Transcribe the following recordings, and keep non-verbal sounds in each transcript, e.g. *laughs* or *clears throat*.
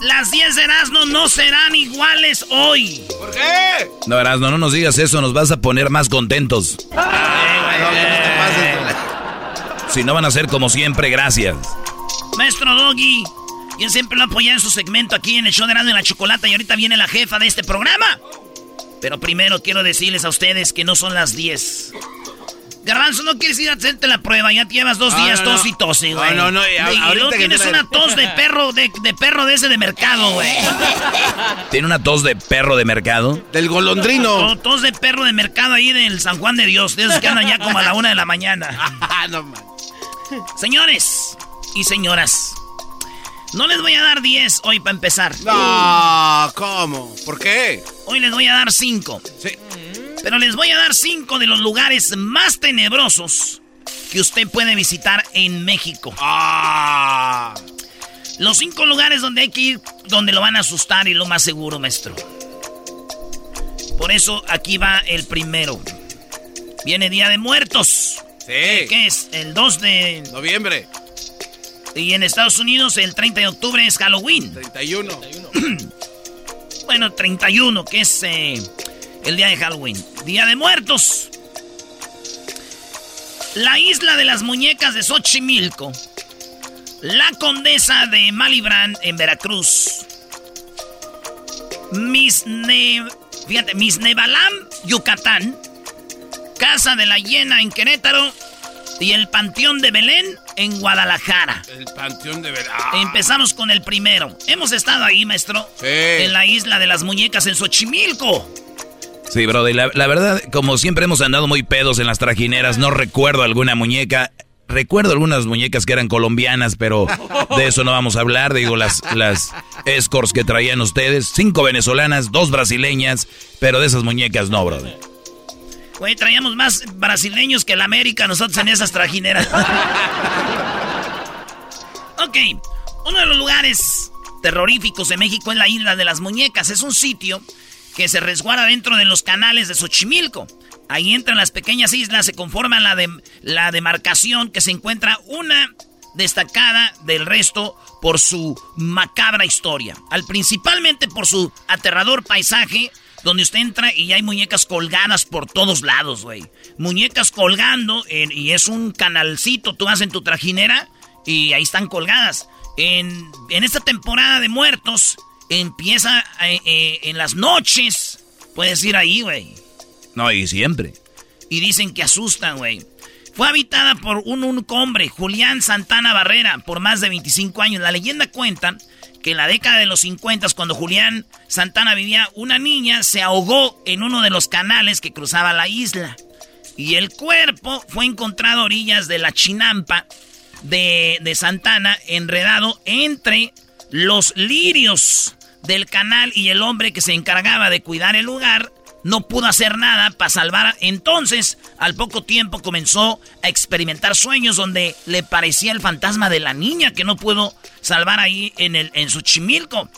las 10 de Erasmo no serán iguales hoy. ¿Por qué? No, Erasmo, no nos digas eso, nos vas a poner más contentos. Si no van a ser como siempre, gracias. Maestro Doggy, yo siempre lo apoyé en su segmento aquí en el show de Erasmo y la Chocolata y ahorita viene la jefa de este programa. Pero primero quiero decirles a ustedes que no son las 10. Garbanzo, no quieres ir a hacerte la prueba, ya te llevas dos No, días no, no. tos y tose, güey. No, no, no, y Y luego tienes una tos de perro, de, de perro de ese de mercado, güey. *laughs* ¿Tiene una tos de perro de mercado? Del golondrino. O tos de perro de mercado ahí del San Juan de Dios, de esos que andan ya como a la una de la mañana. *laughs* Ah, no, man. Señores y señoras, no les voy a dar 10 hoy para empezar. No, ¿cómo? ¿Por qué? Hoy les voy a dar 5. Sí. Pero les voy a dar 5 de los lugares más tenebrosos que usted puede visitar en México. Ah. Los 5 lugares donde hay que ir, donde lo van a asustar y lo más seguro, maestro. Por eso aquí va el primero. Viene Día de Muertos. Sí. ¿Qué es? El 2 de... Noviembre. Y en Estados Unidos el 30 de octubre es Halloween. 31. *clears throat* Bueno, 31, que es eh, el día de Halloween. Día de Muertos. La isla de las muñecas de Xochimilco. La condesa de Malibran en Veracruz. Misne... Fíjate, Misnebalam, Yucatán. Casa de la Hiena en Querétaro. Y el Panteón de Belén en Guadalajara. El panteón de verdad. Empezamos con el primero. Hemos estado ahí, maestro. Sí. En la isla de las muñecas en Xochimilco. Sí, brother, la, la verdad, como siempre hemos andado muy pedos en las trajineras, no recuerdo alguna muñeca. Recuerdo algunas muñecas que eran colombianas, pero de eso no vamos a hablar. Digo, las, las escorts que traían ustedes, cinco venezolanas, dos brasileñas, pero de esas muñecas no, brother. Güey, traíamos más brasileños que el América nosotros en esas trajineras. *laughs* ok, uno de los lugares terroríficos de México es la isla de las muñecas. Es un sitio que se resguarda dentro de los canales de Xochimilco. Ahí entran las pequeñas islas, se conforman la, de, la demarcación que se encuentra una destacada del resto por su macabra historia. Al principalmente por su aterrador paisaje, donde usted entra y hay muñecas colgadas por todos lados, güey. Muñecas colgando en- y es un canalcito, tú vas en tu trajinera y ahí están colgadas. En, en esta temporada de muertos empieza eh, eh, en las noches, puedes ir ahí, güey. No, y siempre. Y dicen que asustan, güey. Fue habitada por un único hombre, Julián Santana Barrera, por más de 25 años. La leyenda cuenta que en la década de los 50, cuando Julián Santana vivía, una niña se ahogó en uno de los canales que cruzaba la isla. Y el cuerpo fue encontrado a orillas de la chinampa de, de Santana, enredado entre los lirios del canal y el hombre que se encargaba de cuidar el lugar no pudo hacer nada para salvar. Entonces, al poco tiempo comenzó a experimentar sueños donde le parecía el fantasma de la niña que no pudo salvar ahí en, el, en su chimilco.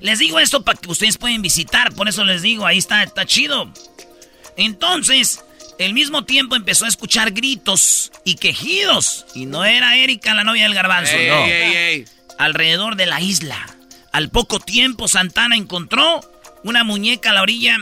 Les digo esto para que ustedes pueden visitar, por eso les digo, ahí está, está chido. Entonces, al mismo tiempo empezó a escuchar gritos y quejidos. Y no era Erika, la novia del garbanzo, Ey, no. ey, ey. Alrededor de la isla. Al poco tiempo, Santana encontró una muñeca a la orilla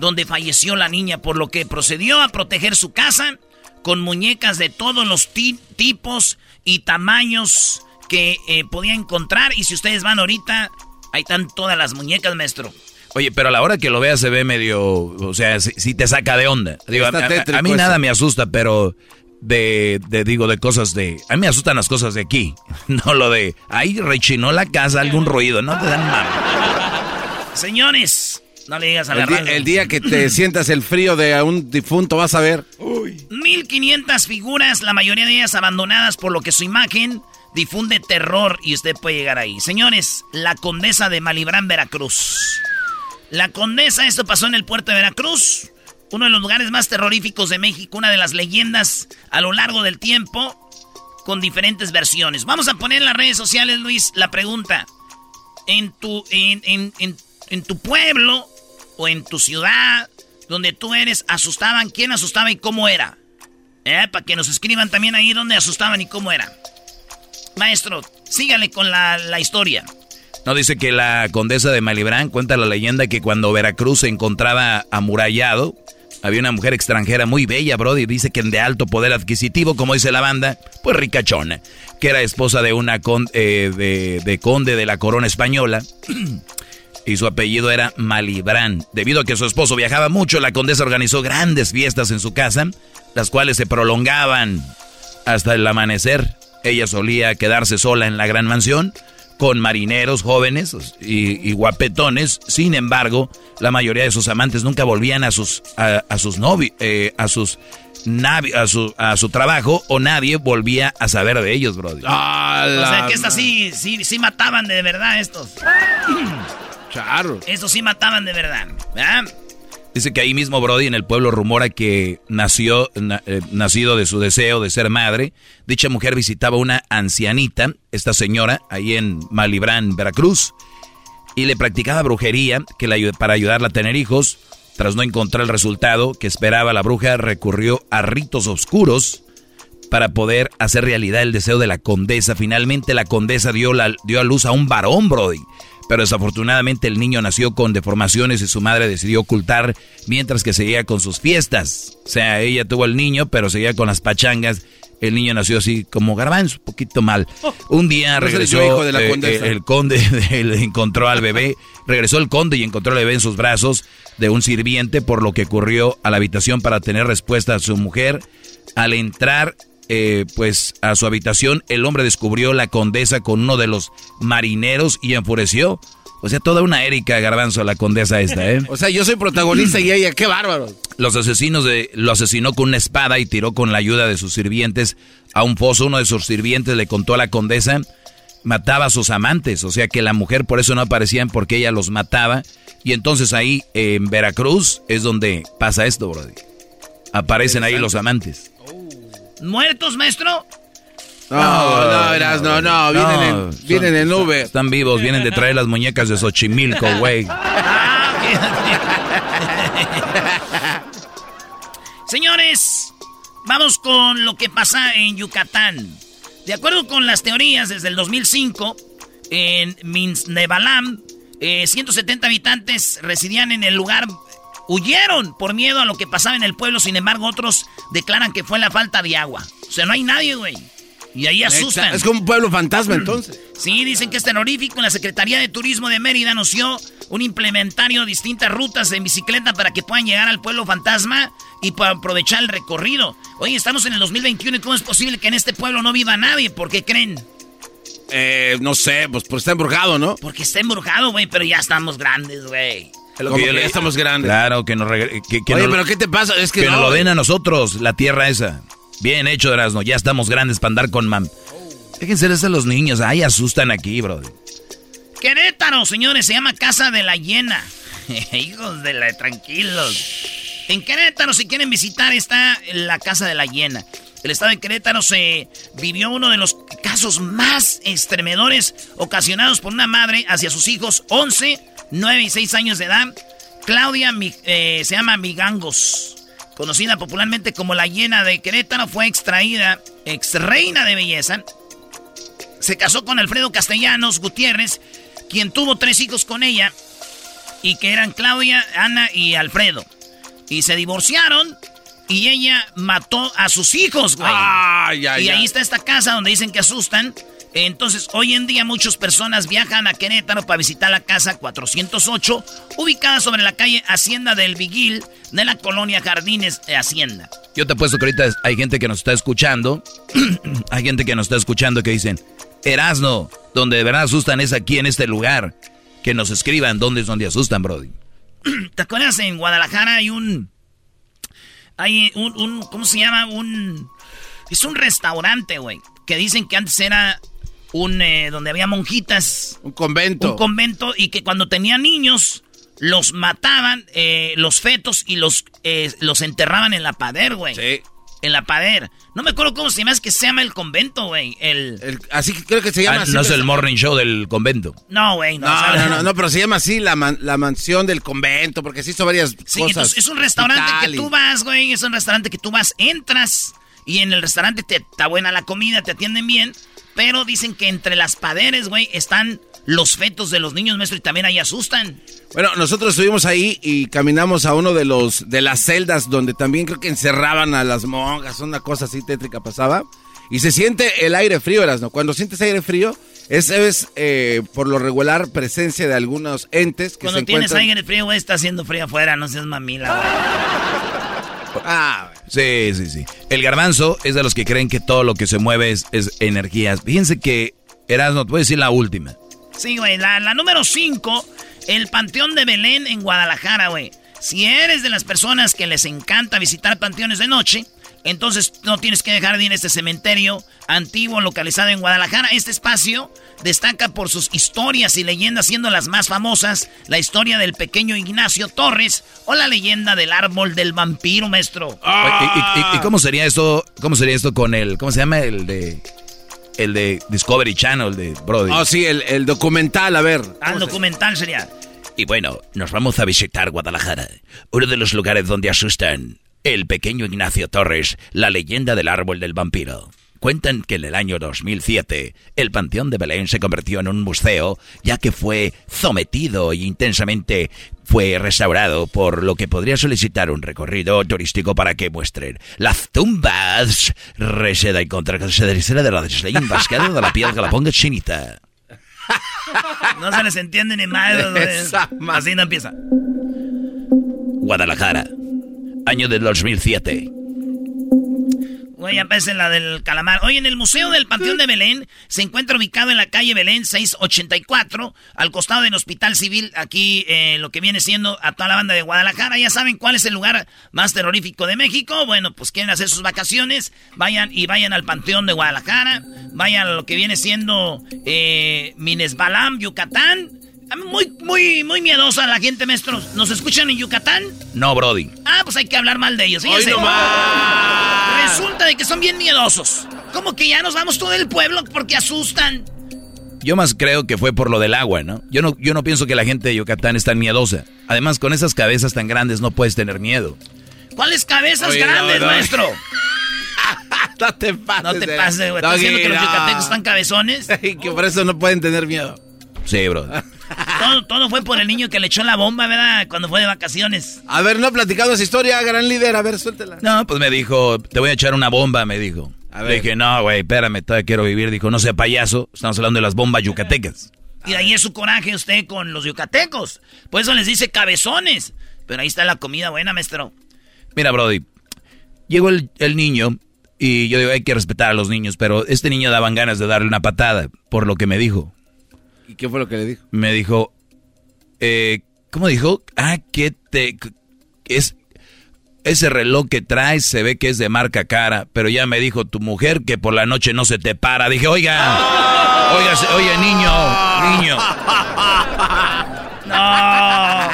donde falleció la niña, por lo que procedió a proteger su casa con muñecas de todos los ti- tipos y tamaños que eh, podía encontrar. Y si ustedes van ahorita, ahí están todas las muñecas, maestro. Oye, pero a la hora que lo veas se ve medio, o sea, si, te saca de onda. Digo, a, mí nada me asusta, pero de, de, digo, de cosas de... A mí me asustan las cosas de aquí, *laughs* no lo de... Ahí rechinó la casa, algún ruido, no te dan mal. Señores, no le digas a la el, el día que te *clears throat* sientas el frío de un difunto vas a ver. Uy. 1500 figuras, la mayoría de ellas abandonadas por lo que su imagen difunde terror y usted puede llegar ahí. Señores, la condesa de Malibrán, Veracruz. La condesa, esto pasó en el puerto de Veracruz, uno de los lugares más terroríficos de México, una de las leyendas a lo largo del tiempo, con diferentes versiones. Vamos a poner en las redes sociales, Luis, la pregunta. En tu, en, en tu pueblo o en tu ciudad donde tú eres, asustaban, quién asustaba y cómo era. Eh, para que nos escriban también ahí dónde asustaban y cómo era. Maestro, sígale con la, la historia. No, dice que la condesa de Malibrán cuenta la leyenda que cuando Veracruz se encontraba amurallado, había una mujer extranjera muy bella, Brody, dice que de alto poder adquisitivo, como dice la banda, pues ricachona, que era esposa de una eh, de, de conde de la corona española. *clears throat* y su apellido era Malibrán. Debido a que su esposo viajaba mucho, la condesa organizó grandes fiestas en su casa, las cuales se prolongaban hasta el amanecer. Ella solía quedarse sola en la gran mansión con marineros jóvenes y, guapetones. Sin embargo, la mayoría de sus amantes nunca volvían a sus a, sus novios, eh, a sus a su, a su trabajo o nadie volvía a saber de ellos, brother. o sea que estas sí, sí, sí mataban de verdad estos. *clears throat* Claro. Estos sí mataban de verdad. Dice que ahí mismo Brody en el pueblo rumora que nació, eh, nacido de su deseo de ser madre. Dicha mujer visitaba una ancianita, esta señora, ahí en Malibrán, Veracruz, y le practicaba brujería que la, para ayudarla a tener hijos. Tras no encontrar el resultado que esperaba, la bruja recurrió a ritos oscuros para poder hacer realidad el deseo de la condesa. Finalmente la condesa dio, la, dio a luz a un varón, Brody pero desafortunadamente el niño nació con deformaciones y su madre decidió ocultar mientras que seguía con sus fiestas. O sea, ella tuvo el niño, pero seguía con las pachangas. El niño nació así como garbanzo, un poquito mal. Oh. Un día regresó de la eh, eh, el conde, *laughs* encontró al bebé, regresó el conde y encontró al bebé en sus brazos de un sirviente, por lo que corrió a la habitación para tener respuesta a su mujer. Al entrar eh, pues a su habitación, el hombre descubrió la condesa con uno de los marineros y enfureció. O sea, toda una Erika Garbanzo, la condesa esta, ¿eh? *laughs* O sea, yo soy protagonista y ella, qué bárbaro. Los asesinos de, lo asesinó con una espada y tiró con la ayuda de sus sirvientes a un foso. Uno de sus sirvientes le contó a la condesa, mataba a sus amantes. O sea que la mujer por eso no aparecían porque ella los mataba. Y entonces ahí en Veracruz es donde pasa esto, Brody. Aparecen ahí los amantes. ¿Muertos, maestro? No, no, verás, no, no, vienen, en, vienen en nube. Están vivos, vienen de traer las muñecas de Xochimilco, *laughs* güey. Señores, vamos con lo que pasa en Yucatán. De acuerdo con las teorías, desde el 2005, en Minznebalam, 170 eh, habitantes residían en el lugar Huyeron por miedo a lo que pasaba en el pueblo, sin embargo otros declaran que fue la falta de agua. O sea, no hay nadie, güey. Y ahí asustan. Es como un pueblo fantasma entonces. Sí, dicen que es terrorífico. La Secretaría de Turismo de Mérida anunció un implementario, distintas rutas en bicicleta para que puedan llegar al pueblo fantasma y para aprovechar el recorrido. Oye, estamos en el 2021 y ¿cómo es posible que en este pueblo no viva nadie? ¿Por qué creen? Eh, no sé, pues porque está embrujado, ¿no? Porque está embrujado, güey, pero ya estamos grandes, güey. Que ya estamos grandes. Claro, que nos Oye, pero ¿qué te pasa? Es que, nos lo den a nosotros, la tierra esa. Bien hecho, Erasmo. Ya estamos grandes para andar con mam. Déjense de los niños. Ay, asustan aquí, bro. Querétaro, señores, se llama Casa de la Hiena. *laughs* Hijos de la... Tranquilos. En Querétaro, si quieren visitar, está la Casa de la Hiena. El estado de Querétaro se vivió uno de los casos más estremedores ocasionados por una madre hacia sus hijos, 11 9 y 6 años de edad. Claudia eh, se llama Migangos. Conocida popularmente como la llena de Querétaro, fue extraída, ex reina de belleza. Se casó con Alfredo Castellanos Gutiérrez, quien tuvo tres hijos con ella, y que eran Claudia, Ana y Alfredo. Y se divorciaron, y ella mató a sus hijos, güey. y ahí está esta casa donde dicen que asustan. Entonces, hoy en día muchas personas viajan a Querétaro para visitar la casa 408, ubicada sobre la calle Hacienda del Viguil de la colonia Jardines de Hacienda. Yo te apuesto que ahorita hay gente que nos está escuchando, *clears throat* hay gente que nos está escuchando que dicen, Erasno, donde de verdad asustan es aquí en este lugar. Que nos escriban dónde es donde asustan, Brody. *clears throat* ¿Te acuerdas? En Guadalajara hay un... Hay un, un ¿cómo se llama? Un... Es un restaurante, güey. Que dicen que antes era un eh, donde había monjitas. Un convento. Un convento y que cuando tenían niños los mataban, eh, los fetos y los, eh, los enterraban en la pader, güey. Sí. En la pader. No me acuerdo cómo se llama, es que se llama el convento, güey. El... así que creo que se llama ah, así. No es el morning show del convento. No, güey. No, no, no, no, pero se llama así la, la mansión del convento, porque se hizo varias sí, cosas. es un restaurante que tú vas, güey. Es un restaurante que tú vas, entras y en el restaurante te está buena la comida, te atienden bien. Pero dicen que entre las paderes, güey, están los fetos de los niños, maestro, y también ahí asustan. Bueno, nosotros estuvimos ahí y caminamos a uno de los de las celdas donde también creo que encerraban a las monjas, una cosa así tétrica pasaba. Y se siente el aire frío, ¿no? Cuando sientes aire frío, es, es eh, por lo regular presencia de algunos entes que Cuando tienes aire frío, güey, está haciendo frío afuera, no seas mamila, güey. *laughs* Ah, Sí, sí, sí. El garbanzo es de los que creen que todo lo que se mueve es, es energías. Fíjense que, Erasmo, te voy a decir la última. Sí, güey, la, la número 5, el Panteón de Belén en Guadalajara, güey. Si eres de las personas que les encanta visitar panteones de noche, entonces no tienes que dejar de ir a este cementerio antiguo localizado en Guadalajara. Este espacio destaca por sus historias y leyendas, siendo las más famosas la historia del pequeño Ignacio Torres o la leyenda del árbol del vampiro, maestro. ¿Y, cómo sería esto? ¿Cómo sería esto con el, cómo se llama el de el de Discovery Channel de Brody? Oh, sí, el, documental, a ver. Ah, el documental sería. Y bueno, nos vamos a visitar Guadalajara, uno de los lugares donde asustan el pequeño Ignacio Torres, la leyenda del árbol del vampiro. Cuentan que en el año 2007 el Panteón de Belén se convirtió en un museo ya que fue sometido y intensamente fue restaurado por lo que podría solicitar un recorrido turístico para que muestren las tumbas reseda y contra que se de las leyendas que de la piel que la ponga chinita. No se les entiende ni mal. Así no empieza. Guadalajara, año del 2007. Oye, aparece la del calamar. Hoy en el Museo del Panteón de Belén se encuentra ubicado en la calle Belén 684, al costado del Hospital Civil, aquí eh, lo que viene siendo a toda la banda de Guadalajara. Ya saben cuál es el lugar más terrorífico de México. Bueno, pues quieren hacer sus vacaciones, vayan y vayan al Panteón de Guadalajara, vayan a lo que viene siendo eh, Minesbalam, Yucatán. Muy, muy, muy miedosa la gente, maestros. ¿Nos escuchan en Yucatán? No, Brody. Ah, pues hay que hablar mal de ellos. Fíjense. Resulta de que son bien miedosos. Como que ya nos vamos todo el pueblo porque asustan. Yo más creo que fue por lo del agua, ¿no? Yo no, yo no pienso que la gente de Yucatán es tan miedosa. Además, con esas cabezas tan grandes no puedes tener miedo. ¿Cuáles cabezas grandes, maestro? *laughs* no te pases. No te pases, güey. ¿Estás diciendo que los yucatecos están cabezones? *laughs* y que por eso no pueden tener miedo. Sí, bro. Todo, fue por el niño que le echó la bomba, ¿verdad? Cuando fue de vacaciones. A ver, no ha platicado esa historia, gran líder. A ver, suéltela. No, pues me dijo, te voy a echar una bomba, me dijo. A ver. Le dije, no, güey, espérame, todavía quiero vivir. Dijo, no sea payaso, estamos hablando de las bombas yucatecas. Y ahí es su coraje usted con los yucatecos. Por eso les dice cabezones. Pero ahí está la comida buena, maestro. Mira, Brody, llegó el, el niño y yo digo, hay que respetar a los niños, pero este niño daban ganas de darle una patada por lo que me dijo. ¿Y qué fue lo que le dijo? Me dijo, eh, ¿cómo dijo? Ah, que te... Es, ese reloj que traes se ve que es de marca cara, pero ya me dijo tu mujer que por la noche no se te para. Dije, oiga, oiga, oye, niño, niño. *laughs* No.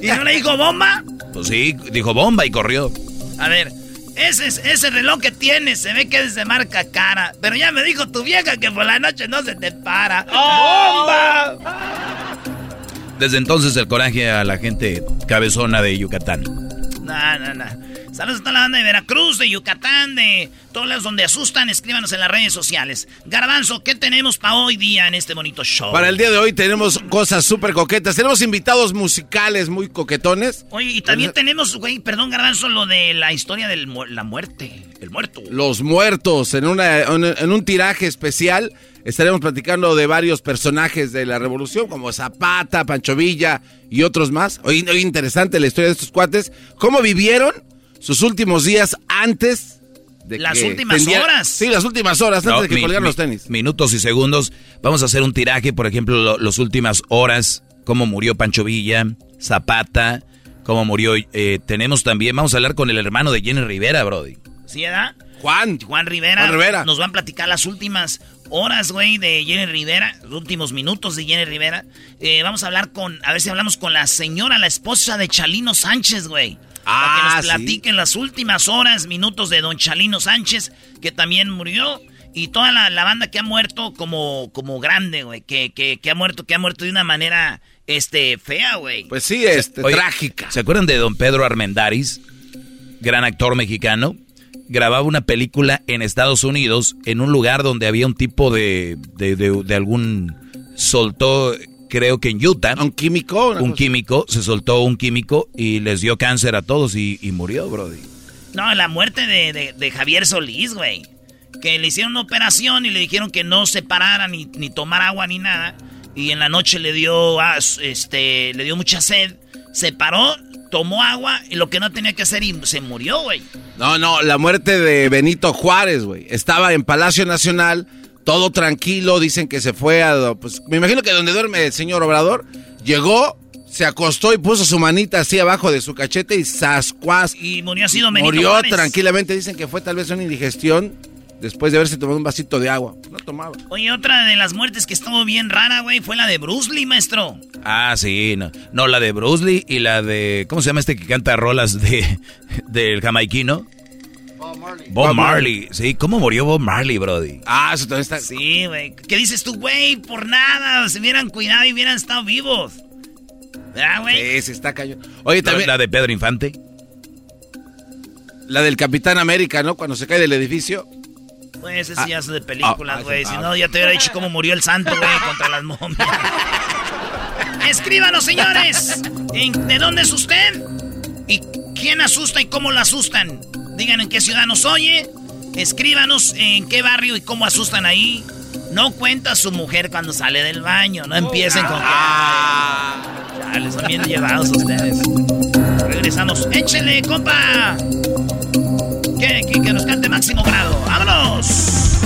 ¿Y no le dijo bomba? Pues sí, dijo bomba y corrió. A ver, ese, ese reloj que tienes se ve que es de marca cara. Pero ya me dijo tu vieja que por la noche no se te para. ¡Bomba! Desde entonces el coraje a la gente cabezona de Yucatán. No, no, no. Saludos a toda la banda de Veracruz, de Yucatán, de todos los donde asustan. Escríbanos en las redes sociales. Garbanzo, ¿qué tenemos para hoy día en este bonito show? Para el día de hoy tenemos cosas súper coquetas. Tenemos invitados musicales muy coquetones. Oye, y también tenemos, güey, perdón, Garbanzo, lo de la historia de la muerte. El muerto. Los muertos, en, una, en un tiraje especial. Estaremos platicando de varios personajes de la revolución, como Zapata, Pancho Villa y otros más. Hoy, hoy interesante la historia de estos cuates. ¿Cómo vivieron? Sus últimos días antes de las últimas horas. Sí, las últimas horas antes de que colgaran los tenis. Minutos y segundos. Vamos a hacer un tiraje, por ejemplo, las últimas horas, cómo murió Pancho Villa, Zapata, cómo murió. Eh, tenemos también, vamos a hablar con el hermano de Jenny Rivera, Brody. ¿Sí, edad? Juan. Juan Rivera. Juan Rivera. Nos van a platicar las últimas horas, güey, de Jenny Rivera, los últimos minutos de Jenny Rivera. Eh, vamos a hablar con, a ver si hablamos con la señora, la esposa de Chalino Sánchez, güey. Para que nos ah, platiquen las últimas horas, minutos de Don Chalino Sánchez, que también murió. Y toda la, banda que ha muerto como, como grande, güey. Que, que, que, ha muerto, que ha muerto de una manera este, fea, güey. Pues sí, este, trágica. ¿Se acuerdan de Don Pedro Armendaris? Gran actor mexicano. Grababa una película en Estados Unidos, en un lugar donde había un tipo de, de, de algún... Soltó creo que en Utah. ¿Un químico? Un químico, se soltó un químico y les dio cáncer a todos y, murió, Brody. No, la muerte de, Javier Solís, güey. Que le hicieron una operación y le dijeron que no se parara ni, ni tomar agua ni nada. Y en la noche le dio, ah, este, le dio mucha sed. Se paró, tomó agua y lo que no tenía que hacer y se murió, güey. No, no, la muerte de Benito Juárez, güey. Estaba en Palacio Nacional todo tranquilo, dicen que se fue a... Pues me imagino que donde duerme el señor Obrador, llegó, se acostó y puso su manita así abajo de su cachete y sascuas. Y murió así Murió tranquilamente, dicen que fue tal vez una indigestión después de haberse tomado un vasito de agua. No tomaba. Oye, otra de las muertes que estuvo bien rara, güey, fue la de Bruce Lee, maestro. Ah, sí, no. No, la de Bruce Lee y la de... ¿Cómo se llama este que canta rolas de *laughs* del jamaiquino? Bob Marley. Sí, ¿cómo murió Bob Marley, Brody? Ah, eso también está. Sí, güey. ¿Qué dices tú, güey? Por nada. Se hubieran cuidado y hubieran estado vivos. ¿Verdad, güey? Sí, se está cayendo. Oye, también. La de Pedro Infante. La del Capitán América, ¿no? Cuando se cae del edificio. Pues ese ya es de películas, ah, güey. si no, ya te hubiera dicho cómo murió el santo, güey, *laughs* contra las momias. Escríbanos, señores. ¿De dónde es usted? ¿Y quién asusta y cómo lo asustan? Digan en qué ciudad nos oye. Escríbanos en qué barrio y cómo asustan ahí. No cuenta su mujer cuando sale del baño. No empiecen con. Ah, ya les han bien llevados ustedes. Regresamos. Échenle, compa. Que, que, que nos cante máximo grado. ¡Vámonos!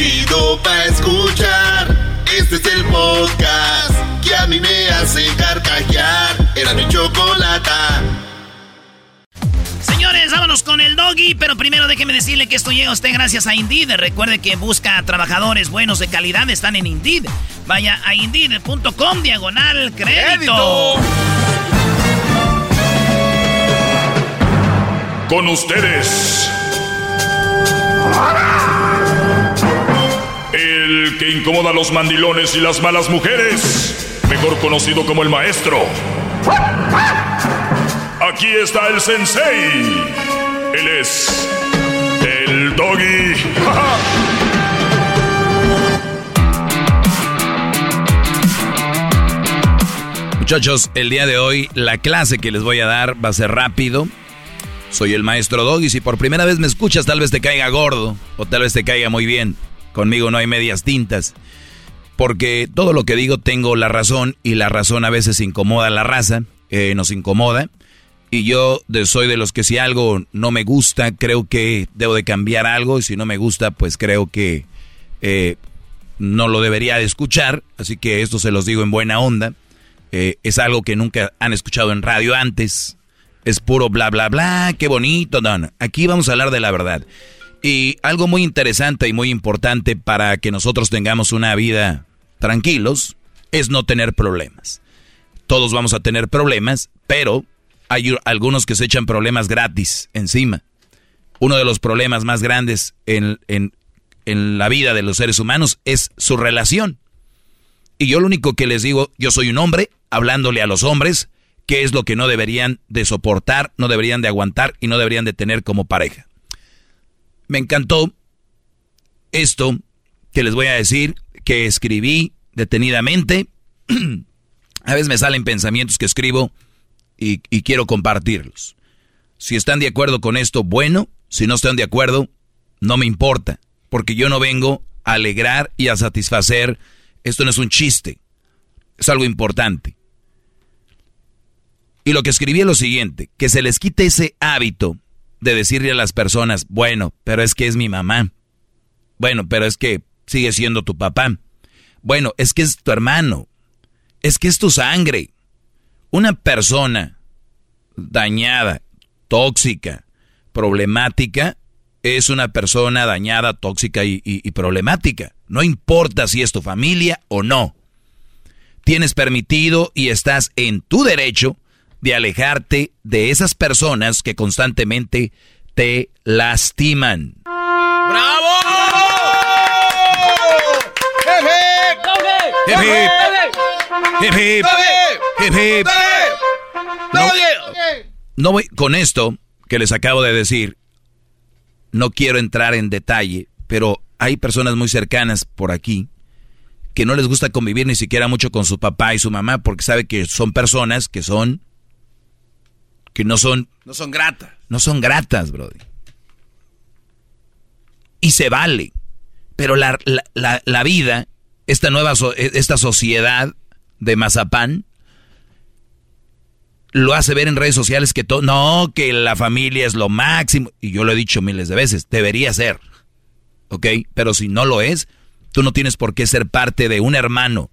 chido pa' escuchar. Este es el podcast que a mí me hace carcajear. Era mi chocolata. Señores, vámonos con el doggy, pero primero déjeme decirle que esto llega a usted gracias a Indeed. Recuerde que busca trabajadores buenos de calidad, están en Indeed. Vaya a indeed.com diagonal crédito. Con ustedes que incomoda a los mandilones y las malas mujeres, mejor conocido como el maestro. Aquí está el sensei. Él es el doggy. *laughs* Muchachos, el día de hoy la clase que les voy a dar va a ser rápido. Soy el maestro Doggy. Si por primera vez me escuchas, tal vez te caiga gordo o tal vez te caiga muy bien. Conmigo no hay medias tintas. Porque todo lo que digo tengo la razón y la razón a veces incomoda a la raza, eh, nos incomoda. Y yo soy de los que si algo no me gusta, creo que debo de cambiar algo. Y si no me gusta, pues creo que eh, no lo debería de escuchar, así que esto se los digo en buena onda. Eh, es algo que nunca han escuchado en radio antes. Es puro bla, bla, bla, qué bonito. No, Aquí vamos a hablar de la verdad. Y algo muy interesante y muy importante para que nosotros tengamos una vida tranquilos es no tener problemas. Todos vamos a tener problemas, pero hay algunos que se echan problemas gratis encima. Uno de los problemas más grandes en, en, en la vida de los seres humanos es su relación. Y yo lo único que les digo, yo soy un hombre hablándole a los hombres qué es lo que no deberían de soportar, no deberían de aguantar y no deberían de tener como pareja. Me encantó esto que les voy a decir, que escribí detenidamente. *clears throat* a veces me salen pensamientos que escribo y, quiero compartirlos. Si están de acuerdo con esto, bueno. Si no están de acuerdo, no me importa. Porque yo no vengo a alegrar y a satisfacer. Esto no es un chiste. Es algo importante. Y lo que escribí es lo siguiente, que se les quite ese hábito de decirle a las personas, bueno, pero es que es mi mamá. Bueno, pero es que sigue siendo tu papá. Bueno, es que es tu hermano. Es que es tu sangre. Una persona dañada, tóxica, problemática, es una persona dañada, tóxica y, y problemática. No importa si es tu familia o no. Tienes permitido y estás en tu derecho de alejarte de esas personas que constantemente te lastiman. ¡Bravo! Hip hip. Hip hip. Hip No, voy con esto que les acabo de decir. No quiero entrar en detalle, pero hay personas muy cercanas por aquí que no les gusta convivir ni siquiera mucho con su papá y su mamá porque sabe que son personas que son que no son... No son gratas. No son gratas, Brody. Y se vale. Pero la, la, vida, esta nueva, esta sociedad de Mazapán, lo hace ver en redes sociales que todo, no, que la familia es lo máximo. Y yo lo he dicho miles de veces, debería ser. ¿Ok? Pero si no lo es, tú no tienes por qué ser parte de un hermano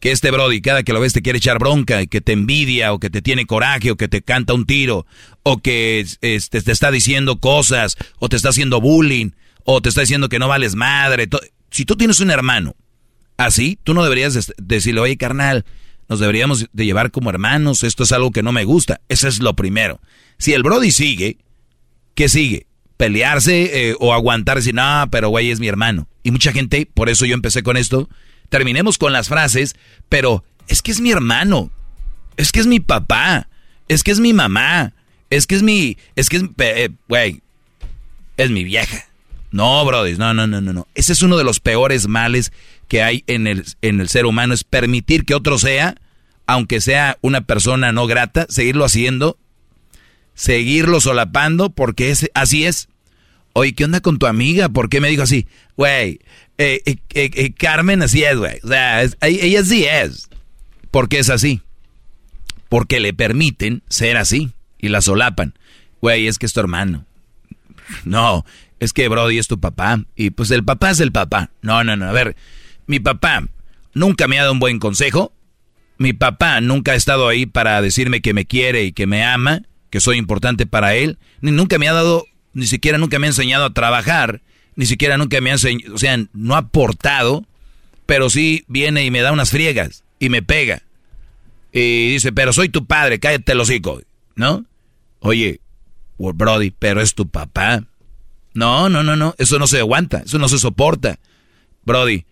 que este Brody cada que lo ves te quiere echar bronca y que te envidia o que te tiene coraje o que te canta un tiro o que este, te está diciendo cosas o te está haciendo bullying o te está diciendo que no vales madre. Si tú tienes un hermano así, tú no deberías decirle, oye carnal, nos deberíamos de llevar como hermanos, esto es algo que no me gusta. Eso es lo primero. Si el Brody sigue, ¿qué sigue? Pelearse eh, o aguantar y decir, no, pero güey es mi hermano. Y mucha gente, por eso yo empecé con esto, terminemos con las frases, pero es que es mi hermano, es que es mi papá, es que es mi mamá, es que es mi, es que es, eh, güey, es mi vieja. No, brother, no, no, no, no, no. Ese es uno de los peores males que hay en el, en el ser humano, es permitir que otro sea, aunque sea una persona no grata, seguirlo haciendo, seguirlo solapando, porque es, así es. Oye, ¿qué onda con tu amiga? ¿Por qué me dijo así? Güey, eh, eh, eh, Carmen así es, güey. O sea, ella sí es. ¿Por qué es así? Porque le permiten ser así y la solapan. Güey, es que es tu hermano. No, es que Brody es tu papá. Y pues el papá es el papá. No, no, no. A ver, mi papá nunca me ha dado un buen consejo. Mi papá nunca ha estado ahí para decirme que me quiere y que me ama, que soy importante para él. Ni nunca me ha dado, ni siquiera nunca me ha enseñado a trabajar ni siquiera nunca me ha enseñado, o sea, no ha aportado, pero sí viene y me da unas friegas y me pega. Y dice, pero soy tu padre, cállate el hocico, ¿no? Oye, Brody, pero es tu papá. No, no, no, no, eso no se aguanta, eso no se soporta. Brody,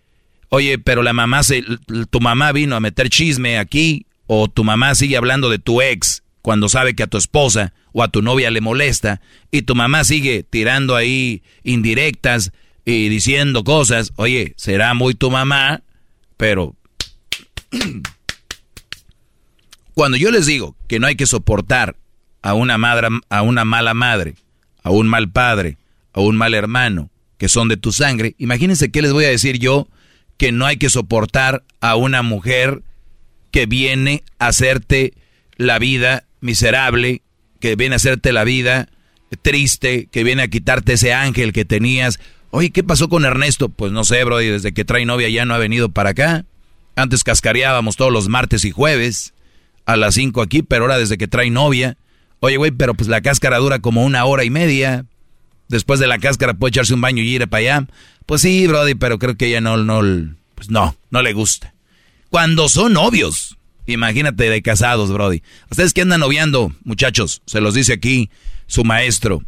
oye, pero la mamá se, tu mamá vino a meter chisme aquí, o tu mamá sigue hablando de tu ex cuando sabe que a tu esposa o a tu novia le molesta y tu mamá sigue tirando ahí indirectas y diciendo cosas, oye, será muy tu mamá, pero *clears throat* cuando yo les digo que no hay que soportar a una madre, a una mala madre, a un mal padre, a un mal hermano, que son de tu sangre, imagínense qué les voy a decir yo que no hay que soportar a una mujer que viene a hacerte la vida miserable que viene a hacerte la vida triste, que viene a quitarte ese ángel que tenías, Oye, ¿qué pasó con Ernesto? Pues no sé, bro, y desde que trae novia ya no ha venido para acá. Antes cascareábamos todos los martes y jueves a las 5 aquí, pero ahora desde que trae novia. Oye, güey, pero pues la cáscara dura como una hora y media. Después de la cáscara puede echarse un baño y ir para allá. Pues sí, Brody, pero creo que ella no, no, pues no, no le gusta. Cuando son novios, imagínate de casados, Brody. Ustedes que andan noviando, muchachos, se los dice aquí su maestro.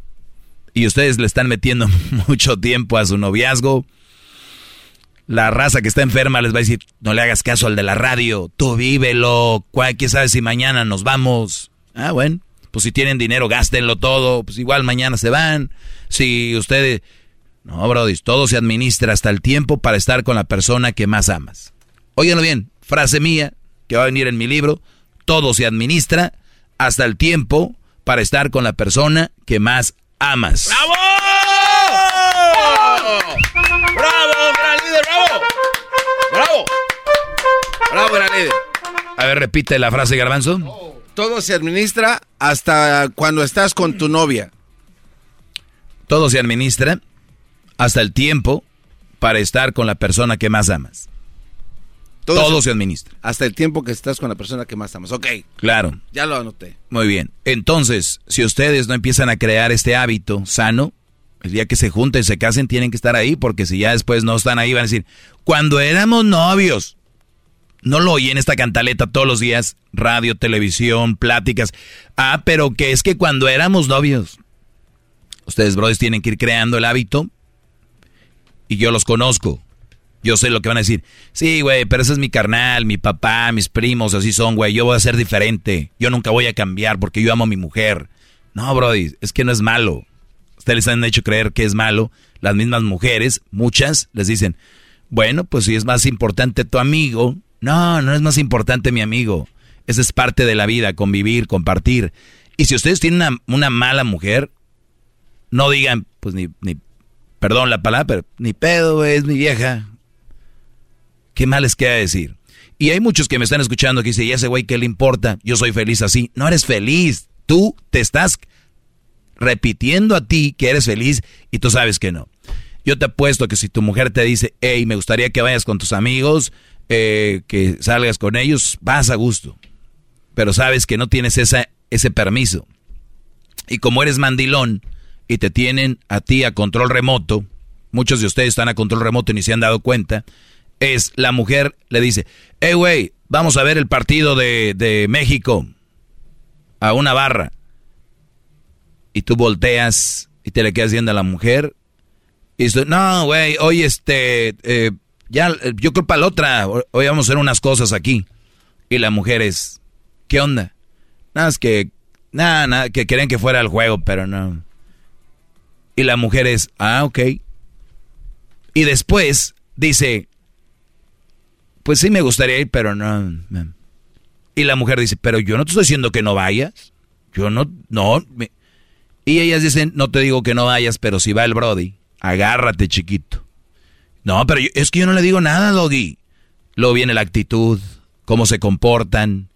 Y ustedes le están metiendo *laughs* mucho tiempo a su noviazgo. La raza que está enferma les va a decir, no le hagas caso al de la radio, tú vívelo, quién sabe si mañana nos vamos. Ah, bueno, pues si tienen dinero, gástenlo todo, pues igual mañana se van. Si ustedes... No, Brody, todo se administra hasta el tiempo para estar con la persona que más amas. Óiganlo bien, frase mía, que va a venir en mi libro, todo se administra hasta el tiempo para estar con la persona que más amas. ¡Bravo! ¡Bravo, gran líder, bravo! ¡Bravo! ¡Bravo, gran líder! A ver, repite la frase, Garbanzo. Todo se administra hasta cuando estás con tu novia. Todo se administra hasta el tiempo para estar con la persona que más amas. Todo, se, administra. Hasta el tiempo que estás con la persona que más amas. Ok. Claro. Ya lo anoté. Muy bien. Entonces, si ustedes no empiezan a crear este hábito sano, el día que se junten, se casen, tienen que estar ahí, porque si ya después no están ahí, van a decir, cuando éramos novios. No lo oí en esta cantaleta todos los días, radio, televisión, pláticas. Ah, pero que es que cuando éramos novios. Ustedes, brothers, tienen que ir creando el hábito y yo los conozco. Yo sé lo que van a decir. Sí, güey, pero ese es mi carnal, mi papá, mis primos, así son, güey. Yo voy a ser diferente. Yo nunca voy a cambiar porque yo amo a mi mujer. No, Brody, es que no es malo. Ustedes les han hecho creer que es malo. Las mismas mujeres, muchas, les dicen, bueno, pues si es más importante tu amigo. No, no es más importante mi amigo. Esa es parte de la vida, convivir, compartir. Y si ustedes tienen una, una mala mujer, no digan, pues ni, ni perdón la palabra, pero ni pedo, es mi vieja. ¿Qué mal les queda decir? Y hay muchos que me están escuchando que dicen, ¿y ese güey qué le importa? Yo soy feliz así. No eres feliz. Tú te estás repitiendo a ti que eres feliz y tú sabes que no. Yo te apuesto que si tu mujer te dice, hey, me gustaría que vayas con tus amigos, eh, que salgas con ellos, vas a gusto. Pero sabes que no tienes ese permiso. Y como eres mandilón, y te tienen a ti a control remoto, muchos de ustedes están a control remoto y ni se han dado cuenta, es la mujer le dice, hey güey, vamos a ver el partido de, de México a una barra. Y tú volteas y te le quedas viendo a la mujer. Y dices, no, güey, hoy este, eh, ya, yo creo para la otra, hoy vamos a hacer unas cosas aquí. Y la mujer es, ¿qué onda? Nada, es que, nada, nada, que querían que fuera el juego, pero no. Y la mujer es, ah, ok. Y después dice, pues sí me gustaría ir, pero no. Y la mujer dice, pero yo no te estoy diciendo que no vayas. Yo no, no. Y ellas dicen, no te digo que no vayas, pero si va el Brody, agárrate chiquito. No, pero es que yo no le digo nada, Doggy. Luego viene la actitud, cómo se comportan.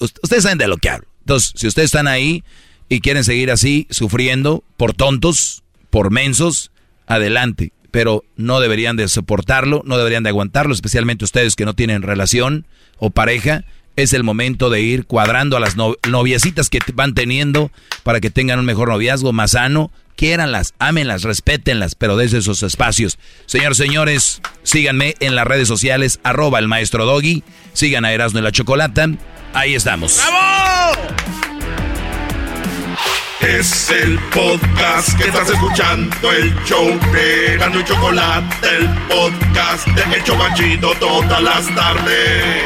ustedes saben de lo que hablo. Entonces, si ustedes están ahí y quieren seguir así, sufriendo por tontos, por mensos, adelante. Pero no deberían de soportarlo, no deberían de aguantarlo, especialmente ustedes que no tienen relación o pareja. Es el momento de ir cuadrando a las noviecitas que van teniendo para que tengan un mejor noviazgo, más sano. Quiéranlas, ámenlas, respétenlas, pero desde esos espacios. Señores, señores, síganme en las redes sociales, arroba el maestro Doggy. Sigan a Erasmo y la Chocolata. Ahí estamos. ¡Bravo! Es el podcast que estás escuchando, el show de Gano y Chocolate, el podcast de El Chocachito todas las tardes.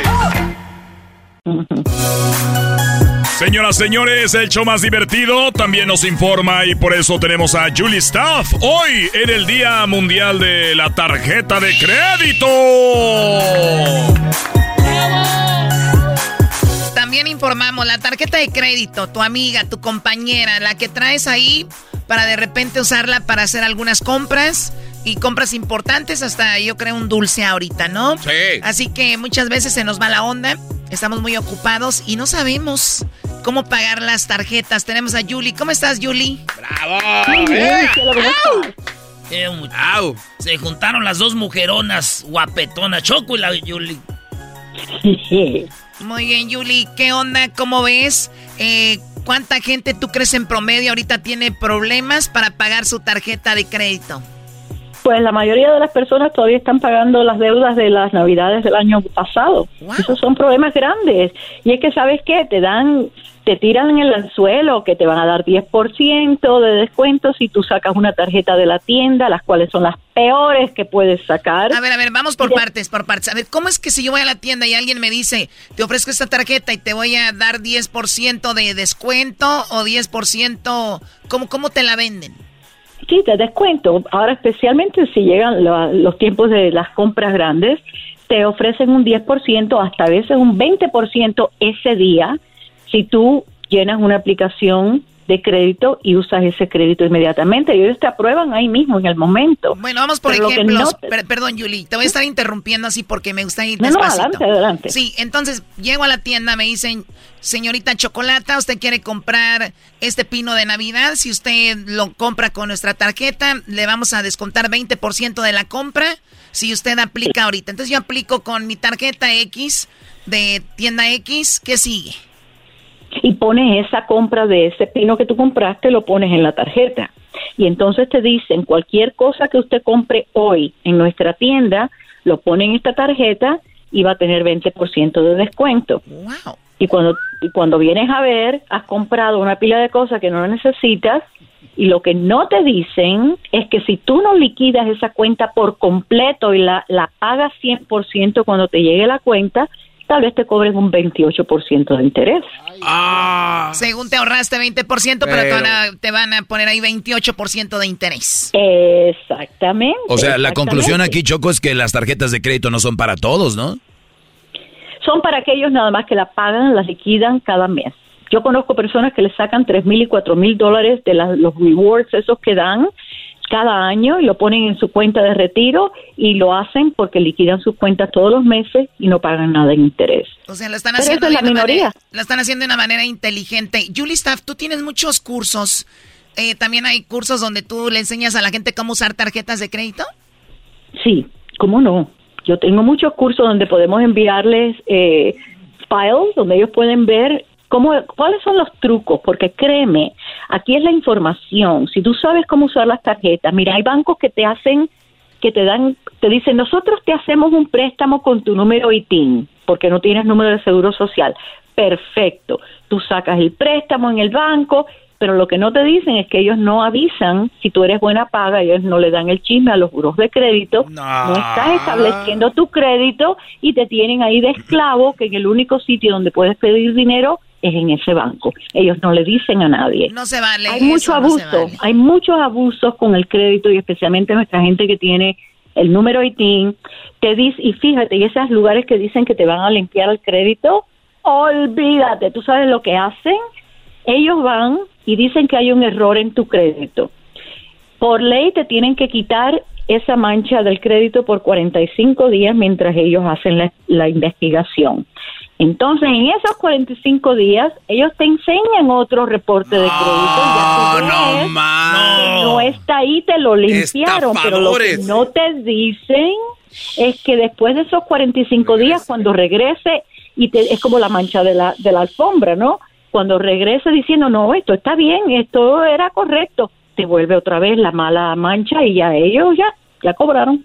Señoras, señores, el show más divertido también nos informa y por eso tenemos a Julie Staff hoy en el Día Mundial de la Tarjeta de Crédito. También informamos, la tarjeta de crédito, tu amiga, tu compañera, la que traes ahí para de repente usarla para hacer algunas compras y compras importantes, hasta yo creo un dulce ahorita, ¿no? Sí. Así que muchas veces se nos va la onda, estamos muy ocupados y no sabemos cómo pagar las tarjetas. Tenemos a Julie. ¿Cómo estás, Julie? ¡Bravo! Se juntaron las dos mujeronas guapetonas, Choco y la Yuli. Muy bien, Yuli. ¿Qué onda? ¿Cómo ves? Eh, ¿Cuánta gente tú crees en promedio ahorita tiene problemas para pagar su tarjeta de crédito? Pues la mayoría de las personas todavía están pagando las deudas de las navidades del año pasado. Esos son problemas grandes. Y es que, ¿sabes qué? Te dan te tiran en el anzuelo que te van a dar 10% de descuento si tú sacas una tarjeta de la tienda, las cuales son las peores que puedes sacar. A ver, a ver, vamos por partes, por partes. A ver, ¿cómo es que si yo voy a la tienda y alguien me dice, te ofrezco esta tarjeta y te voy a dar 10% de descuento o 10%, ¿cómo, cómo te la venden? Sí, te descuento. Ahora, especialmente si llegan los tiempos de las compras grandes, te ofrecen un 10%, hasta a veces un 20% ese día si tú llenas una aplicación de crédito y usas ese crédito inmediatamente. Y ellos te aprueban ahí mismo, en el momento. Bueno, vamos por ejemplo. perdón, Yuli, te voy a estar interrumpiendo así porque me gusta ir despacito. No, adelante, adelante. Sí, entonces llego a la tienda, me dicen, señorita Chocolata, usted quiere comprar este pino de Navidad. Si usted lo compra con nuestra tarjeta, le vamos a descontar 20% de la compra si usted aplica ahorita. Entonces yo aplico con mi tarjeta X de tienda X. ¿Qué sigue? Y pones esa compra de ese pino que tú compraste, lo pones en la tarjeta. Y entonces te dicen, cualquier cosa que usted compre hoy en nuestra tienda, lo pone en esta tarjeta y va a tener 20% de descuento. Y cuando, y cuando vienes a ver, has comprado una pila de cosas que no necesitas y lo que no te dicen es que si tú no liquidas esa cuenta por completo y la, la pagas 100% cuando te llegue la cuenta, tal vez te cobren un 28% de interés. Ah. Según te ahorraste 20%, pero, te, van a, te, van a, poner ahí 28% de interés. Exactamente. O sea, la conclusión aquí, Choco, es que las tarjetas de crédito no son para todos, ¿no? Son para aquellos nada más que la pagan, las liquidan cada mes. Yo conozco personas que le sacan tres mil y cuatro mil dólares de los rewards esos que dan cada año y lo ponen en su cuenta de retiro y lo hacen porque liquidan sus cuentas todos los meses y no pagan nada en interés. O sea, lo están haciendo de la minoría. lo están haciendo de una manera inteligente. Julie Staff, tú tienes muchos cursos. Eh, También hay cursos donde tú le enseñas a la gente cómo usar tarjetas de crédito. Sí, cómo no. Yo tengo muchos cursos donde podemos enviarles eh, files donde ellos pueden ver ¿Cómo, ¿Cuáles son los trucos? Porque créeme, aquí es la información. Si tú sabes cómo usar las tarjetas, mira, hay bancos que te hacen, que te dan, te dicen, nosotros te hacemos un préstamo con tu número ITIN, porque no tienes número de seguro social. Perfecto. Tú sacas el préstamo en el banco pero lo que no te dicen es que ellos no avisan si tú eres buena paga, ellos no le dan el chisme a los buros de crédito, no, estás estableciendo tu crédito y te tienen ahí de esclavo que en el único sitio donde puedes pedir dinero es en ese banco. Ellos no le dicen a nadie. No se vale. Hay mucho abuso, hay muchos abusos con el crédito y especialmente nuestra gente que tiene el número ITIN, te dice, y fíjate, y esos lugares que dicen que te van a limpiar el crédito, olvídate, tú sabes lo que hacen, ellos van y dicen que hay un error en tu crédito. Por ley te tienen que quitar esa mancha del crédito por 45 días mientras ellos hacen la, investigación. Entonces, en esos 45 días, ellos te enseñan otro reporte de crédito. No, no, no, no está ahí, te lo limpiaron. Pero lo que no te dicen es que después de esos 45 días, cuando regrese, y te, es como la mancha de la, de la alfombra, ¿no? cuando regrese diciendo, no, esto está bien, esto era correcto, te vuelve otra vez la mala mancha y ya ellos ya, ya cobraron.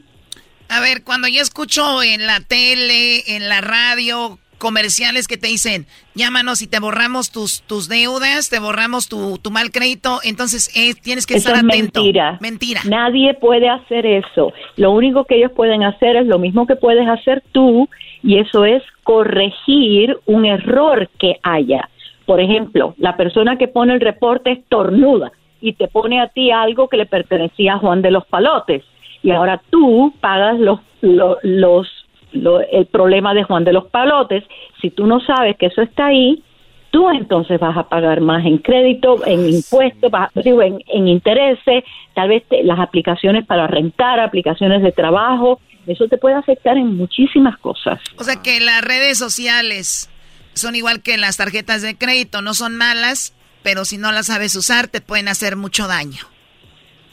A ver, cuando yo escucho en la tele, en la radio, comerciales que te dicen, llámanos y te borramos tus, tus deudas, te borramos tu, tu mal crédito, entonces eh, tienes que estar atento. Mentira. Mentira. Nadie puede hacer eso. Lo único que ellos pueden hacer es lo mismo que puedes hacer tú, y eso es corregir un error que haya. Por ejemplo, la persona que pone el reporte es tornuda y te pone a ti algo que le pertenecía a Juan de los Palotes y ahora tú pagas los, los, el problema de Juan de los Palotes. Si tú no sabes que eso está ahí, tú entonces vas a pagar más en crédito, en impuestos, digo, en, en, intereses, tal vez las aplicaciones para rentar, aplicaciones de trabajo, eso te puede afectar en muchísimas cosas. O sea que las redes sociales son igual que las tarjetas de crédito, no son malas, pero si no las sabes usar te pueden hacer mucho daño.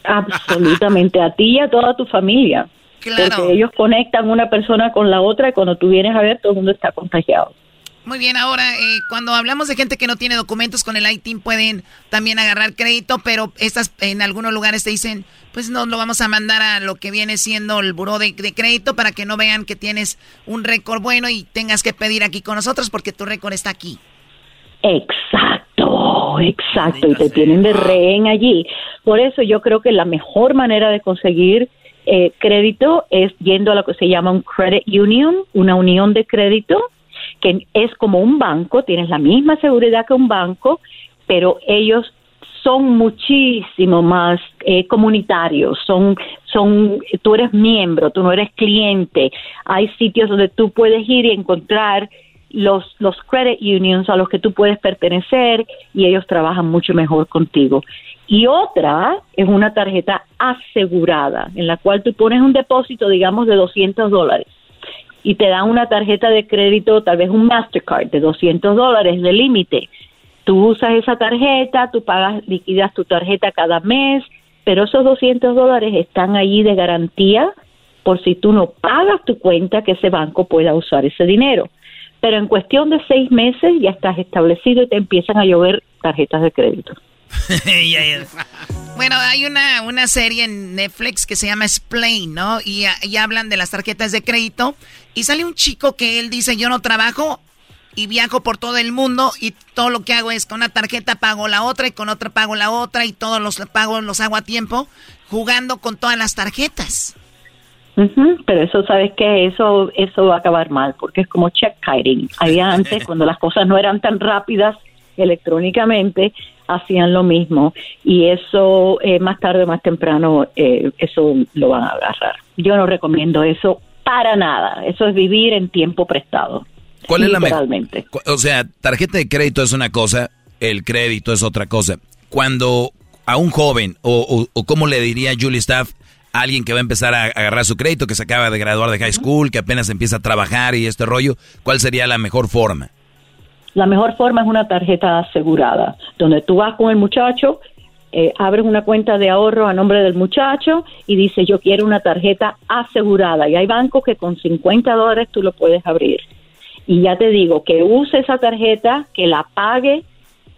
Absolutamente, a ti y a toda tu familia. Claro. Porque ellos conectan una persona con la otra y cuando tú vienes a ver, todo el mundo está contagiado. Muy bien, ahora, eh, cuando hablamos de gente que no tiene documentos con el ITIN, pueden también agarrar crédito, pero estas en algunos lugares te dicen, pues no lo vamos a mandar a lo que viene siendo el buró de, de crédito para que no vean que tienes un récord bueno y tengas que pedir aquí con nosotros porque tu récord está aquí. Exacto, exacto, y te tienen de rehén allí. Por eso yo creo que la mejor manera de conseguir eh, crédito es yendo a lo que se llama un credit union, una unión de crédito, que es como un banco, tienes la misma seguridad que un banco, pero ellos son muchísimo más eh, comunitarios, son, son, tú eres miembro, tú no eres cliente. Hay sitios donde tú puedes ir y encontrar los, los credit unions a los que tú puedes pertenecer y ellos trabajan mucho mejor contigo. Y otra es una tarjeta asegurada, en la cual tú pones un depósito, digamos, de 200 dólares y te dan una tarjeta de crédito, tal vez un Mastercard de 200 dólares de límite. Tú usas esa tarjeta, tú pagas, liquidas tu tarjeta cada mes, pero esos 200 dólares están allí de garantía por si tú no pagas tu cuenta que ese banco pueda usar ese dinero. Pero en cuestión de seis meses ya estás establecido y te empiezan a llover tarjetas de crédito. *laughs* *laughs* bueno, hay una, una serie en Netflix que se llama Explain, ¿no? Y, y hablan de las tarjetas de crédito. Y sale un chico que él dice, yo no trabajo y viajo por todo el mundo y todo lo que hago es con una tarjeta pago la otra y con otra pago la otra y todos los pagos los hago a tiempo jugando con todas las tarjetas. pero eso, ¿sabes qué? Eso, eso va a acabar mal porque es como check kiting. Había antes, *laughs* cuando las cosas no eran tan rápidas electrónicamente, hacían lo mismo y eso eh, más tarde o más temprano eh, eso lo van a agarrar. Yo no recomiendo eso para nada. Eso es vivir en tiempo prestado. ¿Cuál es la mejor? O sea, tarjeta de crédito es una cosa, el crédito es otra cosa. Cuando a un joven, o, o, como le diría Julie Staff, a alguien que va a empezar a agarrar su crédito, que se acaba de graduar de high school, que apenas empieza a trabajar y este rollo, ¿cuál sería la mejor forma? La mejor forma es una tarjeta asegurada, donde tú vas con el muchacho, eh, abres una cuenta de ahorro a nombre del muchacho y dice yo quiero una tarjeta asegurada. Y hay bancos que con 50 dólares tú lo puedes abrir. Y ya te digo, que use esa tarjeta, que la pague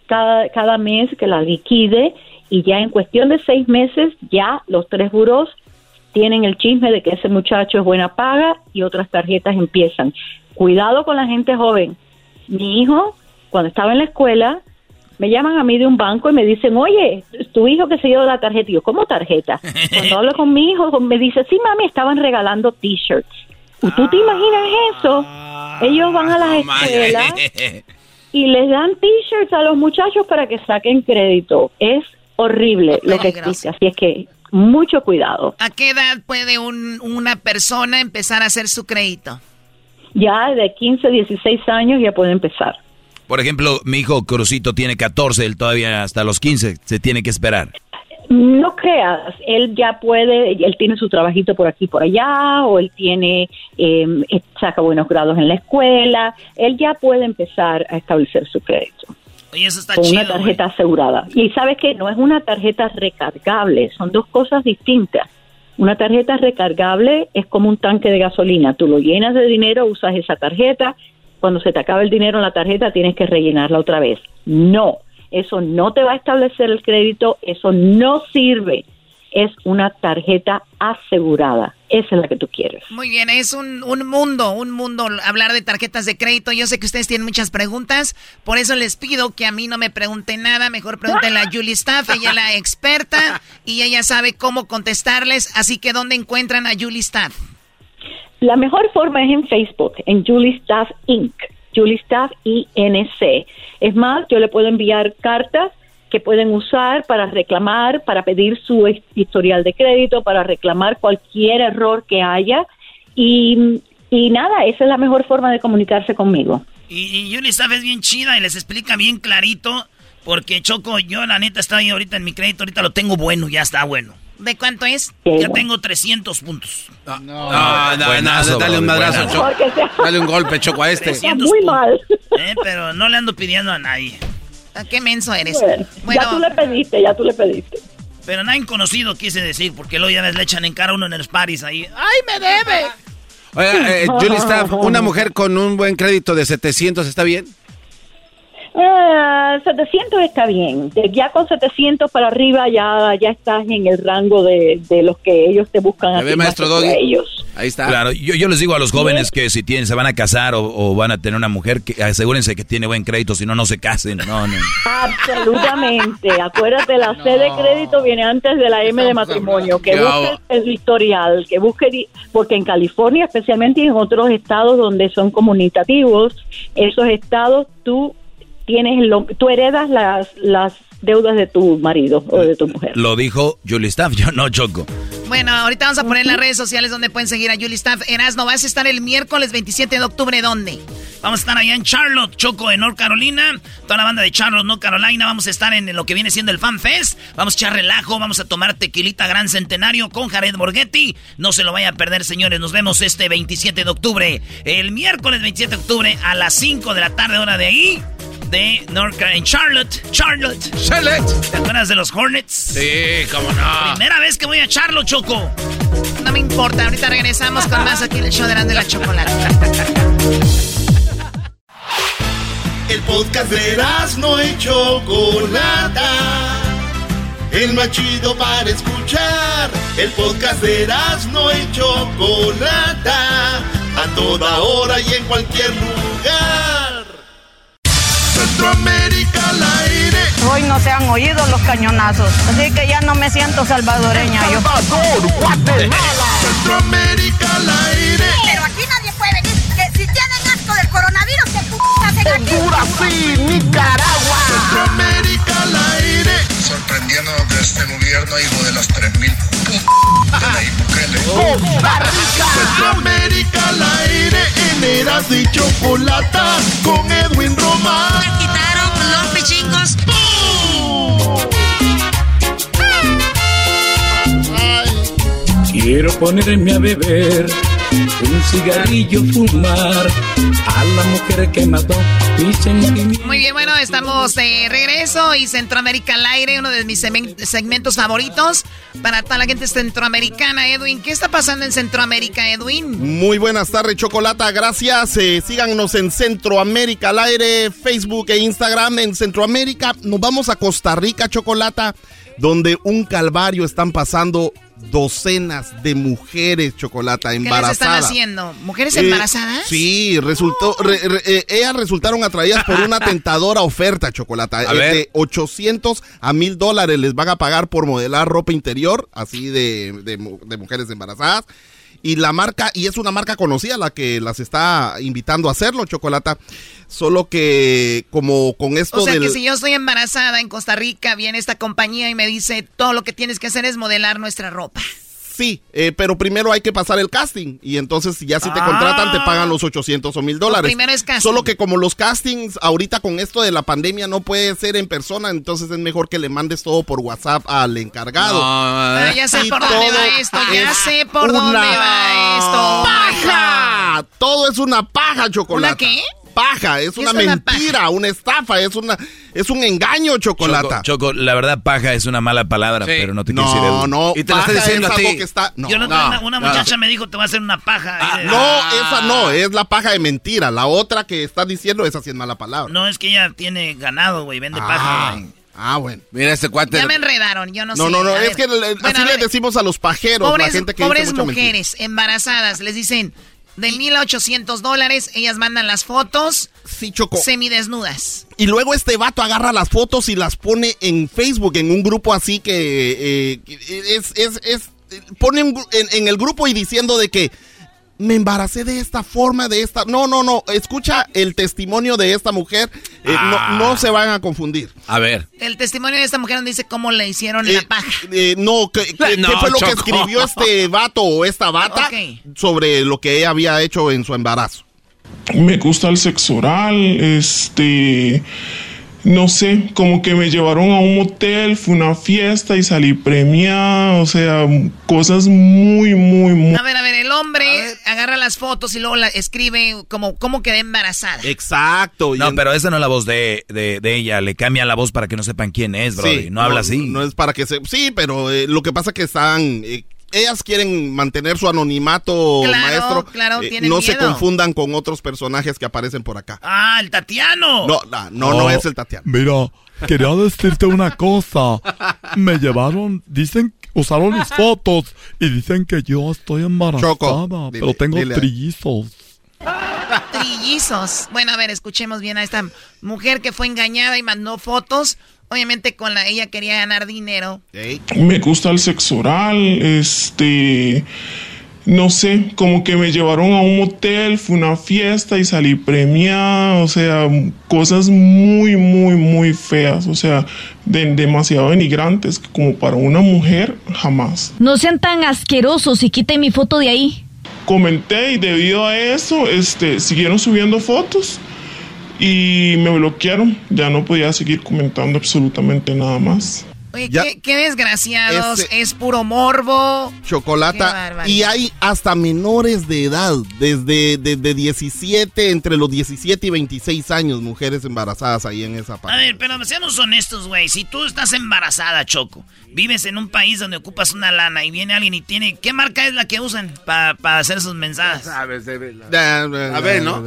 cada, cada mes, que la liquide y ya en cuestión de seis meses ya los tres buros tienen el chisme de que ese muchacho es buena paga y otras tarjetas empiezan. Cuidado con la gente joven mi hijo, cuando estaba en la escuela, me llaman a mí de un banco y me dicen, oye, tu hijo que se dio la tarjeta. Y yo, ¿cómo tarjeta? Cuando hablo con mi hijo, me dice, sí, mami, estaban regalando t-shirts. ¿Tú te imaginas eso? Ellos van a las escuelas *laughs* y les dan t-shirts a los muchachos para que saquen crédito. Es horrible lo que existe, así es que mucho cuidado. ¿A qué edad puede un, una persona empezar a hacer su crédito? Ya de 15, 16 años ya puede empezar. Por ejemplo, mi hijo Crucito tiene 14, él todavía hasta los 15 se tiene que esperar. No creas, él ya puede, él tiene su trabajito por aquí, por allá, o él tiene, em, eh, saca buenos grados en la escuela, él ya puede empezar a establecer su crédito. Oye, eso está con una tarjeta asegurada. Y sabes que no es una tarjeta recargable, son dos cosas distintas. Una tarjeta recargable es como un tanque de gasolina. Tú lo llenas de dinero, usas esa tarjeta. Cuando se te acaba el dinero en la tarjeta, tienes que rellenarla otra vez. No, eso no te va a establecer el crédito, eso no sirve es una tarjeta asegurada. Esa es la que tú quieres. Muy bien, es un, un, mundo, un mundo hablar de tarjetas de crédito. Yo sé que ustedes tienen muchas preguntas, por eso les pido que a mí no me pregunten nada. Mejor pregúntenle a Julie Staff, ella es la experta y ella sabe cómo contestarles. Así que, ¿dónde encuentran a Julie Staff? La mejor forma es en Facebook, en Julie Staff Inc. Julie Staff INC. Es más, yo le puedo enviar cartas que pueden usar para reclamar, para pedir su historial de crédito, para reclamar cualquier error que haya. Y, nada, esa es la mejor forma de comunicarse conmigo. Y, y Unicef es bien chida y les explica bien clarito, porque Choco, yo la neta estaba ahí ahorita en mi crédito, ahorita lo tengo bueno, ya está bueno. ¿De cuánto es? ya tengo 300 puntos. No, no, no, dale un madrazo, Choco. Dale un golpe, Choco, a este. *laughs* muy mal. Eh, pero no le ando pidiendo a nadie. ¿A qué menso eres? Bueno, ya tú le pediste, ya tú le pediste. Pero nadie conocido quise decir, porque luego ya ves, le echan en cara a uno en los paris ahí. ¡Ay, me debe! Oiga, eh, *laughs* Julie Staff, una mujer con un buen crédito de 700, ¿está bien? Ah, 700 está bien. Ya con 700 para arriba ya, ya estás en el rango de, de los que ellos te buscan ¿Ya a ve, ti maestro Doggy? ellos. Ahí está. Claro, yo, yo les digo a los jóvenes que si tienen, se van a casar o, o van a tener una mujer, que asegúrense que tiene buen crédito, si no, no se casen. No, no. Absolutamente. *laughs* Acuérdate, la C de crédito viene antes de la M de matrimonio. Que busque el historial, que busque, porque en California, especialmente y en otros estados donde son comunitativos, esos estados tú tienes, lo, tú heredas las, las deudas de tu marido o de tu mujer. Lo dijo Julie Staff, *laughs* yo no choco. Bueno, ahorita vamos a poner las redes sociales donde pueden seguir a Julie Staff. Erasno, vas a estar el miércoles 27 de octubre, ¿dónde? Vamos a estar allá en Charlotte, Choco, en North Carolina. Toda la banda de Charlotte, North Carolina. Vamos a estar en lo que viene siendo el Fan Fest. Vamos a echar relajo, vamos a tomar tequilita Gran Centenario con Jared Borghetti. No se lo vaya a perder, señores. Nos vemos este 27 de octubre. El miércoles 27 de octubre a las 5 de la tarde, hora de ahí. De North en Charlotte, Charlotte. Charlotte. ¿Te acuerdas de los Hornets? Sí, cómo no. Primera vez que voy a Charlotte, Choco. No me importa, ahorita regresamos con más aquí el show de la Chocolate. El podcast de no y Chocolata. El más chido para escuchar. El podcast de no y Chocolata. A toda hora y en cualquier lugar. Centroamérica al aire. Hoy no se han oído los cañonazos, así que ya no me siento salvadoreña yo. Centroamérica al aire. Pero aquí nadie puede venir, que si tienen asco del coronavirus, que p hacen aquí. Centroamérica al aire. sorprendiendo de este gobierno, hijo de las 3000 de la. Centroamérica al aire. En Eras y Chocolata. Con Edwin Román. Los pichingos. Quiero ponerme a beber, un cigarrillo fumar, a la mujer que mató mi sentimiento. Muy bien, bueno, estamos de regreso y Centroamérica al aire, uno de mis segmentos favoritos para toda la gente centroamericana. Edwin, ¿qué está pasando en Centroamérica, Edwin? Muy buenas tardes, Chocolata. Gracias. Eh, síganos en Centroamérica al aire, Facebook e Instagram. En Centroamérica nos vamos a Costa Rica, Chocolata, donde un calvario están pasando docenas de mujeres, Chocolata, ¿Qué les están embarazadas. haciendo? ¿Mujeres Eh, embarazadas? sí, resultó, re- re- eh, ellas resultaron atraídas por una *laughs* tentadora oferta, Chocolata. A eh, ver. De 800 a 1000 dólares les van a pagar por modelar ropa interior, así de, de mujeres embarazadas. Y la marca, y es una marca conocida la que las está invitando a hacerlo, Chocolata. Solo que como con esto O sea del... que si yo estoy embarazada en Costa Rica, viene esta compañía y me dice, todo lo que tienes que hacer es modelar nuestra ropa. Sí, eh, pero primero hay que pasar el casting y entonces ya si te Ah. contratan te pagan los 800 o 1000 dólares. primero es casting. Solo que como los castings ahorita con esto de la pandemia no puede ser en persona, entonces es mejor que le mandes todo por WhatsApp al encargado. Ah, ya sé Y por dónde va esto, ya es sé por dónde va esto. ¡Paja! Todo es una paja, chocolate. ¿Una qué? Paja, es ¿Qué una mentira, una estafa, es una es un engaño, chocolata. Choco, Choco, la verdad, paja es una mala palabra, pero no te quiero decir No, no, Y te lo paja diciendo es a ti. que está no, Yo no, no, una, una no. muchacha me dijo, te va a hacer una paja. Eh, No, esa no, es la paja de mentira. La otra que estás diciendo, esa sí es mala palabra. No, es que ella tiene ganado, güey, vende Ah, paja, ah, bueno. Mira este cuate. Ya me enredaron, yo no, No, sé. no, no, A es ver. que le- Bueno, así le decimos a los pajeros, pobres, la gente que pobres dice mucha mentira. mujeres embarazadas, les dicen, de 1800 dólares, ellas mandan las fotos Sí, Choco. semidesnudas. Y luego este vato agarra las fotos y las pone en Facebook, en un grupo así que eh, es, es, es, pone en el grupo y diciendo de que me embaracé de esta forma, de esta... No, no, no, escucha el testimonio de esta mujer, eh, Ah. no, no se van a confundir. A ver. El testimonio de esta mujer nos dice cómo le hicieron Eh, la paja. eh, no, ¿qué, qué- No, qué fue lo que escribió este vato o esta bata sobre lo que ella había hecho en su embarazo? Me gusta el sexo oral, este, no sé, como que me llevaron a un motel, fue una fiesta y salí premiada, o sea, cosas muy, muy, muy... A ver, a ver, el hombre agarra las fotos y luego la escribe como cómo quedé embarazada. Exacto. No, pero esa no es la voz de, de, de ella. Le cambia la voz para que no sepan quién es, bro. Sí, no, habla así. No es para que se... Sí, pero eh, lo que pasa es que están... eh, ellas quieren mantener su anonimato, Claro, maestro. claro, Eh, no se confundan con otros personajes que aparecen por acá. Ah, el Tatiano. No, no, no, no es el Tatiano. Mira, quería decirte una cosa. Me llevaron, dicen, usaron mis fotos y dicen que yo estoy embarazada, Choco, dile, pero tengo dile. trillizos. Trillizos. Bueno, a ver, escuchemos bien a esta mujer que fue engañada y mandó fotos. Obviamente con la ella quería ganar dinero. Me gusta el sexo oral, este, no sé, como que me llevaron a un motel, fue una fiesta y salí premiada, o sea, cosas muy, muy, muy feas, o sea, de- demasiado denigrantes, como para una mujer, jamás. No sean tan asquerosos y quiten mi foto de ahí. Comenté y debido a eso, este, siguieron subiendo fotos y me bloquearon, ya no podía seguir comentando absolutamente nada más. Oye, qué, qué desgraciados. Es puro morbo. Chocolata. Y hay hasta menores de edad, desde, desde 17, entre los 17 y 26 años, mujeres embarazadas ahí en esa A parte. ver, pero seamos honestos, güey. Si tú estás embarazada, Choco, vives en un país donde ocupas una lana y viene alguien y tiene... ¿Qué marca es la que usan para hacer sus mensajes? A A ver, ¿no?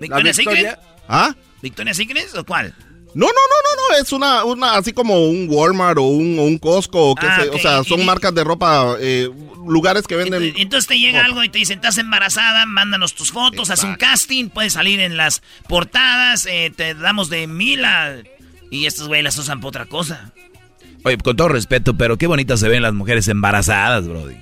¿Victoria Secret? ¿Ah? ¿Victoria Secret o cuál? No, no, no, no, no, es una, una así como un Walmart o un, o un Costco, o qué Ah, sé, o sea, son Y- marcas de ropa, eh, lugares que venden... Entonces te llega algo y te dicen, estás embarazada, mándanos tus fotos, haz un casting, puedes salir en las portadas, eh, te damos de mil a... Y estos güey las usan para otra cosa. Oye, con todo respeto, pero qué bonitas se ven las mujeres embarazadas, brody.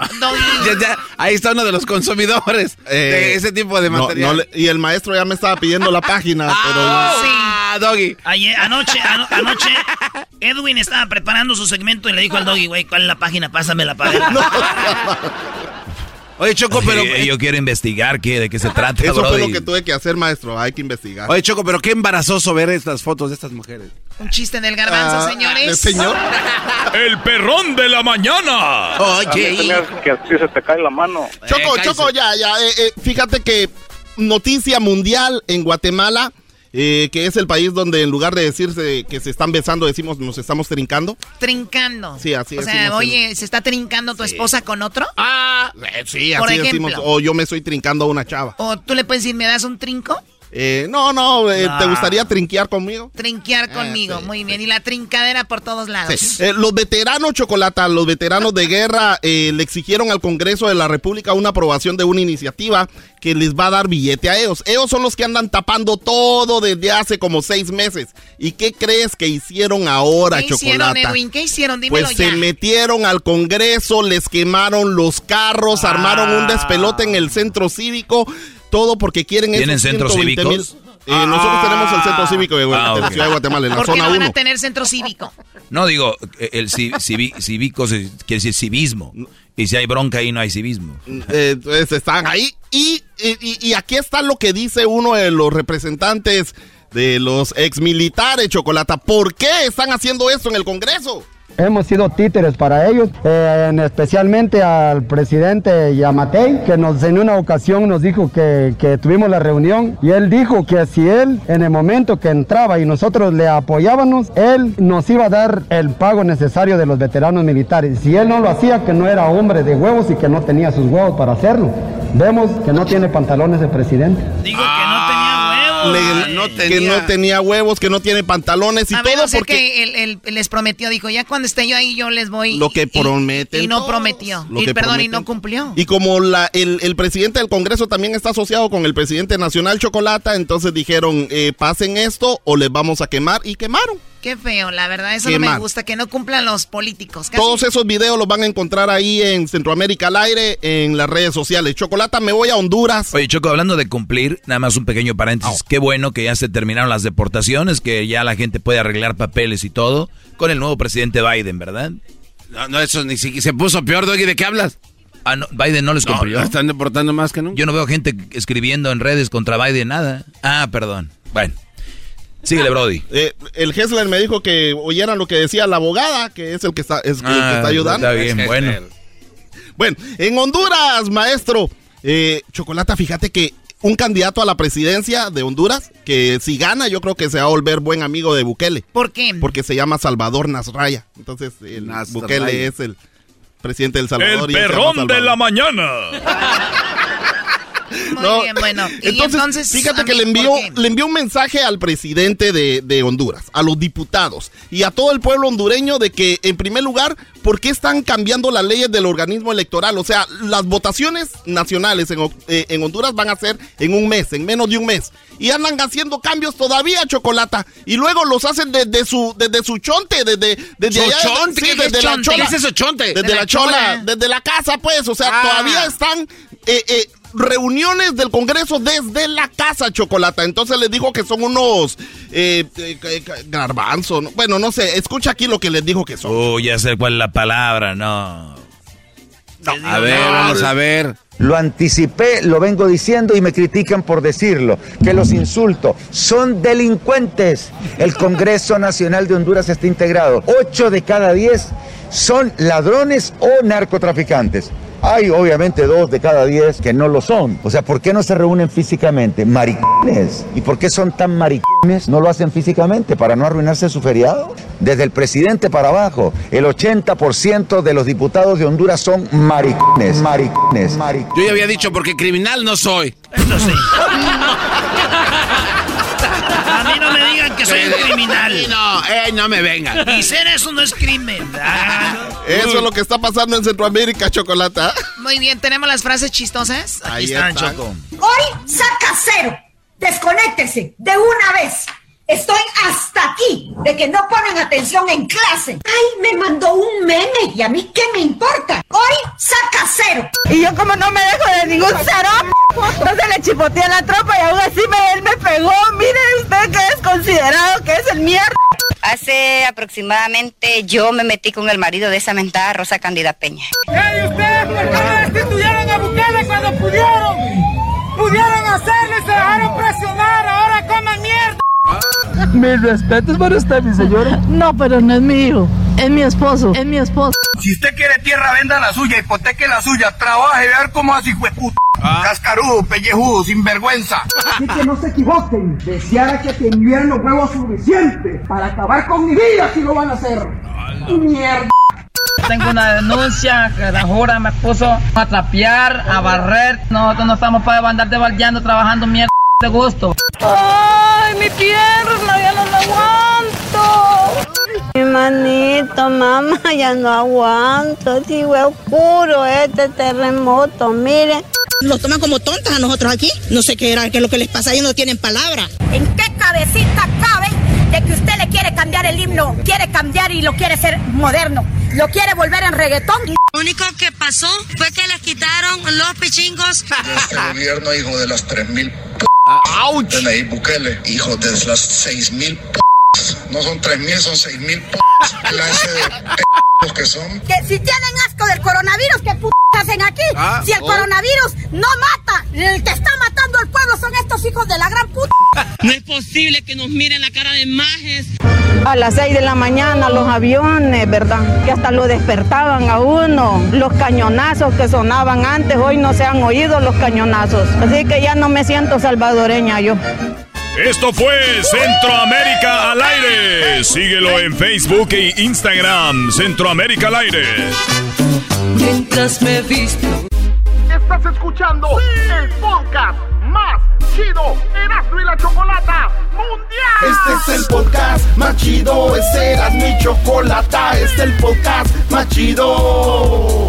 *laughs* Ya, ya, ahí está uno de los consumidores de Eh, ese tipo de material. no le- y el maestro ya me estaba pidiendo la página, *laughs* Ah, Doggy. Ayer, anoche, ano- anoche, Edwin estaba preparando su segmento y le dijo al doggy, güey, ¿cuál es la página? Pásamela para ver. *laughs* Oye, Choco, pero... Eh, yo quiero investigar qué, de qué se *laughs* trata, Eso fue brody. lo que tuve que hacer, maestro, hay que investigar. Oye, Choco, pero qué embarazoso ver estas fotos de estas mujeres. Un chiste del garbanzo, Ah, señores. señor. *laughs* El perrón de la mañana. Oye, que así se te cae la mano. Choco, Eh, Choco, ya, ya. eh, eh, fíjate que noticia mundial en Guatemala, eh, que es el país donde en lugar de decirse que se están besando, decimos nos estamos trincando. Trincando. Sí, así O sea, oye, ¿se está trincando tu esposa con otro? Ah, sí, Por así ejemplo. decimos. O yo me estoy trincando a una chava. ¿O tú le puedes decir, me das un trinco? Eh, no, no, eh, No. ¿te gustaría trinquear conmigo? Trinquear conmigo, sí, muy bien. Y la trincadera por todos lados. Sí. Eh, los veteranos Chocolata, los veteranos de guerra, eh, le exigieron al Congreso de la República una aprobación de una iniciativa que les va a dar billete a ellos. Ellos son los que andan tapando todo desde hace como seis meses. ¿Y qué crees que hicieron ahora, ¿Qué hicieron, Chocolata? Edwin? ¿Qué hicieron? Dímelo Pues ya. se metieron al Congreso, les quemaron los carros, armaron un despelote en el centro cívico, todo porque quieren ¿Tienen esos centros 120 mil- cívicos? Eh, nosotros tenemos el centro cívico de, Ah, la ciudad de Guatemala, en la ¿Por qué zona no van 1. a tener centro cívico? No, digo, el cívico quiere decir civismo. Y si hay bronca ahí, no hay civismo. Eh, entonces están ahí. Y, y- y aquí está lo que dice uno de los representantes de los exmilitares, Chocolata. ¿Por qué están haciendo esto en el Congreso? Hemos sido títeres para ellos, eh, en especialmente al presidente Yamatei, que nos en una ocasión nos dijo que, que tuvimos la reunión y él dijo que si él en el momento que entraba y nosotros le apoyábamos, él nos iba a dar el pago necesario de los veteranos militares. Si él no lo hacía, que no era hombre de huevos y que no tenía sus huevos para hacerlo. Vemos que no tiene pantalones de presidente. Digo que no. Le- no Que tenía- no tenía huevos, que no tiene pantalones y A ver, todo o sea porque... que él, él les prometió, dijo, ya cuando esté yo ahí yo les voy. Lo que y- prometen Y no todos, prometió. lo Y, que perdón, y no cumplió. Y como la, el, el presidente del Congreso también está asociado con el presidente nacional Chocolata, entonces dijeron, eh, pasen esto o les vamos a quemar y quemaron. Qué feo, la verdad, eso Qué no me gusta, que no cumplan los políticos. Casi- Todos esos videos los van a encontrar ahí en Centroamérica al aire, en las redes sociales. Chocolata, me voy a Honduras. Oye, Choco, hablando de cumplir, nada más un pequeño paréntesis. Qué bueno que ya se terminaron las deportaciones, que ya la gente puede arreglar papeles y todo con el nuevo presidente Biden, ¿verdad? No, no, eso ni siquiera se puso peor, Doggy. ¿De qué hablas? Ah, no, Biden no les cumplió. están deportando más que nunca. Yo no veo gente escribiendo en redes contra Biden nada. Ah, perdón. Bueno. Síguele, Brody. Eh, el Hessler me dijo que oyeran lo que decía la abogada, que es el que está, es el que Ah, está ayudando. está bien, bueno. Bueno, en Honduras, maestro, eh, Chocolata, fíjate que un candidato a la presidencia de Honduras, que si gana, yo creo que se va a volver buen amigo de Bukele. ¿Por qué? Porque se llama Salvador Nasraya. Entonces, el. Bukele es el presidente del El Salvador. y se llama perrón de la mañana. *laughs* Muy No, bien, bueno. Y Entonces, entonces, fíjate que mí, le envió, le envió un mensaje al presidente de, de Honduras, a los diputados y a todo el pueblo hondureño de que, en primer lugar, ¿por qué están cambiando las leyes del organismo electoral? O sea, las votaciones nacionales en, eh, en Honduras van a ser en un mes, en menos de un mes. Y andan haciendo cambios todavía, Chocolata. Y luego los hacen desde su, desde su chonte, desde, desde ¿Su allá. chonte? ¿Qué es desde la chonte? chola. ¿Qué es eso, chonte? Desde De la, la chola, chola. desde la casa, pues. O sea, Ah. todavía están eh, eh, reuniones del Congreso desde la casa, Chocolata. Entonces les dijo que son unos eh, eh, eh, garbanzos. ¿no? Bueno, no sé. Escucha aquí lo que les dijo que son. Oh, ya sé cuál es la palabra, no. A ver, vamos a ver. Lo anticipé, lo vengo diciendo y me critican por decirlo, que los insulto. Son delincuentes. El Congreso *laughs* Nacional de Honduras está integrado. Ocho de cada diez son ladrones o narcotraficantes. Hay obviamente dos de cada diez que no lo son. O sea, ¿por qué no se reúnen físicamente? Maricones. ¿Y por qué son tan maricones? No lo hacen físicamente para no arruinarse su feriado. Desde el presidente para abajo, el 80% de los diputados de Honduras son maricones. Maricones. maricones. Yo ya había dicho porque criminal no soy. Eso sí. *laughs* soy un criminal. Sí, no, eh, no me vengan. Y ser eso no es crimen. Ah, no. Eso es lo que está pasando en Centroamérica, Chocolata. Muy bien, tenemos las frases chistosas. Aquí Ahí están, están. Choco. Hoy saca cero. Desconéctese de una vez. Estoy hasta aquí de que no ponen atención en clase. Ay, me mandó un meme y a mí qué me importa. Hoy saca cero. Y yo como no me dejo de ningún cero, entonces le chipoteé a la tropa y aún así me, él me pegó. Mire usted que es considerado que es el mierda. Hace aproximadamente yo me metí con el marido de esa mentada Rosa Cándida Peña. ¡Ey, ustedes por qué no destituyeron a Bukele cuando pudieron! ¡Pudieron hacerlo y se dejaron presionar! ¡Ahora coman mierda! Mis respetos para usted, mi señora. No, pero no es mi hijo. Es mi esposo. Es mi esposo. Si usted quiere tierra, venda la suya, hipoteque la suya, trabaje, a ver cómo así, puta. Cascarudo, pellejudo, sinvergüenza. Así que no se equivoquen. Deseara que tendrían los huevos suficientes para acabar con mi vida si lo van a hacer. Mierda. Tengo una denuncia que la jura me puso a trapear, a barrer. Nosotros no estamos para andar debaldeando, trabajando mierda de gusto. ¡Ay, mi pierna! ¡Ya no la aguanto! Mi manito, mamá, *laughs* ya no aguanto. Sí, fue oscuro este terremoto, miren. Nos toman como tontas a nosotros aquí. No sé qué era, qué es lo que les pasa, ellos no tienen palabra. ¿En qué cabecita cabe de que usted le quiere cambiar el himno? Quiere cambiar y lo quiere hacer moderno. Lo quiere volver en reggaetón. Lo único que pasó fue que les quitaron los pichingos. Este gobierno, hijo de las 3.000 p de Nayib Bukele, hijo de las 6.000 p. No son 3.000, son 6.000 p. Clase de p que son. Que si tienen asco del coronavirus, ¿qué p hacen aquí? Ah, si el oh. coronavirus no mata, el que está matando al pueblo son estos hijos de la gran puta. No es posible que nos miren la cara de majes. A las 6 de la mañana los aviones, ¿verdad? Que hasta lo despertaban a uno. Los cañonazos que sonaban antes, hoy no se han oído los cañonazos. Así que ya no me siento salvadoreña yo. Esto fue Centroamérica al aire. Síguelo en Facebook e Instagram. Centroamérica al aire. Mientras me visto. Estás escuchando el podcast más chido Erasmo y la Chocolata Mundial. Este es el podcast más chido, este era mi chocolata, este es el podcast más chido.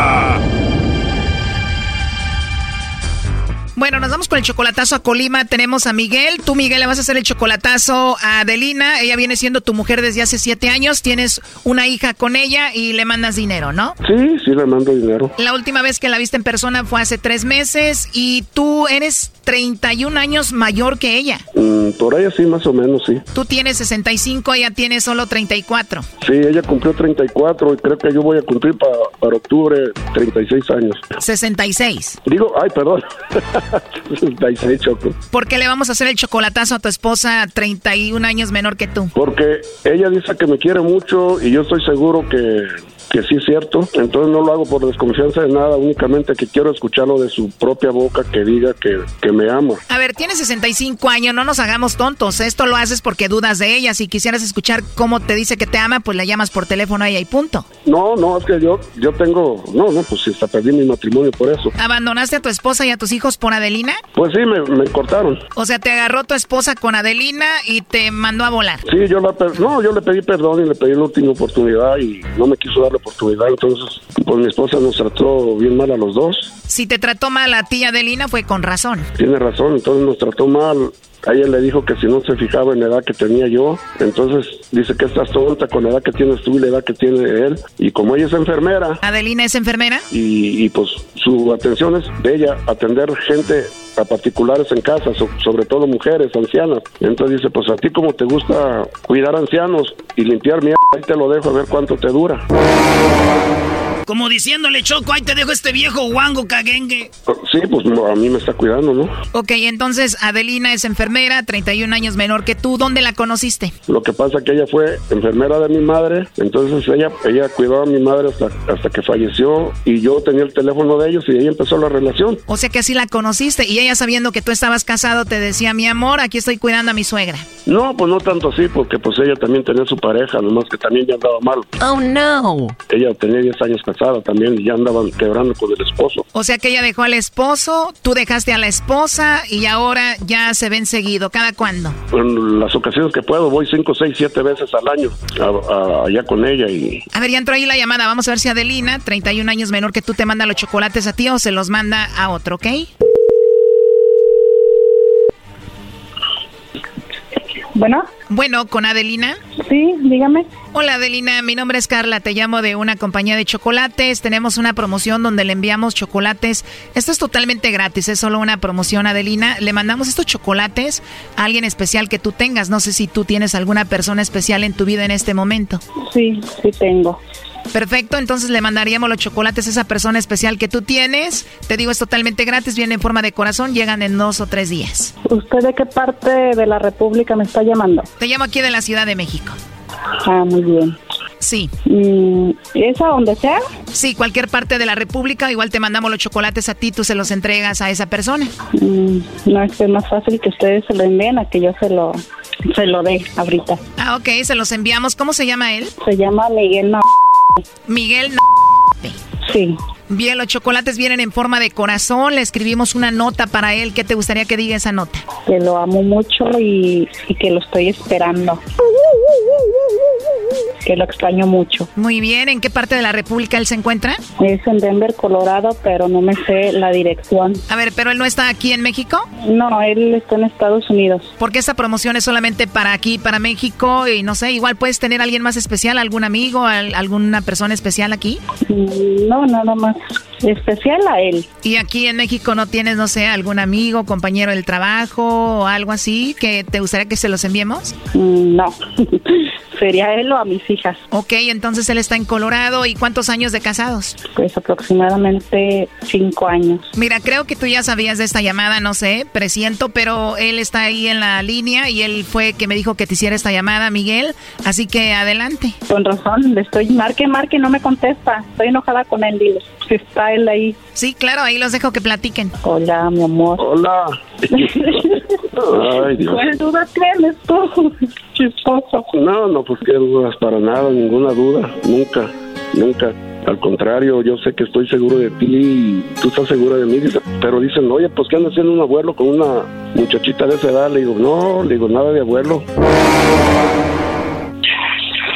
Bueno, nos vamos con el chocolatazo a Colima. Tenemos a Miguel. Tú, Miguel, le vas a hacer el chocolatazo a Adelina. Ella viene siendo tu mujer desde hace siete años. Tienes una hija con ella y le mandas dinero, ¿no? Sí, sí, le mando dinero. La última vez que la viste en persona fue hace tres meses y tú eres 31 años mayor que ella. Mm, por ahí sí, más o menos, sí. Tú tienes 65, ella tiene solo 34. Sí, ella cumplió 34 y creo que yo voy a cumplir para, para octubre 36 años. 66. Digo, ay, perdón. *laughs* *laughs* 66, Choco. ¿Por qué le vamos a hacer el chocolatazo a tu esposa 31 años menor que tú? Porque ella dice que me quiere mucho y yo estoy seguro que que sí es cierto. Entonces no lo hago por desconfianza de nada, únicamente que quiero escucharlo de su propia boca que diga que, que me ama. A ver, tienes 65 años, no nos hagamos tontos. Esto lo haces porque dudas de ella. Si quisieras escuchar cómo te dice que te ama, pues le llamas por teléfono a ella y punto. No, no, es que yo, yo tengo, no, no, pues hasta perdí mi matrimonio por eso. ¿Abandonaste a tu esposa y a tus hijos por Adelina? Pues sí, me, me cortaron. O sea, te agarró tu esposa con Adelina y te mandó a volar. Sí, yo la, no, yo le pedí perdón y le pedí la última oportunidad y no me quiso dar la oportunidad. Entonces, pues mi esposa nos trató bien mal a los dos. Si te trató mal a ti, Adelina, fue con razón. Tiene razón, entonces nos trató mal. A ella le dijo que si no se fijaba en la edad que tenía yo, entonces dice que estás tonta con la edad que tienes tú y la edad que tiene él. Y como ella es enfermera. ¿Adelina es enfermera? Y, y pues su atención es de ella, atender gente a particulares en casa, so- sobre todo mujeres, ancianas. Entonces dice, pues a ti como te gusta cuidar ancianos y limpiar mierda, ahí te lo dejo a ver cuánto te dura. Como diciéndole, Choco, ahí te dejo este viejo guango caguengue. Sí, pues no, a mí me está cuidando, ¿no? Ok, entonces Adelina es enfermera, 31 años menor que tú. ¿Dónde la conociste? Lo que pasa que ella fue enfermera de mi madre, entonces ella ella cuidó a mi madre hasta, hasta que falleció y yo tenía el teléfono de ellos y ahí empezó la relación. O sea que así la conociste y ella sabiendo que tú estabas casado te decía, mi amor, aquí estoy cuidando a mi suegra. No, pues no tanto así, porque pues ella también tenía su pareja, nomás que también ya andaba mal. Oh, no. Ella tenía 10 años casada también y ya andaban quebrando con el esposo. O sea que ella dejó al esposo, tú dejaste a la esposa y ahora ya se ven seguido. ¿Cada cuándo? En las ocasiones que puedo voy 5, 6, 7 veces al año a- a- allá con ella y A ver, ya entró ahí la llamada. Vamos a ver si Adelina, 31 años menor que tú, te manda los chocolates a ti o se los manda a otro, ¿ok? Bueno. Bueno, con Adelina. Sí, dígame. Hola Adelina, mi nombre es Carla, te llamo de una compañía de chocolates. Tenemos una promoción donde le enviamos chocolates. Esto es totalmente gratis, es solo una promoción Adelina. Le mandamos estos chocolates a alguien especial que tú tengas. No sé si tú tienes alguna persona especial en tu vida en este momento. Sí, sí tengo. Perfecto, entonces le mandaríamos los chocolates a esa persona especial que tú tienes. Te digo, es totalmente gratis, viene en forma de corazón, llegan en dos o tres días. ¿Usted de qué parte de la República me está llamando? Te llamo aquí de la Ciudad de México. Ah, muy bien. Sí. Mm, ¿Es a donde sea? Sí, cualquier parte de la República, igual te mandamos los chocolates a ti, tú se los entregas a esa persona. Mm, no, es que es más fácil que ustedes se lo envíen a que yo se lo, se lo dé ahorita. Ah, ok, se los enviamos. ¿Cómo se llama él? Se llama Miguel Miguel. Sí. Bien, los chocolates vienen en forma de corazón. Le escribimos una nota para él. ¿Qué te gustaría que diga esa nota? Que lo amo mucho y, y que lo estoy esperando. Que lo extraño mucho. Muy bien, ¿en qué parte de la República él se encuentra? Es en Denver, Colorado, pero no me sé la dirección. A ver, ¿pero él no está aquí en México? No, él está en Estados Unidos. Porque esta promoción es solamente para aquí, para México, y no sé, igual puedes tener a alguien más especial, algún amigo, al- alguna persona especial aquí. Mm, No, nada más especial a él. Y aquí en México no tienes, no sé, algún amigo, compañero del trabajo o algo así que te gustaría que se los enviemos? Mm, No, *laughs* sería él o a mis hijas. Ok, entonces él está en Colorado. ¿Y cuántos años de casados? Pues aproximadamente cinco años. Mira, creo que tú ya sabías de esta llamada, no sé, presiento, pero él está ahí en la línea y él fue que me dijo que te hiciera esta llamada, Miguel. Así que adelante. Con razón, le estoy marque, marque, no me contesta. Estoy enojada con él, dile. Está él ahí. Sí, claro, ahí los dejo que platiquen. Hola, mi amor. Hola. Ay, Dios. ¿Cuál duda tienes tú? Chistoso. No, no, pues qué dudas, para nada, ninguna duda, nunca, nunca. Al contrario, yo sé que estoy seguro de ti y tú estás segura de mí, dice, pero dicen, oye, pues ¿qué anda haciendo un abuelo con una muchachita de esa edad? Le digo, no, le digo, nada de abuelo.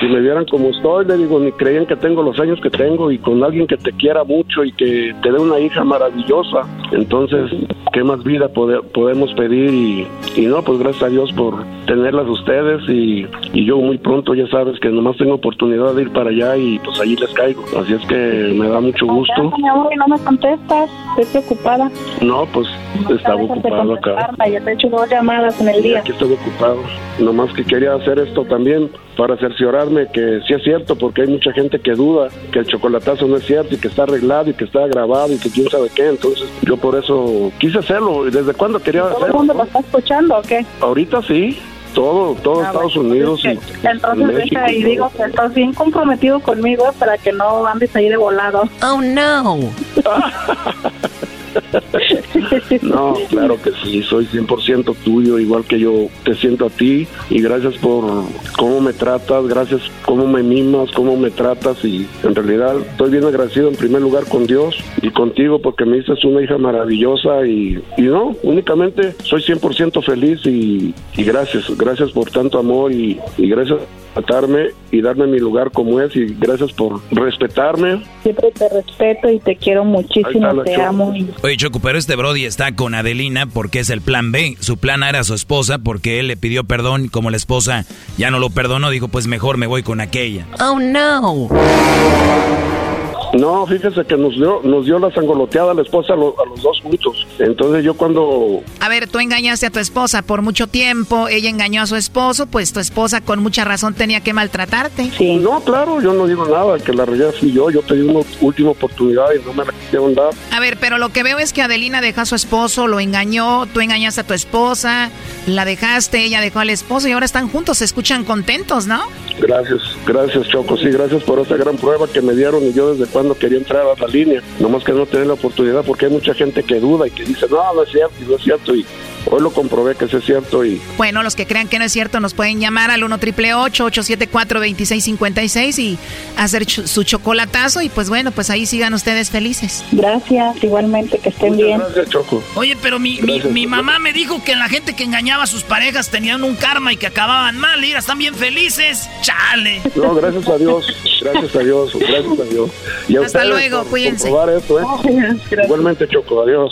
Si me vieran como estoy, le digo, ni creían que tengo los años que tengo y con alguien que te quiera mucho y que te dé una hija maravillosa. Entonces, ¿qué más vida pode- podemos pedir? Y, y no, pues gracias a Dios por tenerlas ustedes y, y yo muy pronto ya sabes que nomás tengo oportunidad de ir para allá y pues allí les caigo. Así es que me da mucho gusto. Mi amor, y no me contestas. Estoy preocupada. No, pues estaba Dejas de ocupado acá. Ya te he hecho dos llamadas en el día. Aquí estoy ocupado. Nomás que quería hacer esto también para cerciorarme que sí es cierto, porque hay mucha gente que duda que el chocolatazo no es cierto y que está arreglado y que está grabado y que quién sabe qué. Entonces yo por eso quise hacerlo. ¿Y desde cuándo quería ¿Todo el hacerlo? mundo lo está escuchando o qué? Ahorita sí. Todo, todo Ah, Estados bueno, Unidos y Entonces México. deja y digo que estás bien comprometido conmigo para que no andes ahí de volado. Oh, no. *laughs* *laughs* No, claro que sí, soy 100% tuyo, igual que yo te siento a ti y gracias por cómo me tratas, gracias cómo me mimas, cómo me tratas y en realidad estoy bien agradecido en primer lugar con Dios y contigo porque me dices una hija maravillosa y, y no, únicamente soy 100% feliz y, y gracias, gracias por tanto amor y, y gracias por tratarme y darme mi lugar como es y gracias por respetarme. Siempre te respeto y te quiero muchísimo, te amo. Y Oye, Choco, pero este Brody está con Adelina porque es el plan B. Su plan A era su esposa porque él le pidió perdón como la esposa ya no lo perdonó, dijo, pues mejor me voy con aquella. Oh, no. No, fíjese que nos dio, nos dio la sangoloteada a la esposa a, lo- a los dos juntos. Entonces yo cuando A ver, tú engañaste a tu esposa por mucho tiempo, ella engañó a su esposo, pues tu esposa con mucha razón tenía que maltratarte. Sí. No, claro, yo no digo nada, que la realidad fui yo, yo pedí una última oportunidad y no me la quisieron dar. A ver, pero lo que veo es que Adelina dejó a su esposo, lo engañó, tú engañaste a tu esposa, la dejaste, ella dejó al esposo y ahora están juntos, se escuchan contentos, ¿no? Gracias, gracias Choco, sí, gracias por esa gran prueba que me dieron y yo desde cuando quería entrar a la línea, nomás que no tenía la oportunidad porque hay mucha gente que duda y que dice, no, no es cierto, no es cierto, y hoy lo comprobé que sí es cierto y Bueno, los que crean que no es cierto nos pueden llamar al 1 triple 874 2656 y hacer ch- su chocolatazo y pues bueno, pues ahí sigan ustedes felices. gracias, igualmente, que estén muchas bien. gracias Choco. Oye, pero mi, mi, Gracias. mi mamá me dijo que la gente que engañaba a sus parejas tenían un karma y que acababan mal. Mira, están bien felices. Chale. No, gracias a Dios, gracias a Dios, gracias a Dios. Y a Hasta ustedes luego, por cuídense. esto, ¿eh? Igualmente Choco, adiós.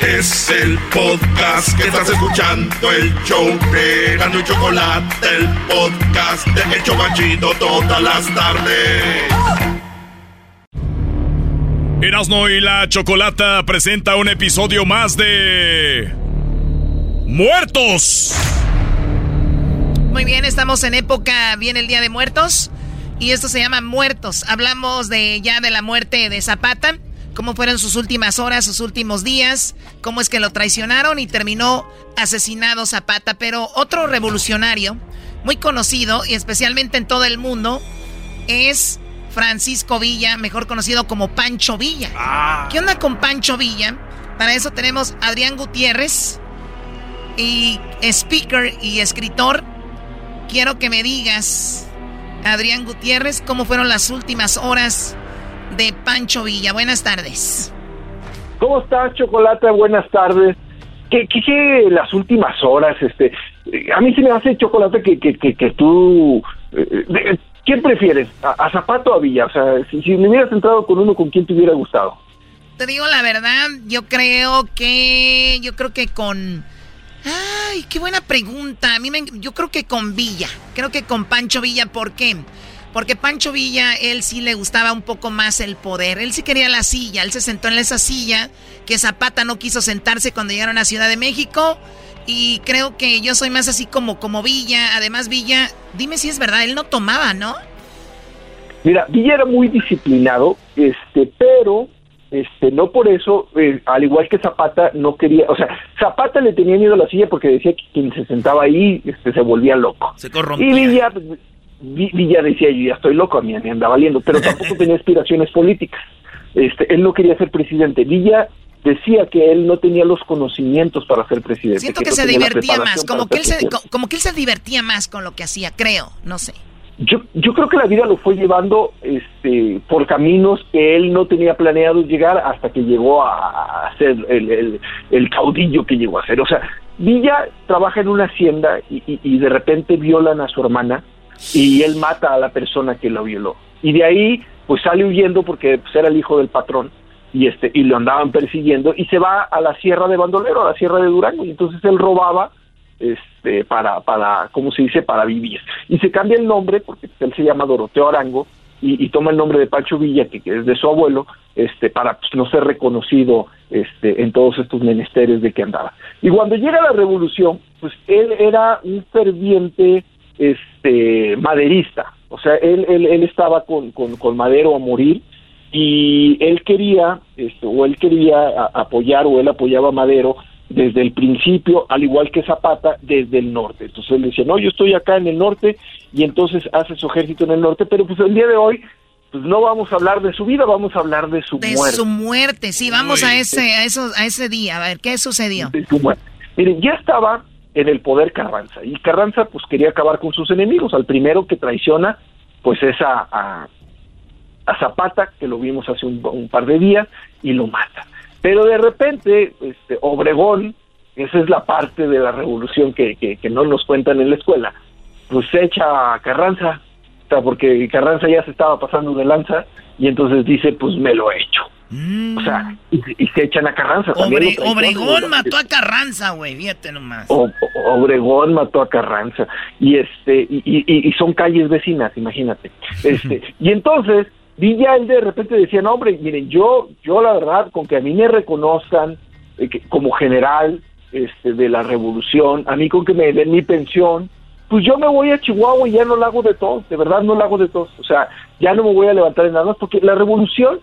Es el podcast que estás escuchando, el show de Gano y Chocolate, el podcast de El Chocachito todas las tardes. Erasno y la chocolata presenta un episodio más de. ¡Muertos! Muy bien, estamos en época, viene el Día de Muertos y esto se llama Muertos. Hablamos de ya de la muerte de Zapata, cómo fueron sus últimas horas, sus últimos días, cómo es que lo traicionaron y terminó asesinado Zapata. Pero otro revolucionario, muy conocido y especialmente en todo el mundo, es Francisco Villa, mejor conocido como Pancho Villa. ¿Qué onda con Pancho Villa? Para eso tenemos a Adrián Gutiérrez y speaker y escritor. Quiero que me digas, Adrián Gutiérrez, cómo fueron las últimas horas de Pancho Villa. Buenas tardes. ¿Cómo estás, Chocolate? Buenas tardes. ¿Qué, qué, qué las últimas horas? Este, eh, a mí se me hace, Chocolate, que, que, que, que tú... eh, de- ¿Quién prefieres? ¿A, a Zapato o a Villa? O sea, si, si me hubieras entrado con uno, ¿con quién te hubiera gustado? Te digo la verdad, yo creo que. Yo creo que con. Ay, qué buena pregunta. A mí me, yo creo que con Villa. Creo que con Pancho Villa. ¿Por qué? Porque Pancho Villa, él sí le gustaba un poco más el poder. Él sí quería la silla. Él se sentó en esa silla que Zapata no quiso sentarse cuando llegaron a Ciudad de México. Y creo que yo soy más así como, como Villa. Además, Villa, dime si es verdad, él no tomaba, ¿no? Mira, Villa era muy disciplinado, este, pero este, no por eso, eh, al igual que Zapata, no quería, o sea, Zapata le tenía miedo a la silla porque decía que quien se sentaba ahí este, se volvía loco. Se corrompía. Y Villa, Villa decía, yo ya estoy loco, a mí me anda valiendo, pero tampoco *laughs* tenía aspiraciones políticas. Este, él no quería ser presidente. Villa decía que él no tenía los conocimientos para ser presidente. Siento que, se divertía más, como que, él se, como que él se divertía más con lo que hacía, creo, no sé. Yo, yo creo que la vida lo fue llevando este, por caminos que él no tenía planeado llegar hasta que llegó a, ser el, el, caudillo que llegó a ser. O sea, Villa trabaja en una hacienda y, y, de repente violan a su hermana y él mata a la persona que lo violó. Y de ahí pues sale huyendo porque pues, era el hijo del patrón y este y lo andaban persiguiendo y se va a la sierra de Bandolero, a la sierra de Durango y entonces él robaba este para para cómo se dice para vivir. Y se cambia el nombre porque él se llama Doroteo Arango y, toma el nombre de Pancho Villa que, es de su abuelo este para pues, no ser reconocido este en todos estos menesteres de que andaba. Y cuando llega la revolución pues él era un ferviente este maderista o sea él él, él estaba con, con, con Madero a morir y él quería, este, o él quería apoyar, o él apoyaba a Madero desde el principio, al igual que Zapata, desde el norte. Entonces él decía, no, yo estoy acá en el norte, y entonces hace su ejército en el norte, pero pues el día de hoy, pues no vamos a hablar de su vida, vamos a hablar de su muerte. De su muerte, sí, vamos a ese, a, eso, a ese día, a ver, ¿qué sucedió? De su muerte. Miren, ya estaba en el poder Carranza, y Carranza pues quería acabar con sus enemigos, al primero que traiciona, pues es a a Zapata, que lo vimos hace un, par de días, y lo mata. Pero de repente, este, Obregón, esa es la parte de la revolución que, que, no nos cuentan en la escuela, pues echa a Carranza, o porque Carranza ya se estaba pasando de lanza, y entonces dice, pues me lo he hecho. O sea, y, se echan a Carranza. Obregón mató a Carranza, güey, fíjate nomás. Obregón mató a Carranza. Y este, y, y, y, son calles vecinas, imagínate. *laughs* Este, y entonces, Villa él de repente decía, no hombre, miren, yo, yo la verdad, con que a mí me reconozcan eh, como general este, de la revolución, a mí con que me den mi pensión, pues yo me voy a Chihuahua y ya no la hago de todo, de verdad no la hago de todo, o sea, ya no me voy a levantar en nada más, porque la revolución,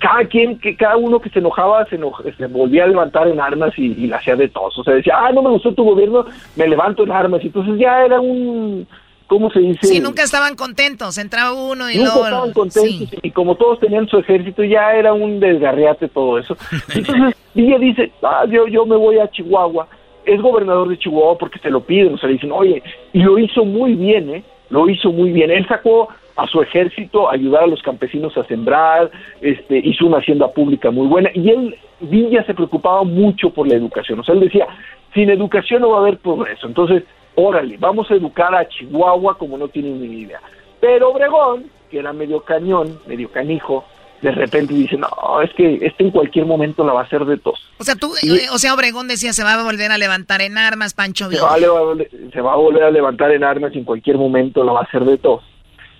cada quien, que cada uno que se enojaba, se, se volvía a levantar en armas y, y la hacía de todos, o sea, decía, ah, no me gustó tu gobierno, me levanto en armas, y entonces ya era un ¿cómo se dice? Sí, nunca estaban contentos, entraba uno y nunca estaban contentos y como todos tenían su ejército ya era un desgarriate todo eso. *laughs* Entonces Villa dice, ah, yo, yo me voy a Chihuahua, es gobernador de Chihuahua porque se lo piden, o sea, le dicen, oye, y lo hizo muy bien, ¿eh? Lo hizo muy bien. Él sacó a su ejército a ayudar a los campesinos a sembrar, este, hizo una hacienda pública muy buena y él, Villa se preocupaba mucho por la educación, o sea, él decía, sin educación no va a haber progreso. Entonces, órale, vamos a educar a Chihuahua como no tienen ni idea. Pero Obregón, que era medio cañón, medio canijo, de repente dice, no, es que este en cualquier momento la va a hacer de tos. O sea, tú, eh, o sea, Obregón decía, se va a volver a levantar en armas, Pancho Villa. Se va, a volver a levantar en armas y en cualquier momento la va a hacer de tos.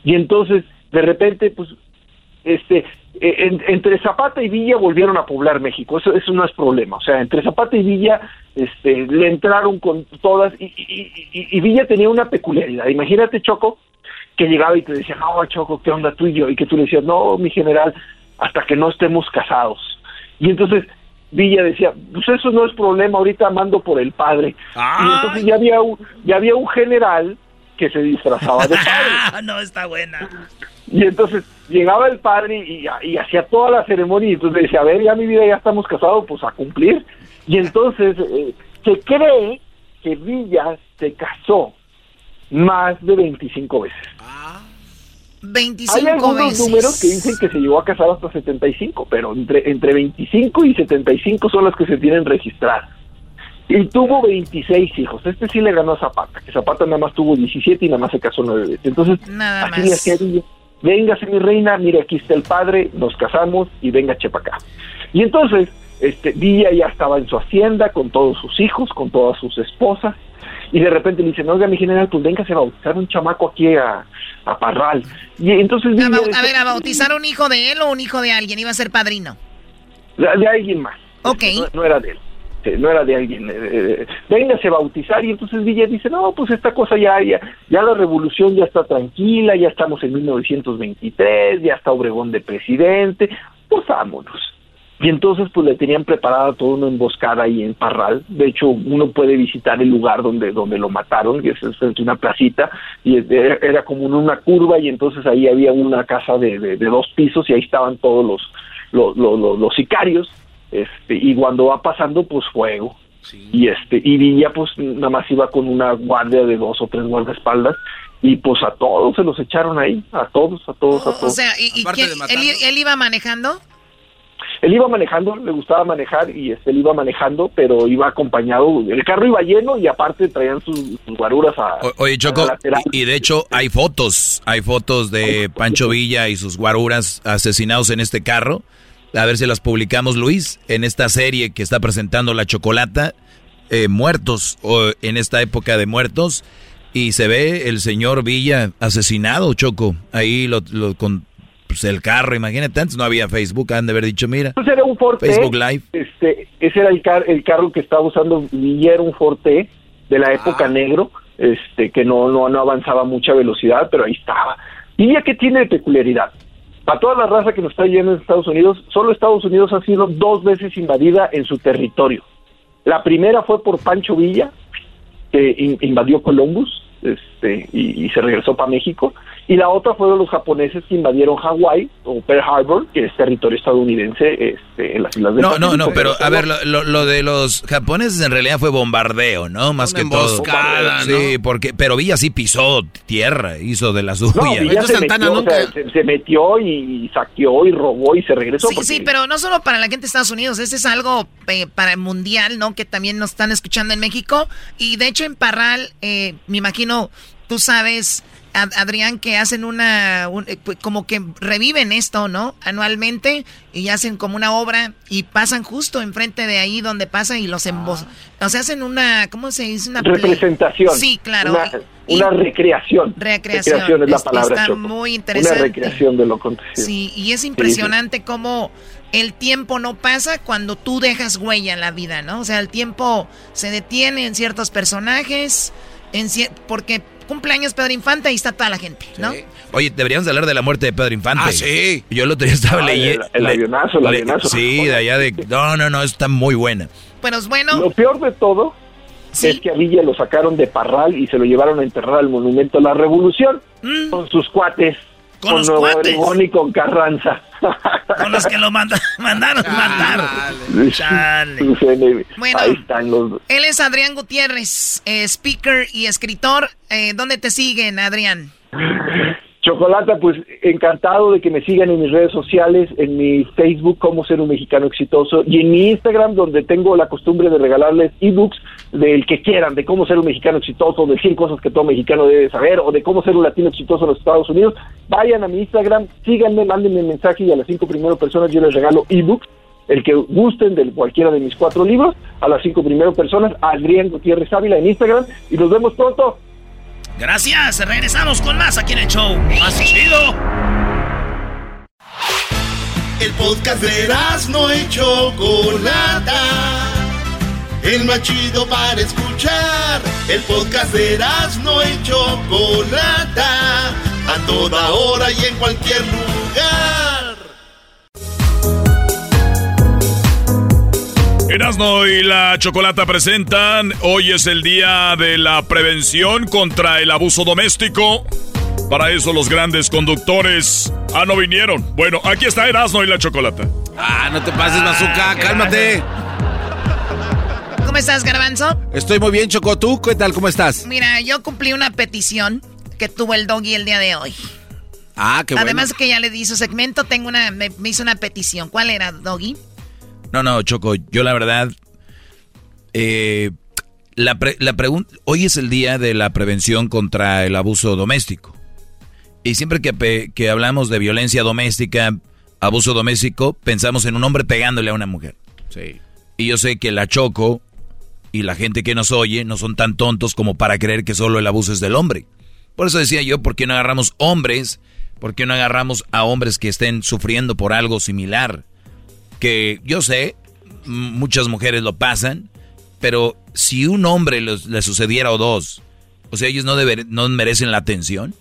Y entonces, de repente, pues, este, eh, entre Zapata y Villa volvieron a poblar México, eso, eso no es problema, o sea, entre Zapata y Villa este, le entraron con todas y, y, Villa tenía una peculiaridad, imagínate Choco, que llegaba y te decía, no Choco, ¿qué onda tú y yo? Y que tú le decías, no, mi general, hasta que no estemos casados. Y entonces Villa decía, pues eso no es problema, ahorita mando por el padre. Y entonces ya había un, ya había un general que se disfrazaba de padre. *laughs* no, está buena. Y entonces llegaba el padre y, hacía toda la ceremonia y entonces decía, a ver, ya mi vida ya estamos casados, pues a cumplir. Y entonces eh, se cree que Villa se casó más de 25 veces. Ah, 25 Hay algunos números que dicen que se llegó a casar hasta 75, pero entre, entre 25 y 75 son las que se tienen registradas. Y tuvo 26 hijos. Este sí le ganó a Zapata, que Zapata nada más tuvo 17 y nada más se casó nueve veces. Entonces, nada así le hacía véngase mi reina, mire aquí está el padre, nos casamos y venga chepa acá. Y entonces, este, Villa ya estaba en su hacienda con todos sus hijos, con todas sus esposas, y de repente le dicen, oiga mi general, pues véngase a bautizar un chamaco aquí a, Parral. Y entonces... a, ver, ¿a bautizar un hijo de él o un hijo de alguien? Iba a ser padrino. De, alguien más. Ok. No, era de él. Eh, no era de alguien, eh, eh, véngase a bautizar y entonces Villa dice, no, pues esta cosa ya, ya, ya la revolución ya está tranquila, ya estamos en 1923, ya está Obregón de presidente, pues vámonos. Y entonces pues le tenían preparada toda una emboscada ahí en Parral. De hecho, uno puede visitar el lugar donde, donde lo mataron, que es frente una placita, y era, como una curva y entonces ahí había una casa de, de- de dos pisos y ahí estaban todos los, los- los sicarios. Este, y cuando va pasando, pues fuego. Y este, y Villa pues nada más iba con una guardia de dos o tres guardaespaldas y pues a todos se los echaron ahí, a todos, a todos, a todos. O sea, ¿y, y quién- él, él iba manejando? Él iba manejando, le gustaba manejar y este, él iba manejando, pero iba acompañado, el carro iba lleno y aparte traían sus, sus guaruras a... O- Oye, Choco, a y de hecho hay fotos, hay fotos de Pancho Villa y sus guaruras asesinados en este carro. A ver si las publicamos, Luis, en esta serie que está presentando La Chocolata, eh, muertos, o en esta época de muertos, y se ve el señor Villa asesinado, Choco, ahí lo, lo- con pues, el carro, imagínate, antes no había Facebook, han de haber dicho, mira, era un Forte. Facebook Live. Este, ese era el, car- el carro que estaba usando Villa, era un Forte de la época negro, este, que no, no, no avanzaba a mucha velocidad, pero ahí estaba. Villa, ¿qué tiene de peculiaridad? Para toda la raza que nos está yendo en Estados Unidos, solo Estados Unidos ha sido dos veces invadida en su territorio. La primera fue por Pancho Villa, que in- invadió Columbus este, y, y se regresó para México. Y la otra fueron los japoneses que invadieron Hawái o Pearl Harbor, que es territorio estadounidense este, en las islas del No, no, no, Pacífico. pero a ver, lo, lo- de los japoneses en realidad fue bombardeo, ¿no? Más que todo. emboscada, Sí, porque, pero Villa sí pisó tierra, hizo de la suya. No, Villa se metió, o sea, se, se metió y, saqueó y robó y se regresó. Sí, porque- sí, pero no solo para la gente de Estados Unidos, este es algo eh, para el mundial, ¿no? Que también nos están escuchando en México. Y de hecho en Parral, eh, me imagino, tú sabes, Adrián, que hacen una, un- eh, pues, como que reviven esto, ¿no? Anualmente y hacen como una obra y pasan justo enfrente de ahí donde pasa y los embos... O sea, hacen una, ¿cómo se dice? Una representación. Sí, claro. Una, Y- una recreación. Recreación. es la palabra. está Choco. muy interesante. Una recreación de lo acontecido. Sí, y es impresionante cómo el tiempo no pasa cuando tú dejas huella en la vida, ¿no? O sea, el tiempo se detiene en ciertos personajes, en cier- porque cumpleaños Pedro Infante y está toda la gente, ¿no? Oye, deberíamos hablar de la muerte de Pedro Infante. Ah, sí. Yo el otro día estaba Ah, leyendo. el- el avionazo, el avionazo. Sí, de allá de. No, no, no, está muy buena. Pero es bueno. Lo peor de todo es que a Villa lo sacaron de Parral y se lo llevaron a enterrar al Monumento a la Revolución con sus cuates. Mm. Con los Nuevo cuates. Y con Carranza. *laughs* Con los que lo manda- mandaron matar. Chale. Bueno. Ahí están los Él es Adrián Gutiérrez, eh, speaker y escritor. Eh, ¿Dónde te siguen, Adrián? *laughs* Chocolata, pues encantado de que me sigan en mis redes sociales, en mi Facebook como ser un mexicano exitoso y en mi Instagram donde tengo la costumbre de regalarles ebooks del que quieran, de cómo ser un mexicano exitoso, de 100 cosas que todo mexicano debe saber o de cómo ser un latino exitoso en los Estados Unidos. Vayan a mi Instagram, síganme, mándenme mensaje y a las cinco primeras personas yo les regalo ebooks. El que gusten de cualquiera de mis cuatro libros, a las cinco primeras personas, Adrián Gutiérrez Ávila en Instagram y nos vemos pronto. Gracias, regresamos con más aquí en el show. Más chido. El podcast de no y Chocolata. El más chido para escuchar. El podcast de no y Chocolata. A toda hora y en cualquier lugar. Erasno y la Chocolata presentan, hoy es el día de la prevención contra el abuso doméstico. Para eso los grandes conductores, ah, no vinieron. Bueno, aquí está Erasno y la Chocolata. Ah, no te pases, Bazooka, cálmate. ¿Cómo estás, Garbanzo? Estoy muy bien, Choco. ¿Tú qué tal? ¿Cómo estás? Mira, yo cumplí una petición que tuvo el doggy el día de hoy. Ah, qué bueno. Además que ya le di su segmento, tengo una, me, me hizo una petición. ¿Cuál era, doggy? No, no, Choco, yo la verdad. eh, la, pre- la pregunta. Hoy es el día de la prevención contra el abuso doméstico. Y siempre que, que hablamos de violencia doméstica, abuso doméstico, pensamos en un hombre pegándole a una mujer. Sí. Y yo sé que la Choco y la gente que nos oye no son tan tontos como para creer que solo el abuso es del hombre. Por eso decía yo, ¿por qué no agarramos hombres? ¿Por qué no agarramos a hombres que estén sufriendo por algo similar? Que yo sé, muchas mujeres lo pasan, pero si un hombre le sucediera o dos, o sea, ellos no, no merecen la atención.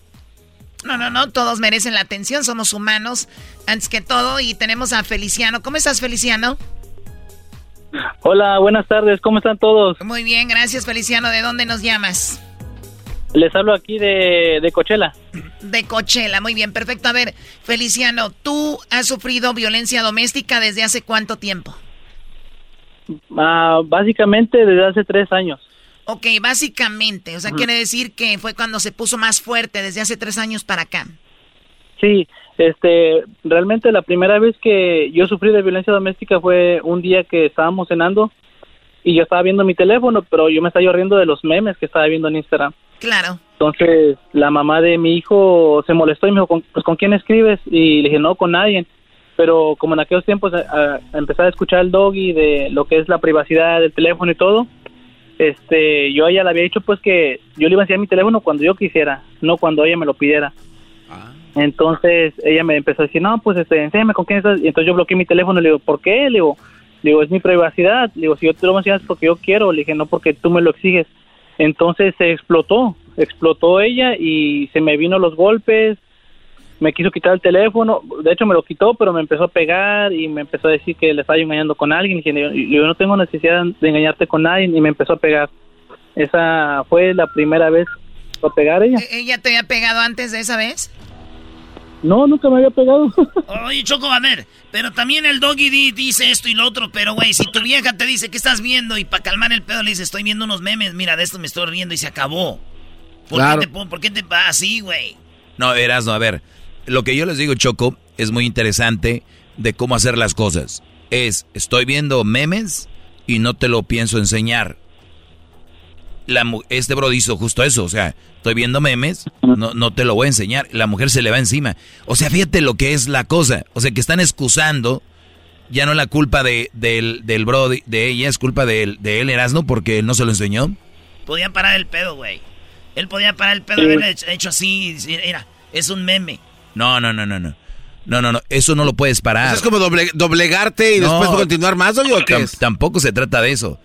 No, no, no, todos merecen la atención, somos humanos antes que todo y tenemos a Feliciano. ¿Cómo estás, Feliciano? Hola, buenas tardes, ¿cómo están todos? Muy bien, gracias, Feliciano. ¿De dónde nos llamas? Les hablo aquí de, de Cochela. De Cochela, muy bien, perfecto. A ver, Feliciano, ¿tú has sufrido violencia doméstica desde hace cuánto tiempo? Ah, básicamente desde hace tres años. Ok, básicamente, o sea, quiere decir que fue cuando se puso más fuerte desde hace tres años para acá. Sí, este, realmente la primera vez que yo sufrí de violencia doméstica fue un día que estábamos cenando y yo estaba viendo mi teléfono, pero yo me estaba riendo de los memes que estaba viendo en Instagram. Claro. Entonces, la mamá de mi hijo se molestó y me dijo, pues, ¿con quién escribes? Y le dije, no, con nadie. Pero como en aquellos tiempos a, a empezar a escuchar el doggy de lo que es la privacidad del teléfono y todo, este, yo a ella le había dicho pues que yo le iba a enseñar mi teléfono cuando yo quisiera, no cuando ella me lo pidiera. Ah. Entonces ella me empezó a decir, no, pues este, enséñame con quién estás. Y entonces yo bloqueé mi teléfono y le digo, ¿por qué? Le digo, le digo, es mi privacidad. Le digo, si yo te lo voy a enseñar es porque yo quiero. Le dije, no porque tú me lo exiges. Entonces se explotó, explotó ella y se me vino los golpes, me quiso quitar el teléfono, de hecho me lo quitó, pero me empezó a pegar y me empezó a decir que le estaba engañando con alguien. Y yo, no tengo necesidad de engañarte con nadie y me empezó a pegar. Esa fue la primera vez que a pegar ella. ¿E-, ¿Ella te había pegado antes de esa vez? No, nunca me había pegado. *laughs* Oye, Choco, a ver, pero también el doggy dice esto y lo otro, pero güey, si tu vieja te dice que estás viendo y para calmar el pedo le dice, estoy viendo unos memes, mira, de esto me estoy riendo y se acabó. ¿Por qué te, ¿por qué te va así, güey? No, verás, no, a ver lo que yo les digo, Choco, es muy interesante de cómo hacer las cosas. Es, estoy viendo memes y no te lo pienso enseñar. La, este bro hizo justo eso, o sea, estoy viendo memes, no, no te lo voy a enseñar. La mujer se le va encima. O sea, fíjate lo que es la cosa. O sea, que están excusando, ya no la culpa de, del, del bro de, ella, es culpa de, de él, Erasno, porque no se lo enseñó. Podía parar el pedo, güey. Él podía parar el pedo, haberle hecho así, mira, es un meme. No, no, no, no, no. No, no, no, eso no lo puedes parar. ¿Eso es como doblegarte y después continuar más, o qué Tampoco se trata de eso.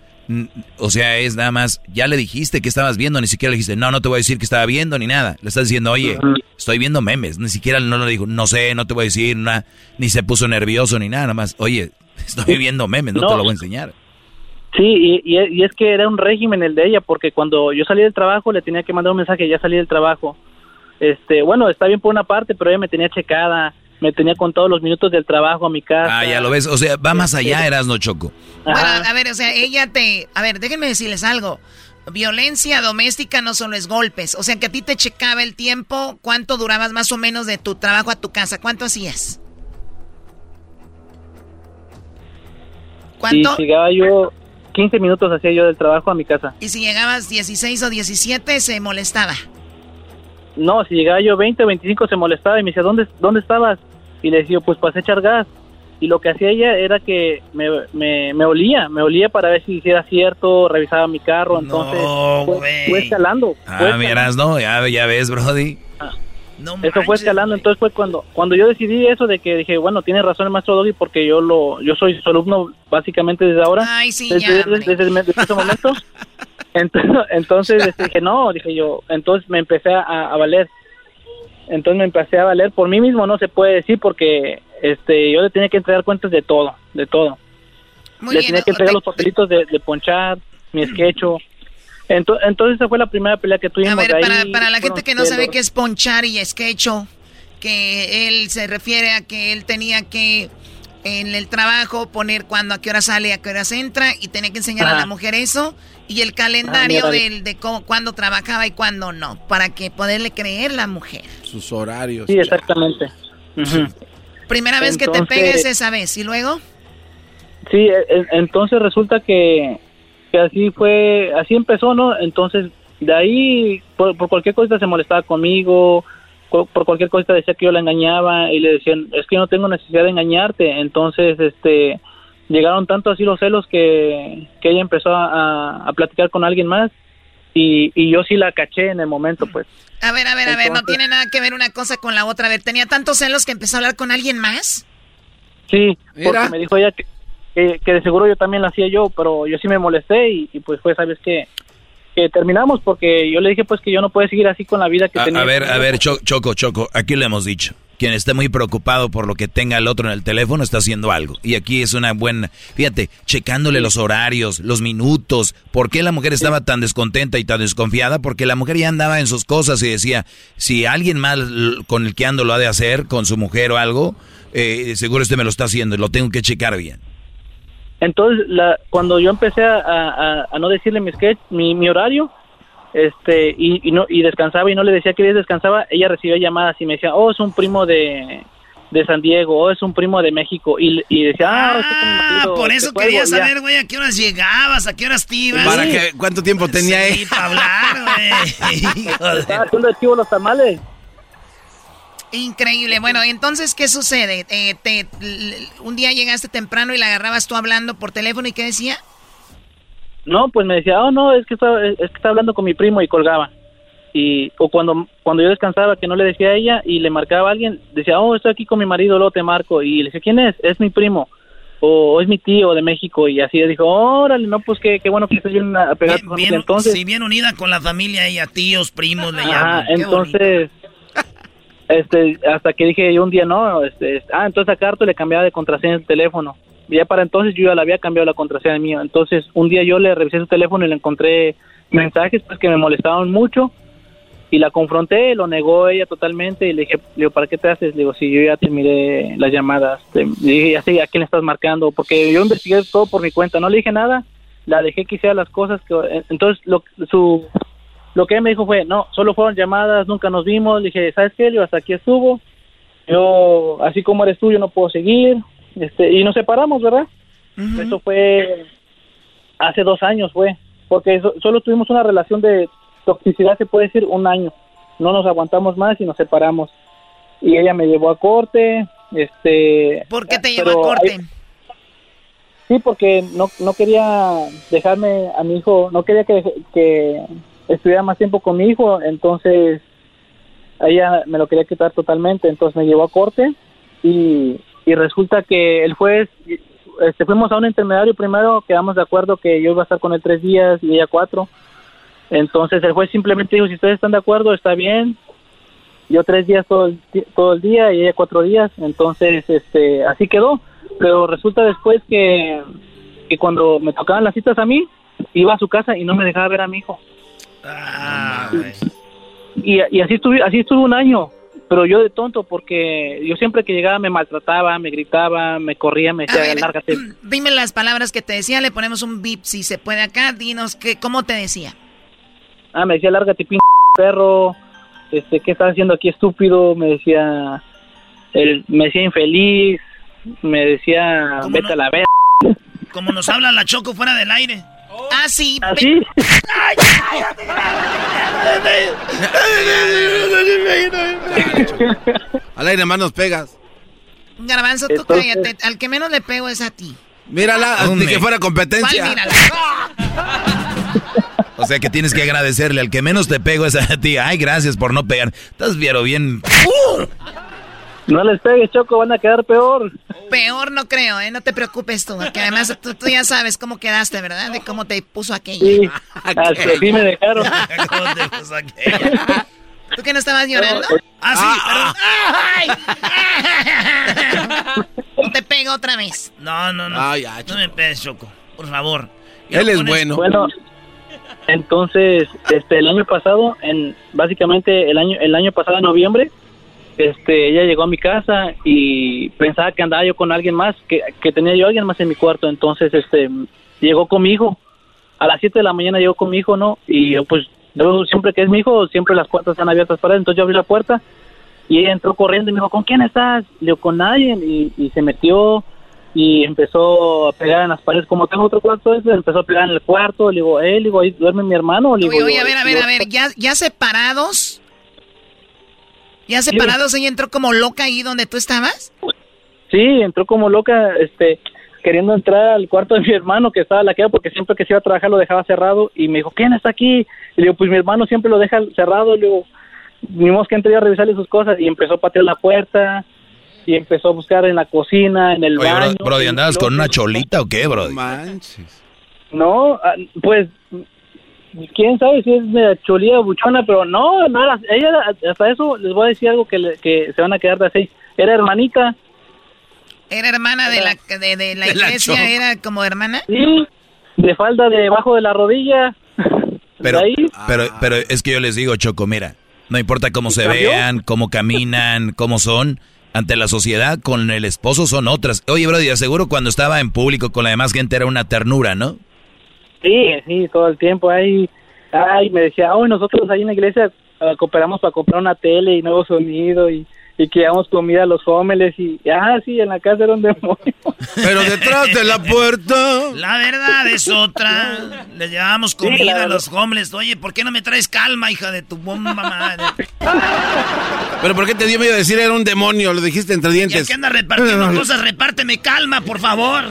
O sea, es nada más, ya le dijiste que estabas viendo, ni siquiera le dijiste, no, no te voy a decir que estaba viendo ni nada. Le estás diciendo, oye, estoy viendo memes. Ni siquiera no le dijo, no sé, no te voy a decir nada, ni se puso nervioso ni nada, nada más, oye, *laughs* estoy viendo memes, no, te lo voy a enseñar. Sí, y, y, es que era un régimen el de ella, porque cuando yo salí del trabajo le tenía que mandar un mensaje, ya salí del trabajo este, bueno, está bien por una parte, pero ella me tenía checada, me tenía con todos los minutos del trabajo a mi casa. Ah, ya lo ves, o sea, va más allá, eras no choco. Bueno, a ver, o sea, ella te, a ver, déjenme decirles algo. Violencia doméstica no solo es golpes, o sea, que a ti te checaba el tiempo, ¿cuánto durabas más o menos de tu trabajo a tu casa? ¿Cuánto hacías? ¿Cuánto? Si llegaba yo 15 minutos hacía yo del trabajo a mi casa. Y si llegabas 16 o 17 se molestaba. No, si llegaba yo 20 o 25 se molestaba y me decía, ¿dónde, dónde estabas? Y le decía, pues pasé a echar gas. Y lo que hacía ella era que me, me, me olía, me olía para ver si hiciera cierto, revisaba mi carro, entonces fue, escalando. ah, miras, no, ya, ya ves, Brody. Ah, eso fue escalando, entonces fue cuando cuando yo decidí eso de que dije, bueno, tiene razón el maestro Doggy porque yo lo yo soy su alumno básicamente desde ahora, Ay, sí, desde, desde, ese momento. *laughs* *laughs* Entonces, dije, no, dije yo, entonces me empecé a, valer. Entonces me empecé a valer por mí mismo, no se puede decir, porque este yo le tenía que entregar cuentas de todo, de todo. le tenía que entregar los papelitos de, ponchar, mi sketcho. Entonces, entonces esa fue la primera pelea que tuvimos. A ver, para, para la gente que no sabe qué es ponchar y sketcho, que él se refiere a que él tenía que en el trabajo poner cuándo, a qué hora sale, a qué horas entra y tenía que enseñar a la mujer eso y el calendario ah, del, de cómo, cuándo trabajaba y cuándo no, para que poderle creer la mujer. Sus horarios. Sí, exactamente. Primera vez que te pegues esa vez y luego. Sí, e, e, entonces resulta que, que así fue, así empezó, ¿no? Entonces de ahí por, por cualquier cosa se molestaba conmigo por cualquier cosa decía que yo la engañaba y le decían, es que yo no tengo necesidad de engañarte. Entonces, este, llegaron tanto así los celos que, que ella empezó a, a, platicar con alguien más y, y, yo sí la caché en el momento, pues. A ver, a ver, a ver, no tiene nada que ver una cosa con la otra. A ver, ¿tenía tantos celos que empezó a hablar con alguien más? Sí, porque me dijo ella que que, que de seguro yo también la hacía yo, pero yo sí me molesté y, y pues fue, ¿sabes qué? Que terminamos porque yo le dije pues que yo no puedo seguir así con la vida que A, tenía. a ver, a ver, Cho- Choco, Choco, aquí lo hemos dicho. Quien esté muy preocupado por lo que tenga el otro en el teléfono está haciendo algo. Y aquí es una buena, fíjate, checándole los horarios, los minutos. ¿Por qué la mujer estaba tan descontenta y tan desconfiada? Porque la mujer ya andaba en sus cosas y decía, si alguien mal con el que ando lo ha de hacer, con su mujer o algo, eh, seguro este me lo está haciendo y lo tengo que checar bien. Entonces, la, cuando yo empecé a, a- a no decirle mi sketch, mi, mi horario, este, y, y no, y descansaba y no le decía que días descansaba, ella recibía llamadas y me decía, oh, es un primo de, de San Diego, oh, es un primo de México, y, y decía, ah, este marido, Por eso cuelgo", quería saber, güey, a qué horas llegabas, a qué horas te ibas. ¿Para qué? ¿Cuánto tiempo tenía Sí, él? para hablar, güey. *laughs* Estaba haciendo el chivo los tamales. Increíble. Bueno, entonces, ¿qué sucede? Eh, te, un día llegaste temprano y la agarrabas tú hablando por teléfono y ¿qué decía? No, pues me decía, oh, no, es que está, es que está hablando con mi primo y colgaba. Y, o cuando, cuando yo descansaba, que no le decía a ella y le marcaba a alguien, decía, oh, estoy aquí con mi marido, luego te marco. Y le decía, ¿quién es? Es mi primo. O, es mi tío de México. Y así dijo, órale, no, pues qué, qué bueno que estés bien apegado. con Bien, entonces, sí, bien unida con la familia, ella, tíos, primos, le llaman. Qué entonces, este, hasta que dije yo un día, no, este, ah, entonces a Carto le cambiaba de contraseña el teléfono. Ya para entonces yo ya le había cambiado la contraseña mío. Entonces, un día yo le revisé su teléfono y le encontré mensajes pues que me molestaban mucho y la confronté, lo negó ella totalmente y le dije, le digo, ¿para qué te haces? Le digo, si yo ya te miré las llamadas, le dije, ya sé a quién le estás marcando, porque yo investigué todo por mi cuenta, no le dije nada, la dejé que hiciera las cosas que, entonces lo, su, lo que ella me dijo fue, no, solo fueron llamadas, nunca nos vimos, le dije, ¿sabes qué? Le digo, hasta aquí estuvo, yo, así como eres tú, yo no puedo seguir, este, y nos separamos, ¿verdad? Eso fue hace dos años, fue, porque so- solo tuvimos una relación de toxicidad, se puede decir, un año. No nos aguantamos más y nos separamos. Y ella me llevó a corte, este... ¿Por qué te llevó a corte? hay- sí, porque no, no quería dejarme a mi hijo, no quería que, que estuviera más tiempo con mi hijo, entonces ella me lo quería quitar totalmente, entonces me llevó a corte y, y resulta que el juez, este, fuimos a un intermediario primero, quedamos de acuerdo que yo iba a estar con él tres días y ella cuatro, entonces el juez simplemente dijo, si ustedes están de acuerdo, está bien, yo tres días todo el, todo el día y ella cuatro días, entonces este así quedó, pero resulta después que, que cuando me tocaban las citas a mí, iba a su casa y no me dejaba ver a mi hijo. Y, y así estuve, así estuve un año, pero yo de tonto porque yo siempre que llegaba me maltrataba, me gritaba, me corría, me decía, lárgate. Dime las palabras que te decía, le ponemos un bip si se puede acá, dinos que, cómo te decía. Ah, me decía, lárgate, p perro, este, ¿qué estás haciendo aquí, estúpido? Me decía, el, me decía infeliz, me decía, vete a la verga. Como nos habla la Choco fuera del aire. Ah, sí. ¿Así? Al aire más nos pegas. Garbanzo, tú Entonces- cállate. Al que menos le pego es a ti. Mírala, ni que fuera competencia. ¿Cuál mírala? O sea que tienes que agradecerle. Al que menos te pego es a ti. Ay, gracias por no pegar. Estás viero bien. No les pegues, Choco, van a quedar peor. Peor no creo, ¿eh? No te preocupes tú. Que además tú, tú ya sabes cómo quedaste, ¿verdad? De cómo te puso aquella. Sí, *laughs* así así me dejaron. ¿Tú que no estabas llorando? Ah, sí, No *laughs* te pego otra vez. No, no, no. Ay, ya, no me pegues, Choco. Por favor. Él es bueno. Bueno, entonces, este, el año pasado, en básicamente el año, el año pasado en noviembre, este, ella llegó a mi casa y pensaba que andaba yo con alguien más, que, que tenía yo alguien más en mi cuarto, entonces, este, llegó con mi hijo. A las 7 de la mañana llegó con mi hijo, ¿no? Y yo, pues, yo siempre que es mi hijo, siempre las puertas están abiertas para él, entonces yo abrí la puerta y ella entró corriendo y me dijo, ¿con quién estás? Le digo, con nadie, y, y se metió y empezó a pegar en las paredes, como tengo otro cuarto, ese, empezó a pegar en el cuarto, le digo, eh, le digo, ahí duerme mi hermano, le digo, Oye, oye, a ver, a ver, a ver. ¿Ya, ya separados? ¿Ya separados? Ella entró como loca ahí donde tú estabas. Sí, entró como loca, este, queriendo entrar al cuarto de mi hermano que estaba laqueado porque siempre que se iba a trabajar lo dejaba cerrado y me dijo, ¿quién está aquí? Y le digo, pues mi hermano siempre lo deja cerrado, le digo, ni modo que entre yo a revisarle sus cosas y empezó a patear la puerta y empezó a buscar en la cocina, en el Oye, bro- baño. Brody, en ¿andabas con una cholita o qué, Brody? No, ah, pues quién sabe si es de cholía o buchona, pero no, no era, ella hasta eso les voy a decir algo que, le- que se van a quedar de así. Era hermanita. ¿Era hermana de la, de, de la De la iglesia? ¿Era como hermana? Sí, de falda debajo de la rodilla. Pero, ahí. pero, pero es que yo les digo, Choco, mira, no importa cómo se cambió? vean, cómo caminan, cómo son, ante la sociedad, con el esposo son otras. Oye, Brody, aseguro cuando estaba en público con la demás gente era una ternura, ¿no? Sí, sí, todo el tiempo ahí. Ay, me decía, hoy nosotros ahí en la iglesia ah, cooperamos para comprar una tele y nuevo sonido y, y que llevamos comida a los homeless y, ah, sí, en la casa era un demonio. *laughs* Pero detrás de la puerta. La verdad es otra. Les Sí, la comida a los homeless. Oye, ¿por qué no me traes calma, hija de tu bomba madre? *laughs* ¿Pero por qué te dio miedo decir era un demonio? Lo dijiste entre Ya dientes. que andas repartiendo *laughs* cosas, repárteme calma, por favor.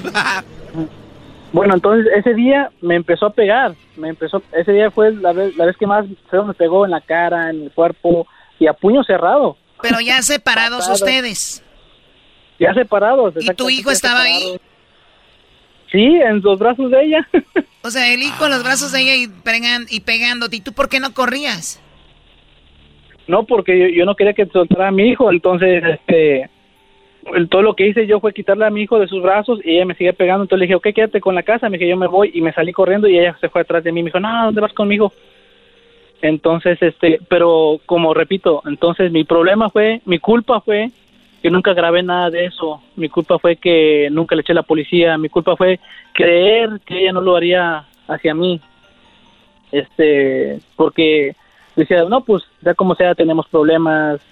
Bueno, entonces ese día me empezó a pegar, me empezó, ese día fue la vez, la vez que más feo me pegó en la cara, en el cuerpo y a puño cerrado. Pero ya separados ustedes. Ya separados. ¿Y tu hijo estaba ahí? Sí, en los brazos de ella. *laughs* O sea, el hijo en los brazos de ella y, pegan- y pegándote. ¿Y tú por qué no corrías? No, porque yo, yo no quería que soltara a mi hijo, entonces, este, todo lo que hice yo fue quitarle a mi hijo de sus brazos y ella me sigue pegando, entonces le dije, ok, quédate con la casa, me dije, yo me voy. Y me salí corriendo y ella se fue atrás de mí, me dijo, no, ¿dónde vas conmigo? Entonces, este, pero como repito, entonces mi problema fue, mi culpa fue que nunca grabé nada de eso, mi culpa fue que nunca le eché a la policía, mi culpa fue creer que ella no lo haría hacia mí, este, porque decía, no, pues ya como sea tenemos problemas,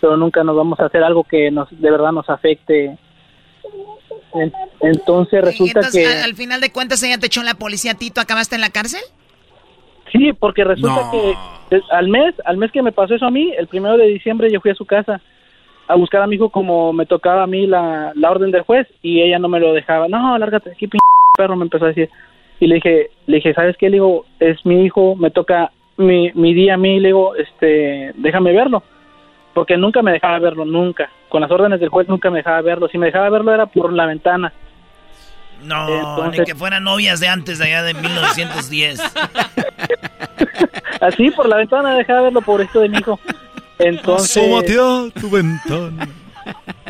pero nunca nos vamos a hacer algo que nos de verdad nos afecte. En- Entonces resulta Entonces, que al final de cuentas, ella te echó en la policía, Tito, ¿acabaste en la cárcel? sí, porque resulta No. que al mes, al mes que me pasó eso a mí, el primero de diciembre yo fui a su casa a buscar a mi hijo como me tocaba a mí la, la orden del juez y ella no me lo dejaba. No, lárgate aquí, p perro, me empezó a decir. Y le dije, le dije, ¿sabes qué? Le digo, es mi hijo, me toca mi, mi día a mí, le digo, este, déjame verlo. Porque nunca me dejaba verlo, nunca. Con las órdenes del juez nunca me dejaba verlo. Si me dejaba verlo era por la ventana. No, Entonces- ni que fueran novias de antes de allá de 1910. *laughs* Así, por la ventana dejaba verlo, pobrecito de mi hijo. Entonces... tu ventana.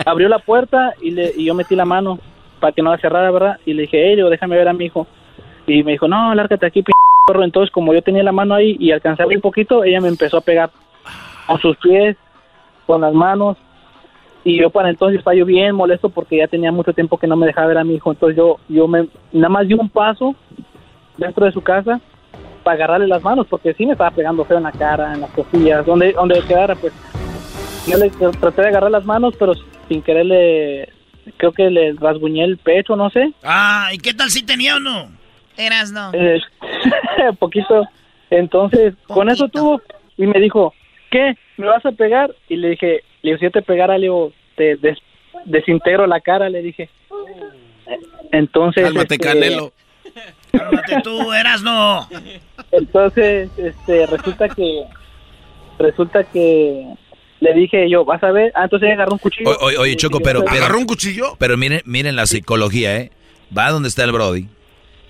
abrió la puerta y, le, y yo metí la mano para que no la cerrara, ¿verdad? Y le dije, hey, déjame ver a mi hijo. Y me dijo, no, lárgate aquí, p perro. Entonces, como yo tenía la mano ahí y alcancé a abrir un poquito, ella me empezó a pegar con sus pies, con las manos. Y yo para entonces estaba yo bien molesto porque ya tenía mucho tiempo que no me dejaba ver a mi hijo. Entonces yo, yo me, nada más di un paso dentro de su casa para agarrarle las manos porque sí me estaba pegando feo en la cara, en las costillas, donde, donde quedara, pues. Yo le traté de agarrar las manos, pero sin querer le, creo que le rasguñé el pecho, no sé. Ah, ¿y qué tal si tenía o no? Eras no. Eh, *laughs* poquito. Entonces, con eso tuvo y me dijo, ¿qué? ¿Me vas a pegar? Y le dije, le digo, si yo te pegara, le digo, te des- desintegro la cara, le dije. Entonces, Cálmate, este, Canelo. Cálmate tú, eras no. Entonces, este, resulta que, resulta que le dije yo, vas a ver, ah, entonces ella agarró un cuchillo. Oye, oye, Choco, pero... pero ¿Agarró un cuchillo? Pero miren, miren la psicología, ¿eh? Va donde está el Brody.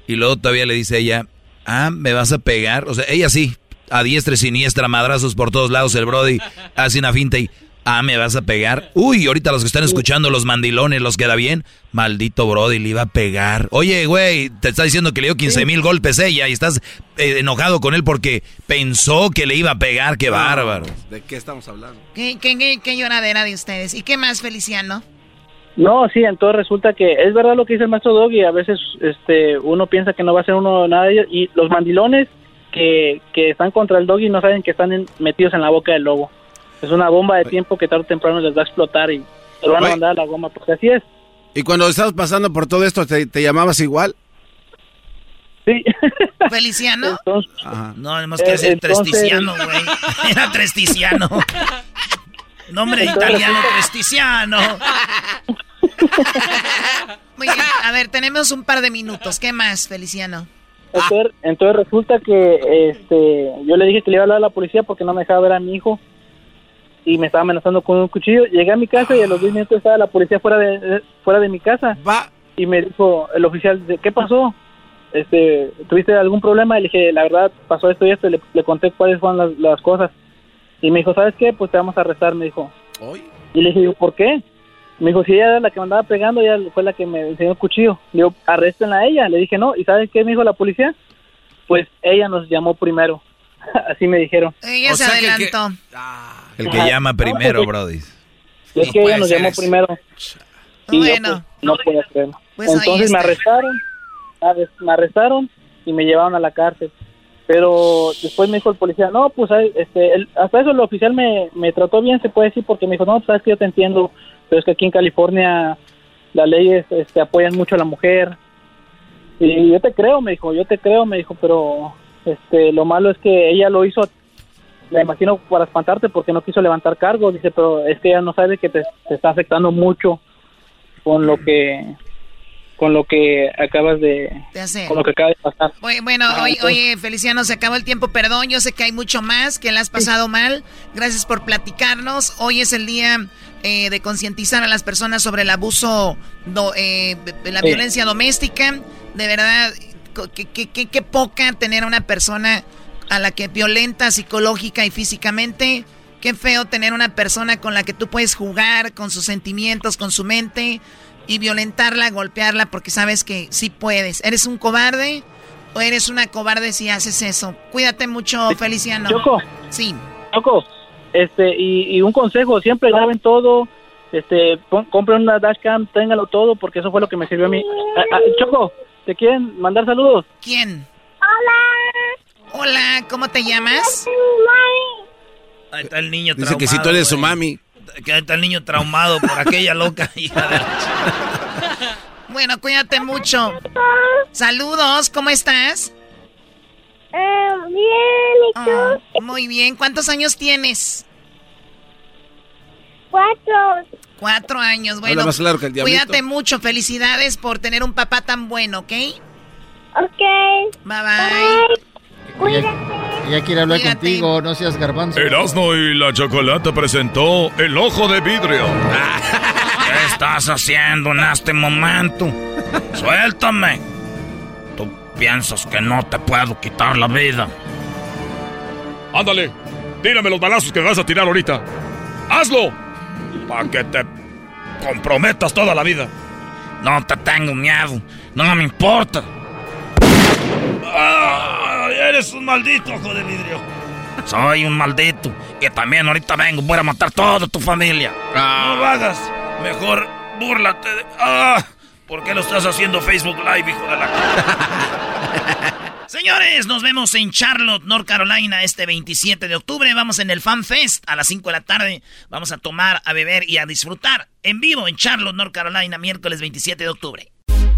Y luego todavía le dice ella, ah, ¿me vas a pegar? O sea, ella sí, a diestra y siniestra, madrazos por todos lados. El Brody hace una finta y, ah, ¿me vas a pegar? Uy, ahorita los que están escuchando, los mandilones, los queda bien. Maldito Brody, le iba a pegar. Oye, güey, te está diciendo que le dio 15 mil golpes ella y estás eh, enojado con él porque pensó que le iba a pegar. ¡Qué bárbaro! ¿De qué estamos hablando? ¿Qué, qué, qué, qué lloradera de ustedes? ¿Y qué más, Feliciano? No, sí, entonces resulta que es verdad lo que dice el maestro Doggy, a veces este uno piensa que no va a ser uno nada de ellos, y los mandilones que, que están contra el Doggy no saben que están en- metidos en la boca del lobo. Es una bomba de tiempo que tarde o temprano les va a explotar y se lo van a mandar a la goma, porque así es. ¿Y cuando estabas pasando por todo esto, te, te llamabas igual? Sí. ¿Feliciano? No, además que ser entonces- tresticiano, güey. Era tresticiano. Nombre italiano, tresticiano. *laughs* Muy bien, a ver, tenemos un par de minutos. ¿Qué más, Feliciano? Entonces, entonces resulta que este yo le dije que le iba a hablar a la policía porque no me dejaba ver a mi hijo. y me estaba amenazando con un cuchillo. Llegué a mi casa y a los 10 minutos estaba la policía fuera de, fuera de mi casa. Y me dijo el oficial, ¿qué pasó? Este, ¿Tuviste algún problema? Y le dije, la verdad, pasó esto y esto. Y le, conté cuáles fueron las, las, cosas. Y me dijo, ¿sabes qué? Pues te vamos a arrestar, me dijo. Y le dije, ¿por qué? Me dijo, si ella era la que me andaba pegando, ella fue la que me enseñó el cuchillo. Le digo, arresten a ella. Le dije, no. ¿Y sabes qué me dijo la policía? Pues ella nos llamó primero. *laughs* Así me dijeron. Ella se adelantó. El que, llama primero, Brody. Es que ella nos llamó primero. Y bueno. Pues, no podía creerlo. Pues Entonces me arrestaron. Me arrestaron y me llevaron a la cárcel. Pero después me dijo el policía, no, pues este, hasta eso el oficial me, me trató bien, se puede decir, porque me dijo, no, pues, sabes que yo te entiendo, pero es que aquí en California las leyes este, apoyan mucho a la mujer. Y yo te creo, me dijo, yo te creo, me dijo, pero este, lo malo es que ella lo hizo, me imagino, para espantarte porque no quiso levantar cargos. Dice, pero es que ella no sabe que te, está afectando mucho con lo que con lo que acabas de, con lo que acaba de pasar. Bueno, ah, oye, Feliciano, se acabó el tiempo, perdón, yo sé que hay mucho más, que le has pasado mal. Gracias por platicarnos. Hoy es el día eh, de concientizar a las personas sobre el abuso, eh, la violencia doméstica. De verdad, qué poca tener a una persona a la que violenta psicológica y físicamente. Qué feo tener una persona con la que tú puedes jugar con sus sentimientos, con su mente y violentarla, golpearla porque sabes que sí puedes. ¿Eres un cobarde o eres una cobarde si haces eso? Cuídate mucho, Feliciano. Choco. Sí. Choco, este, y, un consejo, siempre graben todo, este, compren una dashcam, ténganlo todo, porque eso fue lo que me sirvió a mí. Ah, ah, Choco, ¿te quieren mandar saludos? ¿Quién? Hola. Hola, ¿cómo te llamas? Ahí está el niño Dice que si tú eres su mami. Que está el niño traumado por aquella loca *laughs* hija de... Bueno, cuídate mucho. Saludos, ¿cómo estás? Eh, bien, ¿y tú? Ah, muy bien. ¿Cuántos años tienes? Cuatro. Cuatro años. Bueno, cuídate mucho. Felicidades por tener un papá tan bueno, ¿ok? Ok. Bye bye. Cuídate. Ella quiere hablar contigo, no seas garbanzo. Erasmo y la Chocolata presentó El Ojo de Vidrio. ¿Qué *laughs* estás haciendo en este momento? Suéltame piensas que no te puedo quitar la vida. Ándale, tírame los balazos que vas a tirar ahorita. ¡Hazlo! Para que te comprometas toda la vida. No te tengo miedo, no me importa. Eres un maldito, ojo de vidrio. Soy un maldito. Y también ahorita vengo, voy a matar toda tu familia. No lo hagas. Mejor búrlate de... ¡Ah! ¿Por qué lo estás haciendo Facebook Live, hijo de la... *laughs* Señores, nos vemos en Charlotte, North Carolina, este 27 de octubre. Vamos en el Fan Fest a las 5 de la tarde. Vamos a tomar, a beber y a disfrutar en vivo en Charlotte, North Carolina, miércoles 27 de octubre.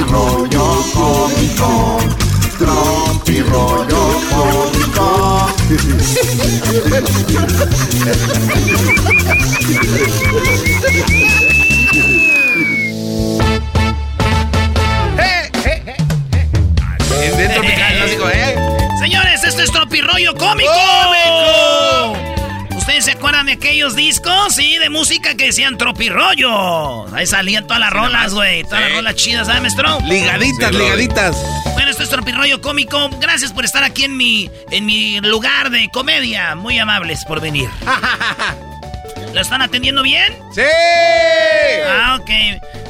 Rollo cómico. Tropi rollo cómico. *laughs* Señores, esto es Tropi rollo cómico. ¡Cómico! ¿Ustedes se acuerdan de aquellos discos? Sí, de música que decían tropirollo. Ahí salían todas las rolas, güey. Todas las rolas chidas, ¿sabes, maestro? Ligaditas, ligaditas. Bueno, esto es tropirollo cómico. Gracias por estar aquí en mi, en mi lugar de comedia. Muy amables por venir. *laughs* ¿Lo están atendiendo bien? ¡Sí! Ah, ok.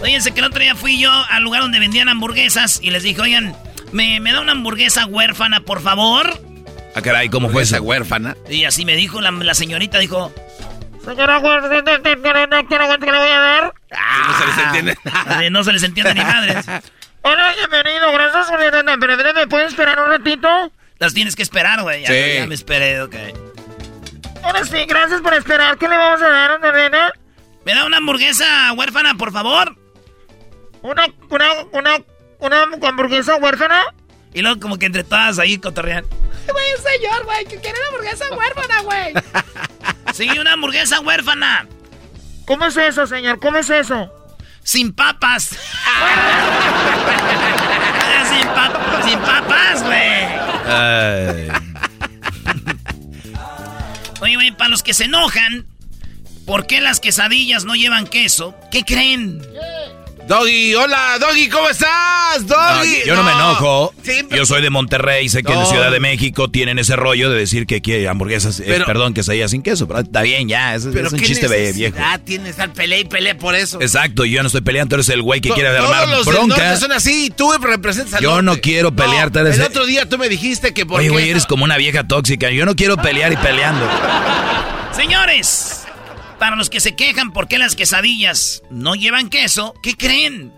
Oiganse que el otro día fui yo al lugar donde vendían hamburguesas y les dije, oigan, ¿me, me da una hamburguesa huérfana, por favor? Ah, caray, ¿cómo fue esa huérfana? Y así me dijo la, la señorita, dijo... Señora huérfana, ¿qué le voy a dar? no se les entiende nada. No se les entiende ni madres. *laughs* Hola, bienvenido, gracias por Pero ¿me puedes esperar un ratito? Las tienes que esperar, güey. Ya, Sí. ya me esperé, ok. Ahora sí, gracias por esperar. ¿Qué le vamos a dar, nena? ¿Me da una hamburguesa huérfana, por favor? ¿Una, una, una, una hamburguesa huérfana? Y luego como que entre todas ahí cotorrean. Güey, señor, güey, que quiere una hamburguesa huérfana, güey. *laughs* Sí, una hamburguesa huérfana. ¿Cómo es eso, señor? ¿Cómo es eso? Sin papas. *laughs* sin, pap- sin papas, güey. Oye, güey, para los que se enojan, ¿por qué las quesadillas no llevan queso? ¿Qué creen? Doggy, hola, Doggy, ¿cómo estás? No, Doggy. yo no, me enojo. Siempre- Yo soy de Monterrey, sé que en No. la Ciudad de México tienen ese rollo de decir que quiere hamburguesas, eh, perdón, quesadillas sin queso, pero está bien ya, es, Pero es un qué chiste viejo. necesidad tiene estar pelea y pelea por eso. Exacto, yo no estoy peleando, tú eres el güey que quiere armar los bronca. son así, tú representas al Yo no quiero pelear, tú eres El otro día tú me dijiste que por Oye, güey, eres no- como una vieja tóxica. Yo no quiero pelear y peleando. *laughs* Señores, para los que se quejan por qué las quesadillas no llevan queso, ¿qué creen?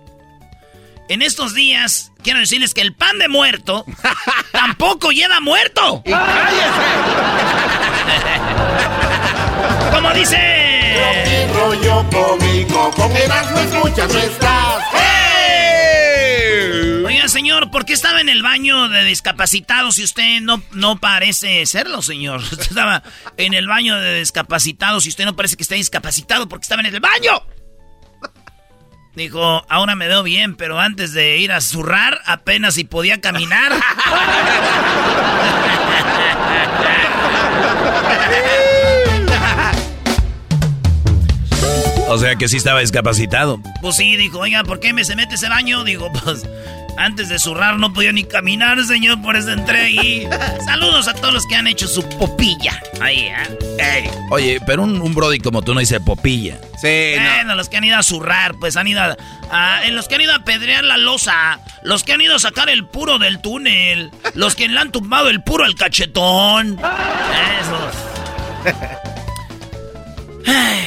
En estos días, quiero decirles que el pan de muerto *laughs* tampoco lleva muerto. *laughs* Como dice. rollo cómico, con Erasmo escuchas no estás. Oiga, señor, ¿por qué estaba en el baño de discapacitados si usted no, no parece serlo, señor? *laughs* Usted estaba en el baño de discapacitados y usted no parece que esté discapacitado porque estaba en el baño. Dijo, ahora me veo bien, pero antes de ir a zurrar, apenas si podía caminar. *laughs* O sea que sí estaba discapacitado. Pues sí, dijo, oiga, ¿por qué me se mete ese baño? Digo, pues antes de zurrar no podía ni caminar, señor, por eso entré ahí. *laughs* Saludos a todos los que han hecho su popilla. Ahí, ¿eh? Ey. Oye, pero un, un brody como tú no dice popilla. Sí, Bueno, los que han ido a zurrar, pues han ido a, a- en los que han ido a pedrear la losa, los que han ido a sacar el puro del túnel, los que le han tumbado el puro al cachetón. *laughs* Esos.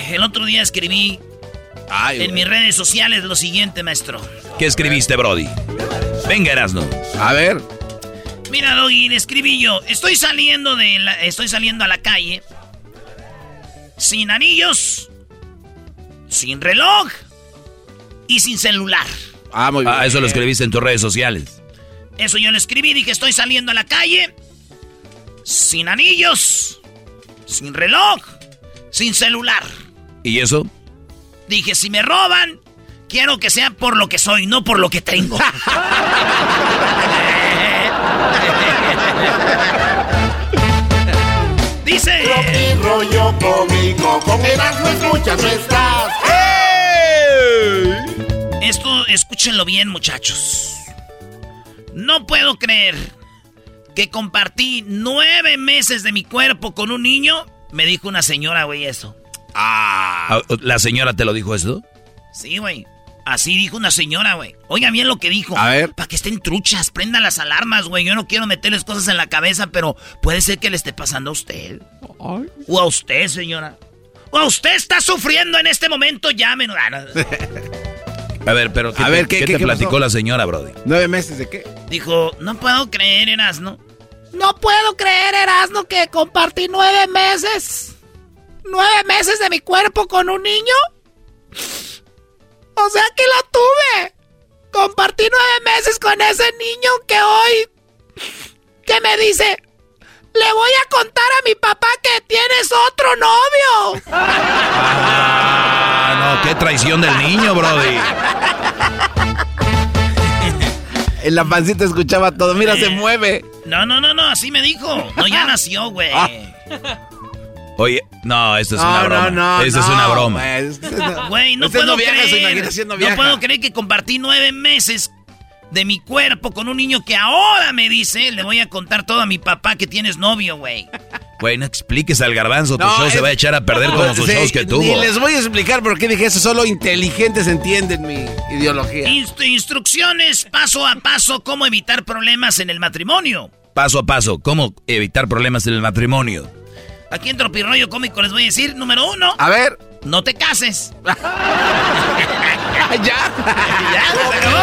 El otro día escribí en mis redes sociales lo siguiente, maestro. ¿Qué escribiste, brody? Venga, Erasno. A ver. Mira, Doggy, le escribí yo. Estoy saliendo de la, estoy saliendo a la calle sin anillos, sin reloj y sin celular. Ah, muy bien. Ah, eso lo escribiste en tus redes sociales. Eso yo le escribí, dije, estoy saliendo a la calle sin anillos, sin reloj, sin celular. ¿Y eso? Dije, si me roban, quiero que sea por lo que soy, no por lo que tengo. *laughs* Dice... Tropi rollo cómico, con Erasmo escuchas no estás. Esto, escúchenlo bien, muchachos. No puedo creer que compartí nueve meses de mi cuerpo con un niño. Me dijo una señora, güey, eso. Ah, ¿La señora te lo dijo esto? Sí, güey. Así dijo una señora, güey. Oiga bien lo que dijo. A ver. Para que estén truchas, prendan las alarmas, güey. Yo no quiero meterles cosas en la cabeza, pero puede ser que le esté pasando a usted. O a usted, señora. O a usted está sufriendo en este momento, llámenos. Ah. A ver, pero ¿qué A te, ver, ¿qué- qué qué- te qué platicó pasó? la señora, brody? ¿Nueve meses de qué? Dijo, no puedo creer, Erasno. No puedo creer, Erasmo, que compartí nueve meses. ¿Nueve meses de mi cuerpo con un niño? O sea que lo tuve. Compartí nueve meses con ese niño que hoy... que me dice... Le voy a contar a mi papá que tienes otro novio. Ah, no, qué traición del niño, brody. En la pancita escuchaba todo. Mira, Eh. se mueve. No, no, no, no, así me dijo. No, ya *laughs* nació, güey. Ah. Oye, no, esto es No, una no, broma. no, Esta es no, una broma. güey, *laughs* es no- no Usted puedo no viaja, creer. no no puedo creer que compartí nueve meses de mi cuerpo con un niño que ahora me dice, le voy a contar todo a mi papá que tienes novio, güey. Güey, no expliques al garbanzo, tu No, show se es- va a echar a perder como sus Sí, shows que Ni tuvo. les voy a explicar por qué dije eso. Solo inteligentes entienden mi ideología. Inst- instrucciones paso a paso cómo evitar problemas en el matrimonio. paso a paso, cómo evitar problemas en el matrimonio. Aquí en Tropirroyo Cómico les voy a decir, número uno. A ver. No te cases. *laughs* ya. ya,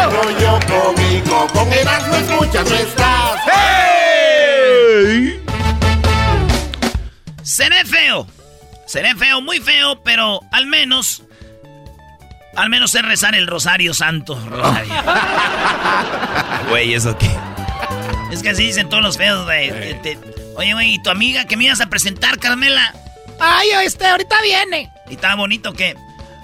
Rollo cómico, con Erasmo escuchas no estás. ¡Hey! Seré feo. Seré feo, muy feo, pero al menos. Al menos sé rezar el Rosario Santo. Rosario. *laughs* Güey, ¿eso qué? Es que así dicen todos los feos, güey. Oye, güey, ¿y tu amiga que me ibas a presentar, Carmela? Ay, este, ahorita viene. ¿Y está bonito qué?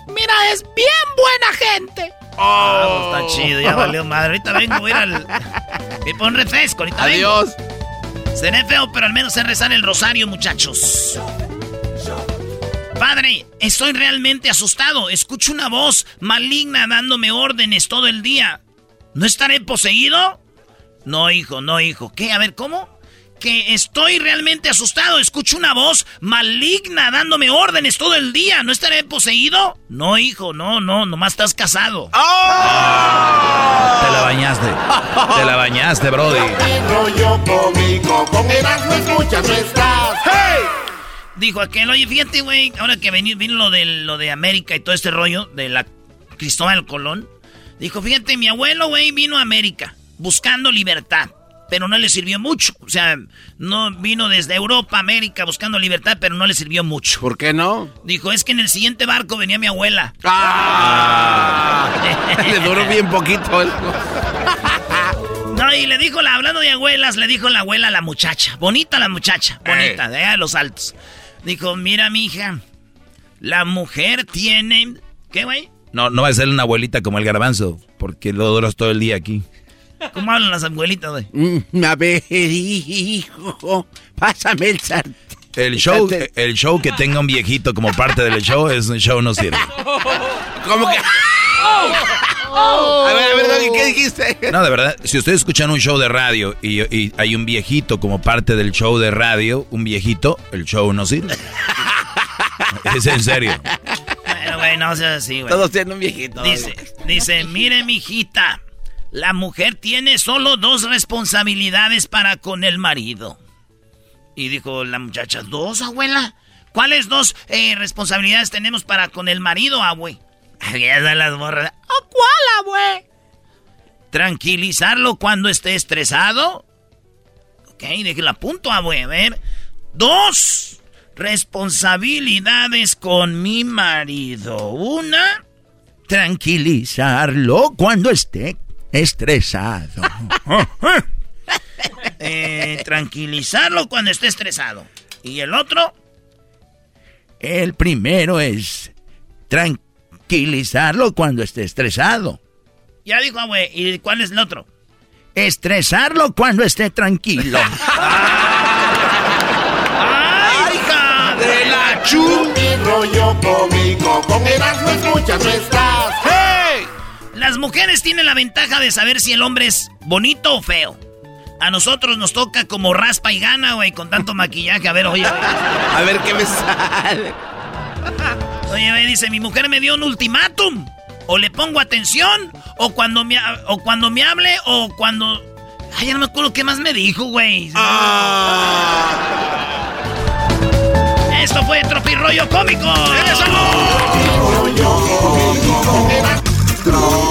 Mira, es bien buena gente. Oh, está chido, ya valió madre. Ahorita *laughs* vengo, voy a ir al. Me pon refresco, ahorita Adiós. vengo. Seré feo, pero al menos sé rezar el rosario, muchachos. Padre, estoy realmente asustado. Escucho una voz maligna dándome órdenes todo el día. ¿No estaré poseído? No, hijo, no, hijo. ¿Qué? A ver, ¿cómo? Que estoy realmente asustado. Escucho una voz maligna dándome órdenes todo el día. ¿No estaré poseído? No, hijo, no, no, nomás estás casado. ¡Oh! Te la bañaste. Te la bañaste, Brody. con escuchas. Dijo aquel, oye, fíjate, güey, ahora que vino, vino lo, de, lo de América y todo este rollo de la Cristóbal Colón. Dijo, fíjate, mi abuelo, güey, vino a América buscando libertad, pero no le sirvió mucho. O sea, no vino desde Europa a América buscando libertad, pero no le sirvió mucho. ¿Por qué no? Dijo, es que en el siguiente barco venía mi abuela. ¡Ah! *laughs* le duró bien poquito. no, y le dijo, hablando de abuelas, le dijo la abuela a la muchacha. Bonita la muchacha, bonita, de allá de los altos. Dijo, mira, mi hija, la mujer tiene... ¿Qué, güey? No, no va a ser una abuelita como el garbanzo, porque lo duras todo el día aquí. ¿Cómo hablan las abuelitas, güey? Mm, a ver, hijo, pásame el sartén. El show, el show que tenga un viejito como parte del show es un show no sirve. ¿Cómo que? A ver, a ver, ¿qué dijiste? No, de verdad, si ustedes escuchan un show de radio y, y, hay un viejito como parte del show de radio, un viejito, el show no sirve. es en serio. Bueno, güey, no seas así, güey. Todos tienen un viejito. Dice, dice, mire, mijita, la mujer tiene solo dos responsabilidades para con el marido. Y dijo la muchacha, ¿dos, abuela? ¿Cuáles dos eh, responsabilidades tenemos para con el marido, abue? Las borras. ¿O cuál, abue? Tranquilizarlo cuando esté estresado. Ok, déjela punto, abue. A ver. Dos responsabilidades con mi marido. Una, tranquilizarlo cuando esté estresado. *laughs* eh, tranquilizarlo cuando esté estresado. ¿Y el otro? El primero es tranquilizarlo cuando esté estresado. Ya dijo, güey. ¿Y cuál es el otro? Estresarlo cuando esté tranquilo. *laughs* ¡Ay, hija de la chupi rollo cómico! Con Erasmo escuchas no estás. Las mujeres tienen la ventaja de saber si el hombre es bonito o feo. A nosotros nos toca como raspa y gana, güey, con tanto maquillaje. A ver, oye. *laughs* A ver qué me sale. Oye, güey, dice, mi mujer me dio un ultimátum. O le pongo atención, o cuando me, o cuando me hable, o cuando... Ay, ya no me acuerdo qué más me dijo, güey. Ah. Esto fue Tropirollo Cómico. ¡Eso! Tropirollo Cómico.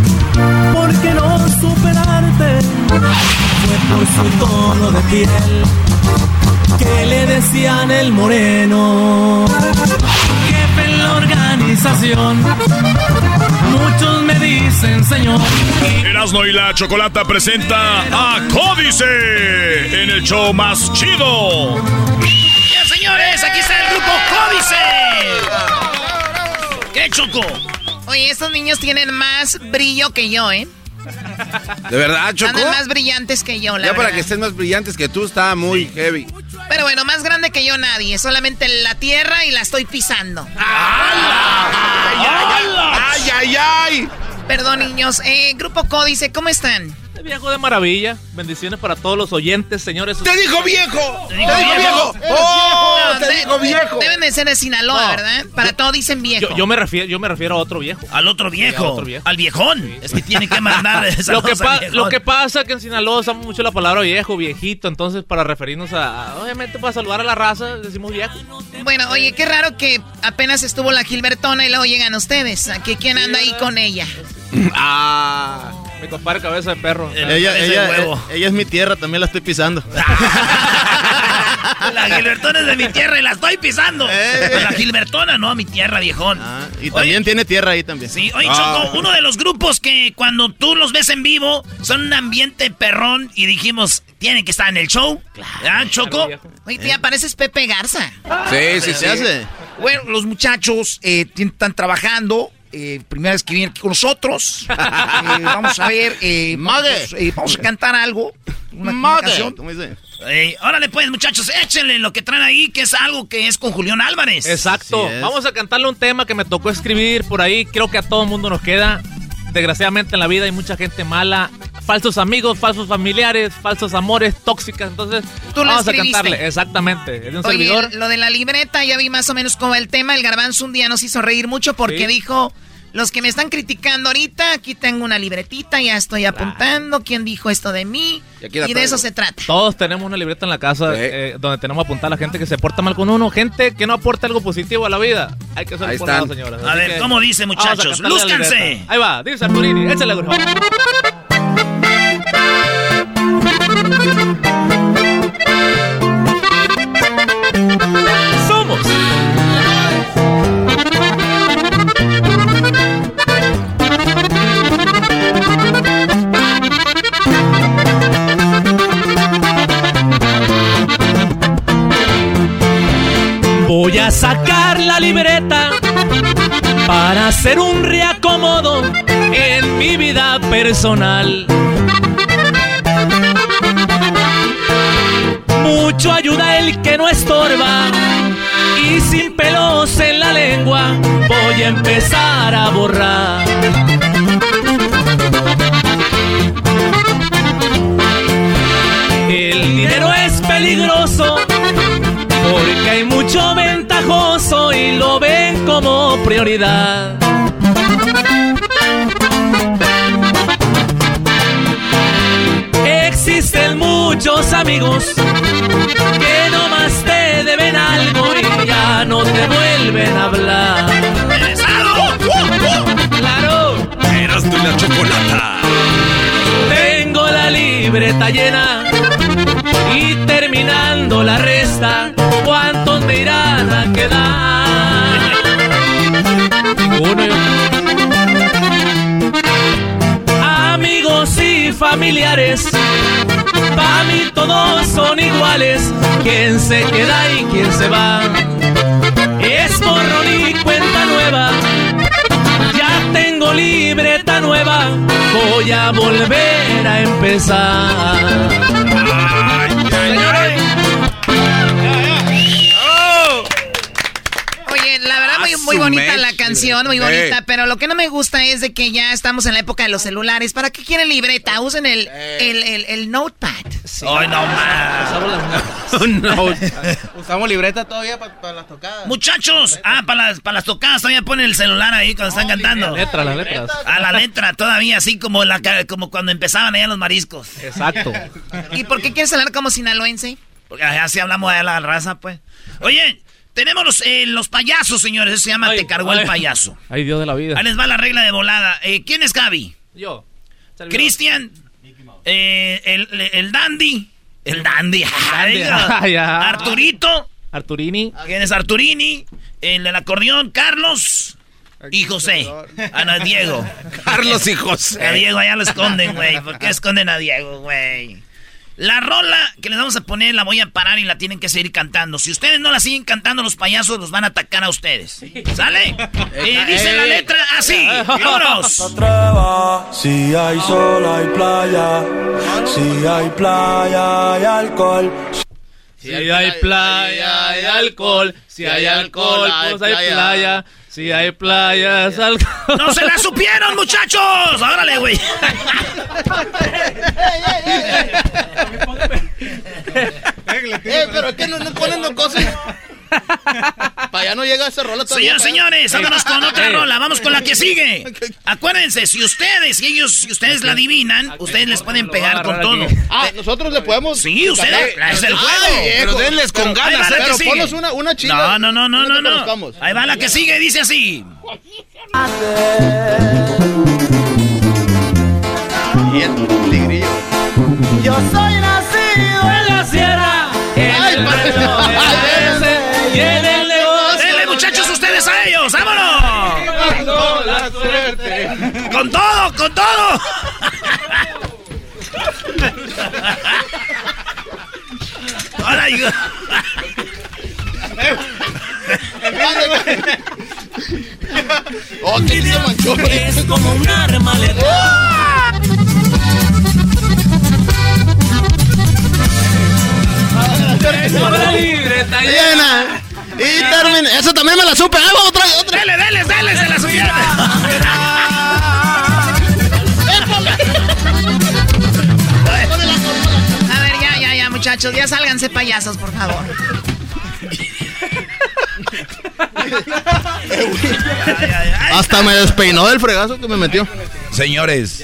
porque no superarte fue por su tono de piel que le decían el moreno. Jefe en la organización, muchos me dicen señor. Erasmo y la Chocolata presenta a Códice en el show más chido. Ya, señores, aquí está el grupo Códice. ¿Qué choco? Oye, estos niños tienen más brillo que yo, ¿eh? De verdad, Choco. Andan más brillantes que yo, la Ya para que estén más brillantes que tú, está muy heavy. Pero bueno, más grande que yo nadie. Solamente la tierra y la estoy pisando. ¡Ay, ay, ay! Perdón, niños. Eh, Grupo Co dice, ¿cómo están? Viejo de maravilla. Bendiciones para todos los oyentes, señores. ¡Te dijo viejo! ¡Te dijo viejo! ¡Oh, te dijo viejo! Deben de ser de Sinaloa, No. ¿verdad? Para todo dicen viejo. Yo, yo me refiero, yo me refiero a otro viejo. Al otro viejo. Sí, otro viejo. Al viejón. Es que tiene que mandar *laughs* lo, que lo que pasa es que en Sinaloa usamos mucho la palabra viejo, viejito, entonces para referirnos a, a- obviamente para saludar a la raza decimos viejo. Bueno, oye, qué raro que apenas estuvo la Gilbertona y luego llegan ustedes. ¿A qué- ¿Quién anda ahí con ella? Ah, mi compadre cabeza de perro. Ella, ella, eh, ella es mi tierra, también la estoy pisando. *laughs* La Gilbertona es de mi tierra y la estoy pisando. Eh. La Gilbertona, no, mi tierra, viejón. Y también tiene tierra ahí también. Sí, oye, Ah. Choco, uno de los grupos que cuando tú los ves en vivo son un ambiente perrón y dijimos, tienen que estar en el show. ¿Ah, Choco? Oye, tía, pareces Pepe Garza. Sí, sí, sí. Bueno, los muchachos eh, están trabajando. Eh, primera vez que vienen aquí con nosotros. *laughs* Eh, vamos a ver. eh, vamos, eh, vamos a cantar algo. Una, una canción. Eh, órale pues, muchachos, échenle lo que traen ahí, que es algo que es con Julián Álvarez. Exacto. Vamos a cantarle un tema que me tocó escribir por ahí. Creo que a todo mundo nos queda. Desgraciadamente en la vida hay mucha gente mala, falsos amigos, falsos familiares, falsos amores, tóxicas. Entonces, Tú lo vamos a cantarle. Exactamente. Es de un Oye, servidor. lo de la libreta, ya vi más o menos como el tema. El garbanzo un día nos hizo reír mucho porque Sí. dijo, los que me están criticando ahorita, aquí tengo una libretita, ya estoy apuntando quién dijo esto de mí. Y aquí la Y de traigo. eso se trata. Todos tenemos una libreta en la casa eh, donde tenemos apuntar a la gente que se porta mal con uno, gente que no aporta algo positivo a la vida. Hay que ser están. señoras. A Así ver, que ¿cómo dice, muchachos? ¡Lúzcanse! Ahí va, dice Arturini, échale, por favor. Somos. Voy a sacar la libreta para hacer un reacomodo en mi vida personal. Mucho ayuda el que no estorba y sin pelos en la lengua voy a empezar a borrar. El dinero es peligroso porque hay mucho ventajoso y lo ven como prioridad. Existen muchos amigos y terminando la resta, ¿cuántos me irán a quedar? Ninguno. Amigos y familiares, para mí todos son iguales. ¿Quién se queda y quién se va? Voy a volver a empezar. Muy, bonita la canción, muy Sí. bonita, pero lo que no me gusta es de que ya estamos en la época de los celulares. ¿Para qué quieren libreta? Usen el, el, el, el notepad. Ay, no más. *laughs* *laughs* no. Usamos libreta todavía para las tocadas. Muchachos, ah, para las, para las tocadas todavía ponen el celular ahí cuando están cantando. Las letras, las letras. A la letra todavía, así como la como cuando empezaban allá los mariscos. Exacto. ¿Y por qué quieres hablar como sinaloense? Porque así hablamos de la raza, pues. Oye, tenemos los, eh, los payasos, señores. Eso se llama Te cargó el ay. payaso. Ay, Dios de la vida. Ahí les va la regla de volada. Eh, ¿Quién es Gaby? Yo. Cristian. eh, el, el Dandy. El Dandy. Ay. *laughs* Arturito. Arturini. ¿Quién es Arturini? El del acordeón, Carlos. Y José. Ah, no, Diego. *laughs* Carlos y José. A Diego allá lo esconden, güey. ¿Por qué esconden a Diego, güey? La rola que les vamos a poner la voy a parar y la tienen que seguir cantando. Si ustedes no la siguen cantando, los payasos los van a atacar a ustedes. ¿Sale? Y dice la letra así. ¡Vámonos! *laughs* Si hay sol, hay playa. Si hay playa, hay alcohol. Si hay playa, hay alcohol. Si hay alcohol, pues hay playa. Si hay playas, alcohol. ¡No se la supieron, muchachos! ¡Órale, güey! Eh, pero que no, no ponen cosas. Para allá no llega esa rola todavía. Señores, señores, vámonos con otra rola, vamos con la que sigue. *laughs* Acuérdense, si ustedes, si ellos, si ustedes la adivinan, ustedes les pueden pegar con todo. Ah, nosotros le podemos. Sí, ustedes, es el juego. Pero denles con ganas, eh, pero ponnos una- una chila. No, no, no, no, no. Ahí va la que sigue, dice así. Y el tigrillo. Yo soy nacido en la sierra. Con todo, con todo. Ahora yo. Oh, que se manchó. Es como un arma letal. La libreta llena. Y termina. Eso también me la supe. Ahí va otra, otra. Dele, dele, dele, se la subieron. Muchachos, ya sálganse payasos, por favor. Hasta me despeinó del fregazo que me metió. Señores,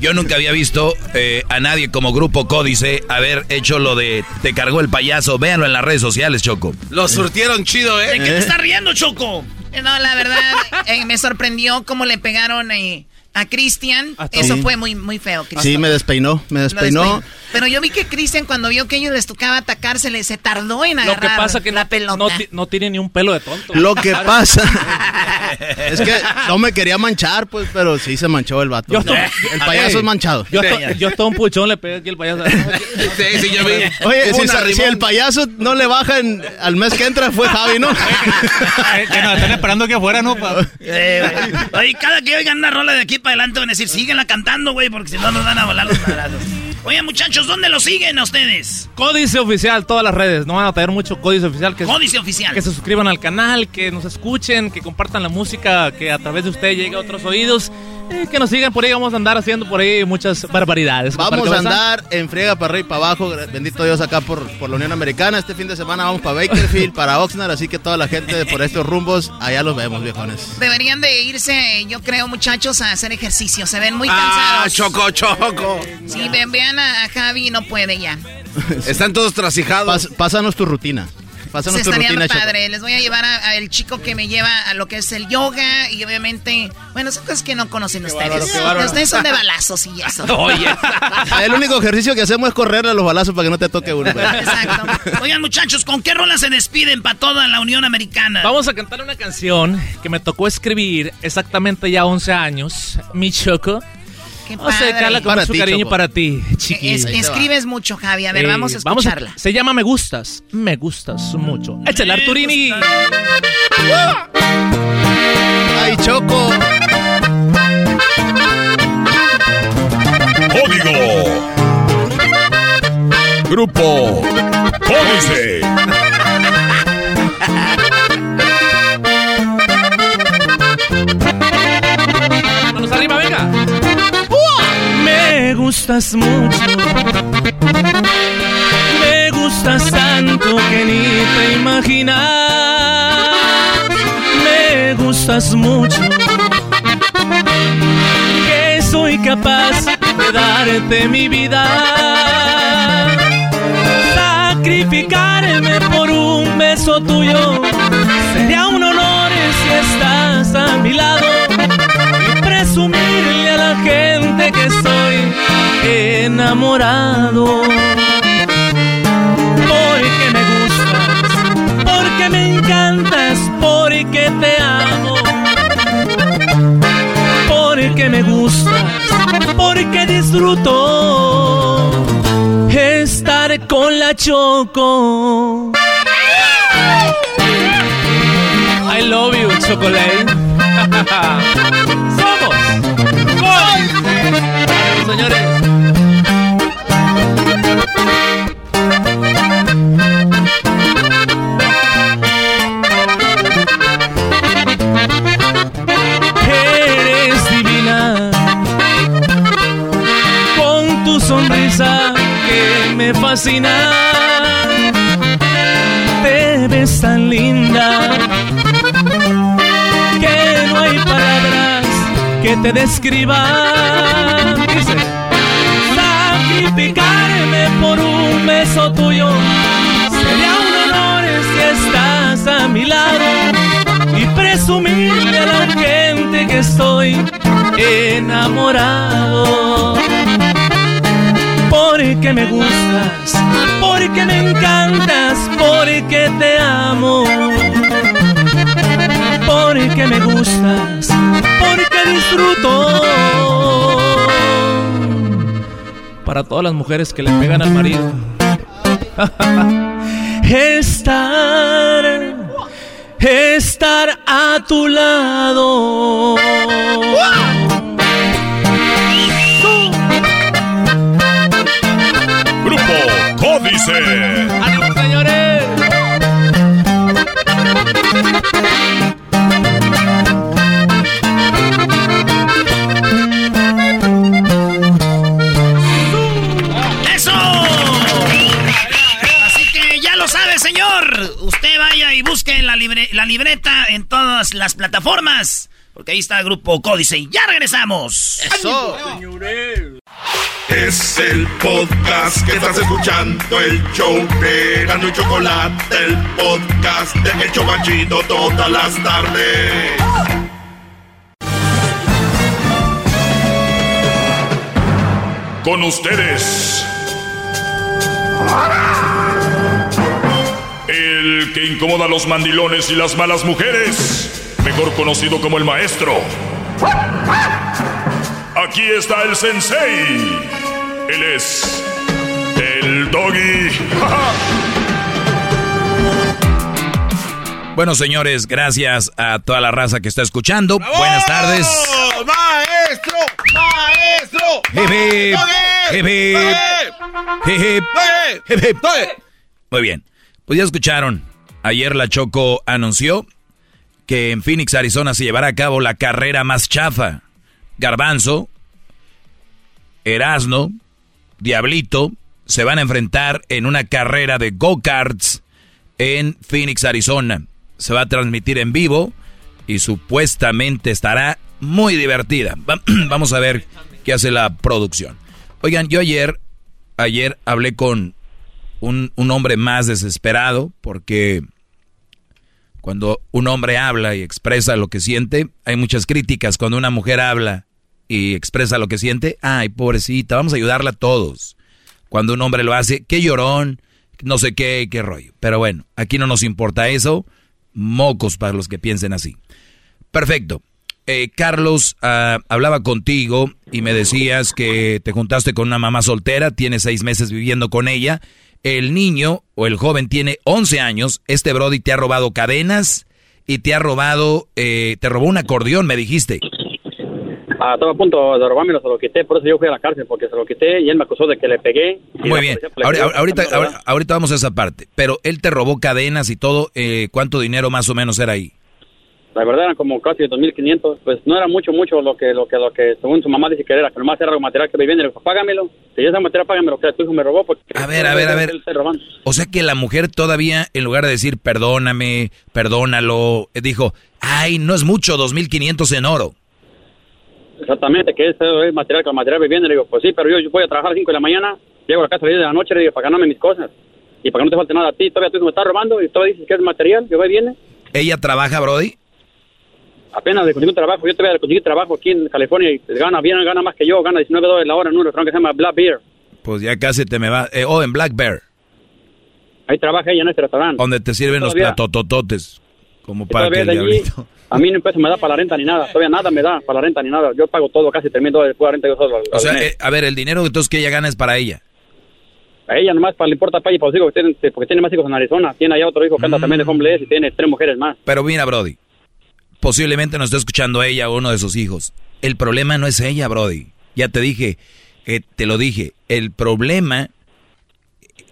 yo nunca había visto eh, a nadie como Grupo Códice haber hecho lo de te cargó el payaso. Véanlo en las redes sociales, Choco. Lo surtieron chido, ¿De ¿eh? qué te estás riendo, Choco? No, la verdad, eh, me sorprendió cómo le pegaron eh, a Cristian. Eso Sí. fue muy, muy feo, Cristian. Sí, me despeinó. Me despeinó. Pero yo vi que Cristian, cuando vio que ellos les tocaba atacar, se, le, se tardó en Lo agarrar que pasa que la no, pelota. no, ti- no tiene ni un pelo de tonto. Lo que pasa *laughs* es que no me quería manchar, pues, pero sí se manchó el vato. Yo estoy- *laughs* el payaso es manchado. Yo hasta, yo hasta un puchón le pegué aquí el payaso. *laughs* Sí, sí, yo vi. Oye, si, el payaso no le baja en- al mes que entra, fue Javi, ¿no? que nos están esperando que afuera, ¿no? Eh, güey. Oye, cada que oigan una rola de aquí para adelante van a decir, síguenla cantando, güey, porque si no nos van a volar los madrazos. Oye, muchachos, ¿dónde lo siguen a ustedes? Códice oficial, todas las redes. No van a tener mucho códice oficial. Que, Códice oficial. Que se suscriban al canal, que nos escuchen, que compartan la música, que a través de ustedes llegue a otros oídos. eh, que nos sigan por ahí. Vamos a andar haciendo por ahí muchas barbaridades. Vamos ¿Para a andar en friega para arriba y para abajo. Bendito Dios acá por, por la Unión Americana. Este fin de semana vamos para Bakerfield, para Oxnard. Así que toda la gente por estos rumbos, allá los vemos, viejones. Deberían de irse, yo creo, muchachos, a hacer ejercicio. Se ven muy Ah, cansados. choco, choco. Sí, ven, vean a, a Javi, no puede ya. *laughs* Están todos trasijados. Pas- pásanos tu rutina. Pásanos Se tu rutina, Choco. padre. Les voy a llevar a- al chico que me lleva a lo que es el yoga y obviamente, bueno, son cosas que no conocen ustedes. bárbaro, bárbaro. Ustedes son de balazos y eso. *laughs* *laughs* El único ejercicio que hacemos es correrle a los balazos para que no te toque uno. pues. Oigan, muchachos, ¿con qué rola se despiden para toda la Unión Americana? Vamos a cantar una canción que me tocó escribir exactamente ya 11 años. Mi Choco. Qué Vamos a padre. dedicarla con Para mucho ti, cariño Choco. para ti, chiquilla. Es- escribes mucho, Javi. A ver, Eh, vamos a escucharla. se llama Me Gustas. Me gustas mucho. Échale, Arturini. ¡Ay, Choco! Código. Grupo Códice. Me gustas mucho. Me gustas tanto que ni te imaginas. Me gustas mucho. Que soy capaz de darte mi vida. Sacrificarme por un beso tuyo. Sería un honor si estás a mi lado y presumirle a gente que estoy enamorado. Porque me gustas, porque me encantas, porque te amo. Porque me gustas, porque disfruto Choco. I love you, Chocolate. *laughs* Señores. Eres divina con tu sonrisa que me fascina. Te ves tan linda que no hay palabras que te describan. Dice, sacrificarme por un beso tuyo sería un honor si estás a mi lado y presumirle a la gente que estoy enamorado. Porque me gustas, porque me encantas, porque te amo. Porque me gustas, porque disfruto. Para todas las mujeres que le pegan al marido. *laughs* Estar, estar a tu lado. Grupo Códice. ¡Ánimo, señores! Libreta en todas las plataformas. Porque ahí está el grupo Códice. Y ya regresamos. Eso. Es el podcast que estás escuchando, el show de Gano y Chocolate, el podcast de El Chobachito todas las tardes. Con ustedes. El que incomoda a los mandilones y las malas mujeres. Mejor conocido como el maestro. Aquí está el sensei. Él es el doggy. *laughs* Bueno, señores, gracias a toda la raza que está escuchando. Buenas tardes. ¡Maestro! ¡Maestro! Hip, hip, hip, hip, hip, hip, hip. Muy bien. Pues ya escucharon. Ayer la Choco anunció que en Phoenix, Arizona se llevará a cabo la carrera más chafa. Garbanzo, Erasno, Diablito se van a enfrentar en una carrera de go-karts en Phoenix, Arizona. Se va a transmitir en vivo y supuestamente estará muy divertida. Va- *clears throat* Vamos a ver qué hace la producción. Oigan, yo ayer, ayer hablé con un, un hombre más desesperado porque cuando un hombre habla y expresa lo que siente, hay muchas críticas. Cuando una mujer habla y expresa lo que siente, ay, pobrecita, vamos a ayudarla a todos. Cuando un hombre lo hace, qué llorón, no sé qué, qué rollo. Pero bueno, aquí no nos importa eso. Mocos para los que piensen así. Perfecto. Eh, Carlos, ah, hablaba contigo y me decías que te juntaste con una mamá soltera, tienes seis meses viviendo con ella. El niño o el joven tiene 11 años. Este Brody te ha robado cadenas y te ha robado, eh, te robó un acordeón, me dijiste. Ah, estaba a punto de robármelo, se lo quité, por eso yo fui a la cárcel, porque se lo quité y él me acusó de que le pegué. Muy bien. pues, Ahorita, ahorita- ahorita vamos a esa parte. Pero él te robó cadenas y todo. eh, ¿Cuánto dinero más o menos era ahí? La verdad eran como casi 2.500, pues no era mucho, mucho lo que, lo que, lo que según su mamá dice que era, que nomás era algo material que me viene, le dijo, págamelo, si ya esa material, págamelo, que tu hijo me robó, porque... A ver, a ver, a ver. O sea que la mujer todavía, en lugar de decir perdóname, perdónalo, eh, dijo, ay, no es mucho, 2.500 en oro. Exactamente, que ese es material que el material me viene, le digo, pues sí, pero yo, yo voy a trabajar a las 5 de la mañana, llego a la casa a las 10 de la noche, le digo, para ganarme mis cosas, y para que no te falte nada a ti, todavía hijo me está robando, y todavía dices que es material, yo voy viene, ¿Ella trabaja, Brody? Apenas le conseguí un trabajo, yo todavía conseguí trabajo aquí en California, y gana bien, gana más que yo, gana 19 dólares la hora en un restaurante que se llama Black Beer, Pues ya casi te me va. eh, oh, en Black Bear, ahí trabaja ella en este restaurante. donde te sirven los Todavía- platotototes. Como para que el de allí, diablito. a mí no peso me da para la renta ni nada, todavía nada me da para la renta ni nada, yo pago todo, casi 3 mil dólares por la renta yo solo. O sea, eh, a ver, el dinero entonces que ella gana es para ella. A ella nomás para le importa para ella, para los hijos que tienen, porque tiene más hijos en Arizona. Tiene allá otro hijo que anda también de homeless y tiene tres mujeres más. Pero mira, Brody, posiblemente nos está escuchando ella o uno de sus hijos. El problema no es ella, Brody. Ya te dije, eh, te lo dije. El problema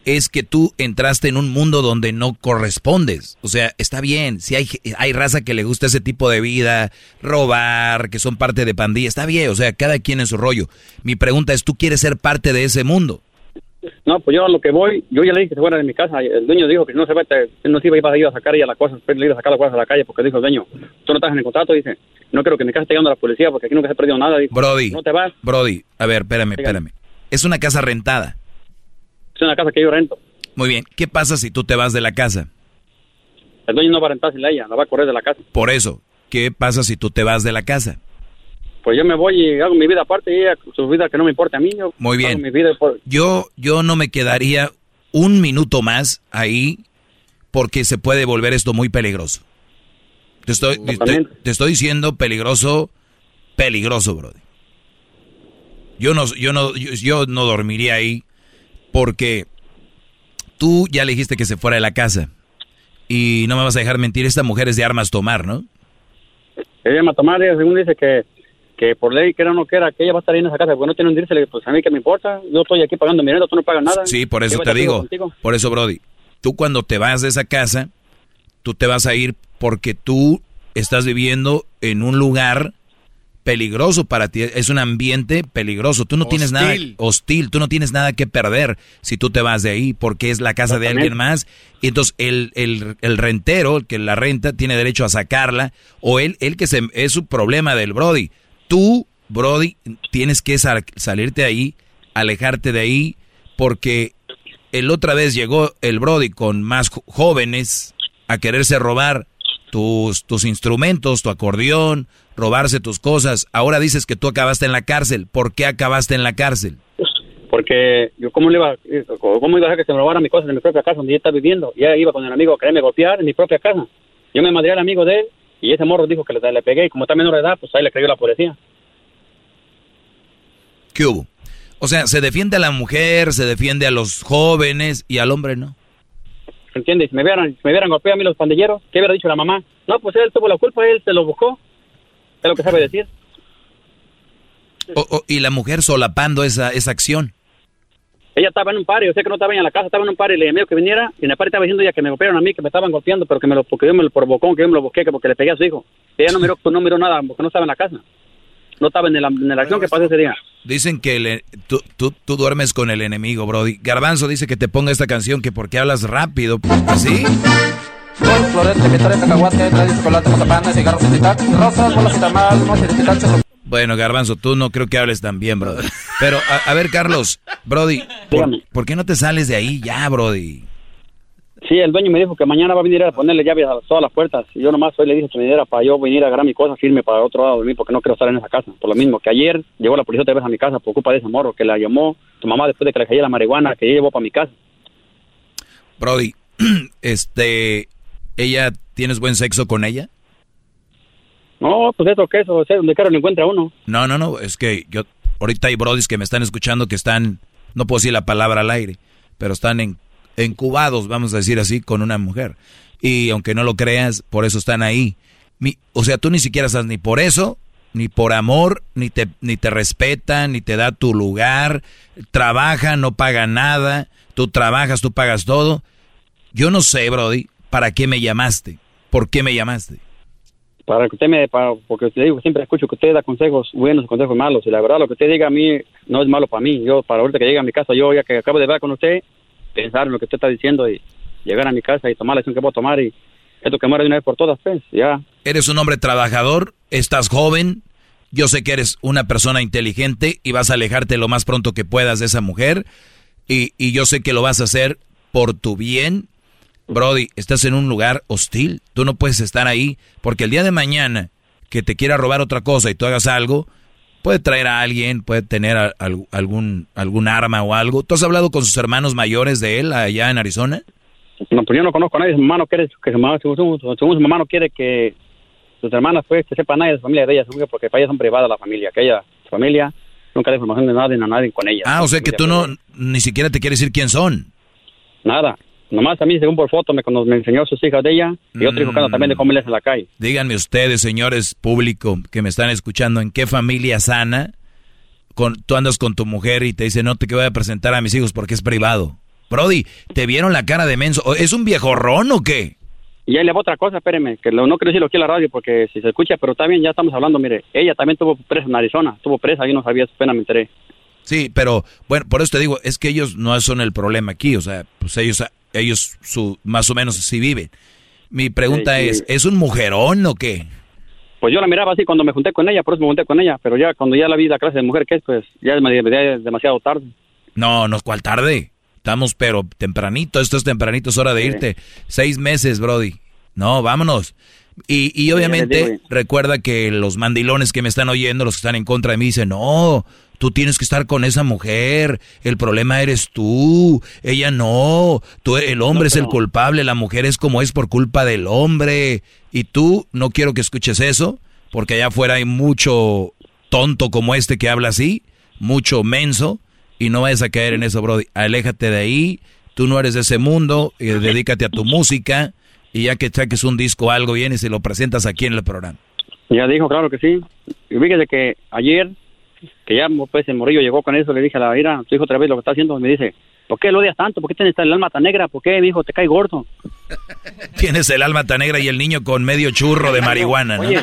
es que tú entraste en un mundo donde no correspondes. O sea, está bien, si hay, hay raza que le gusta ese tipo de vida, robar, que son parte de pandilla, está bien, o sea, cada quien en su rollo. Mi pregunta es, ¿tú quieres ser parte de ese mundo? No, pues yo a lo que voy, yo ya le dije que se fuera de mi casa. El dueño dijo que si no se va, te- no se iba a ir a sacar ella las cosas, pero le iba a sacar las cosas a la calle porque dijo el dueño, tú no estás en el contrato, dice, no quiero que mi casa esté llegando a la policía porque aquí nunca se ha perdido nada. Dijo, Brody, no te vas, Brody, a ver, espérame, espérame. Es una casa rentada. es una casa que yo rento. Muy bien, ¿qué pasa si tú te vas de la casa? El dueño no va a rentarse a ella, la va a correr de la casa. Por eso, ¿qué pasa si tú te vas de la casa? Pues yo me voy y hago mi vida aparte y ella su vida que no me importa a mí. Yo Muy bien. hago mi vida por- Yo, yo no me quedaría un minuto más ahí porque se puede volver esto muy peligroso. Te estoy, te, te estoy diciendo peligroso, peligroso, Brody. Yo no, yo no, yo, yo no dormiría ahí porque tú ya le dijiste que se fuera de la casa y no me vas a dejar mentir. Esta mujer es de armas tomar, ¿no? Ella me tomar, ella según dice que, que por ley, que era o no quiera, que ella va a estar ahí en esa casa, porque no tiene un dirse, pues a mí que me importa, yo estoy aquí pagando mi renta, tú no pagas nada. Sí, por eso te digo. contigo. Por eso, Brody, tú cuando te vas de esa casa, tú te vas a ir porque tú estás viviendo en un lugar peligroso para ti. Es un ambiente peligroso. Tú no tienes nada Hostil. Tú no tienes nada que perder si tú te vas de ahí porque es la casa de alguien más. Y entonces el, el, el rentero, el que la renta, tiene derecho a sacarla. O él, él que se, es su problema del Brody. Tú, Brody, tienes que sal- salirte de ahí, alejarte de ahí, porque el otra vez llegó el Brody con más jóvenes a quererse robar tus, tus instrumentos, tu acordeón, robarse tus cosas. Ahora dices que tú acabaste en la cárcel. ¿Por qué acabaste en la cárcel? Porque yo, ¿cómo le iba, cómo iba a que se me robaran mis cosas en mi propia casa donde ella está viviendo? Y ella iba con el amigo a quererme golpear en mi propia casa. Yo me madré al amigo de él y ese morro dijo que le, le pegué y como está menor de edad, pues ahí le creyó la policía. ¿Qué hubo? O sea, se defiende a la mujer, se defiende a los jóvenes y al hombre no. ¿Entiendes? Si me hubieran, si me hubieran golpeado a mí los pandilleros, ¿qué hubiera dicho la mamá? No, pues él tuvo la culpa, él se lo buscó. Es lo que sabe decir. O- o- y la mujer solapando esa, esa acción. Ella estaba en un par, yo sé que no estaba en la casa, estaba en un par y le llamé que viniera. Y en el par estaba diciendo ella que me golpearon a mí, que me estaban golpeando, pero que me lo, porque yo me lo provocó, que yo me lo busqué, que porque le pegué a su hijo. Y ella no miró, pues no miró nada, porque no estaba en la casa. No estaba en la, en la acción que pasó ese día. Dicen que le- tú, tú, tú duermes con el enemigo, Brody. Garbanzo dice que te ponga esta canción que porque hablas rápido. ¿Sí? Florete, cacahuate, trae chocolate, cigarros tic-tac, rosas, bolas y Bueno, Garbanzo, tú no creo que hables tan bien, Brody. Pero, a, a ver, Carlos, Brody, ¿por, por qué no te sales de ahí ya, Brody? Sí, el dueño me dijo que mañana va a venir a ponerle llaves a todas las puertas. Y yo nomás hoy le dije que me diera para yo venir a agarrar mi cosa, firme para otro lado de mí, porque no quiero estar en esa casa. Por lo mismo que ayer llegó la policía otra vez a mi casa por culpa de ese morro que la llamó tu mamá después de que le cayera la marihuana que ella llevó para mi casa. Brody, *clears throat* este, ¿ella tienes buen sexo con ella? No, pues eso que eso, o sea, donde quiera lo encuentra uno. No, no, no, es que yo, ahorita hay brodis que me están escuchando que están, no puedo decir la palabra al aire, pero están en, encubados, vamos a decir así, con una mujer. Y aunque no lo creas, por eso están ahí. Mi- o sea, tú ni siquiera estás ni por eso, ni por amor, ni te, ni te respeta, ni te da tu lugar, trabaja, no paga nada, tú trabajas, tú pagas todo. Yo no sé, Brody, ¿para qué me llamaste? ¿Por qué me llamaste? Para que usted me, para, porque usted digo, siempre escucho que usted da consejos buenos consejos malos. Y la verdad, lo que usted diga a mí no es malo para mí. Yo, para ahorita que llegue a mi casa, yo ya que acabo de hablar con usted, pensar en lo que usted está diciendo y llegar a mi casa y tomar la decisión que a tomar y esto que muera de una vez por todas, pues, ya. Eres un hombre trabajador, estás joven, yo sé que eres una persona inteligente y vas a alejarte lo más pronto que puedas de esa mujer y, y yo sé que lo vas a hacer por tu bien. Brody, estás en un lugar hostil, tú no puedes estar ahí porque el día de mañana que te quiera robar otra cosa y tú hagas algo, puede traer a alguien, puede tener a- algún, algún arma o algo. ¿Tú has hablado con sus hermanos mayores de él allá en Arizona? No, pues yo no conozco a nadie. Su mamá no quiere que su mamá, según, según- según su mamá no quiere que sus hermanas, pues, que sepa nadie de su familia de ella, porque para ella son privadas la familia, que ella, su familia, nunca de información de nadie, a nadie con ella. Ah, o sea que tú no, ni siquiera te quieres decir quién son. Nada. Nomás a mí, según por foto, me, me enseñó sus hijas de ella y otro hijo que anda también de comerles en la calle. Díganme ustedes, señores público que me están escuchando, ¿en qué familia sana con, tú andas con tu mujer y te dice, no te voy a presentar a mis hijos porque es privado? Brody, ¿te vieron la cara de menso? ¿Es un viejorrón o qué? Y ahí le va otra cosa, espéreme, que lo- no quiero decirlo aquí en la radio porque si se escucha, pero bien, ya estamos hablando, mire, ella también tuvo presa en Arizona, estuvo presa, yo no sabía, pena me enteré. Sí, pero bueno, por eso te digo, es que ellos no son el problema aquí, o sea, pues ellos, ellos su, más o menos sí viven. Mi pregunta Sí, sí. es, ¿es un mujerón o qué? Pues yo la miraba así cuando me junté con ella, por eso me junté con ella, pero ya cuando ya la vi la clase de mujer que es, pues ya es, ya es demasiado tarde. No, no, ¿cuál tarde? Estamos, pero tempranito, esto es tempranito, es hora de irte. Seis meses, Brody. No, vámonos. Y, y obviamente, digo, recuerda que los mandilones que me están oyendo, los que están en contra de mí, dicen, no, tú tienes que estar con esa mujer, el problema eres tú, ella no, tú, el hombre es el culpable, la mujer es como es por culpa del hombre. Y tú, no quiero que escuches eso, porque allá afuera hay mucho tonto como este que habla así, mucho menso, y no vayas a caer en eso, Brody. Aléjate de ahí, tú no eres de ese mundo, y dedícate a tu música, y ya que saques un disco o algo, vienes y lo presentas aquí en el programa. Ya dijo, claro que sí. Y fíjese que ayer, que ya pues el morrillo llegó con eso, le dije a la ira, tu hijo otra vez lo que está haciendo, me dice, ¿por qué lo odias tanto? ¿Por qué tienes el alma tan negra? ¿Por qué, mi hijo, te cae gordo? *laughs* Tienes el alma tan negra y el niño con medio churro de marihuana, ¿no? Oye,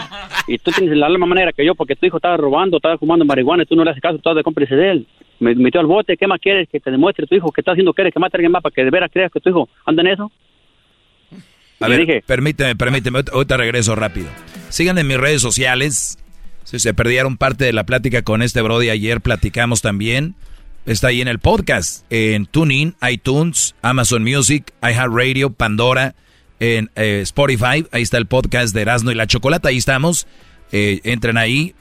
y tú tienes el alma más negra que yo porque tu hijo estaba robando, estaba fumando marihuana y tú no le haces caso, estás de cómplice de él. Me metió al bote, ¿qué más quieres que te demuestre tu hijo que está haciendo? ¿Quieres que mate a alguien más para que de veras creas que tu hijo anda en eso? A ver, permíteme, permíteme, ahorita- ahorita regreso rápido. Síganme en mis redes sociales. Si se perdieron parte de la plática con este Brody ayer, platicamos también. Está ahí en el podcast, en TuneIn, iTunes, Amazon Music, iHeartRadio, Pandora, en eh, Spotify. Ahí está el podcast de Erasmo y la Chocolata. Ahí estamos. Eh, entren ahí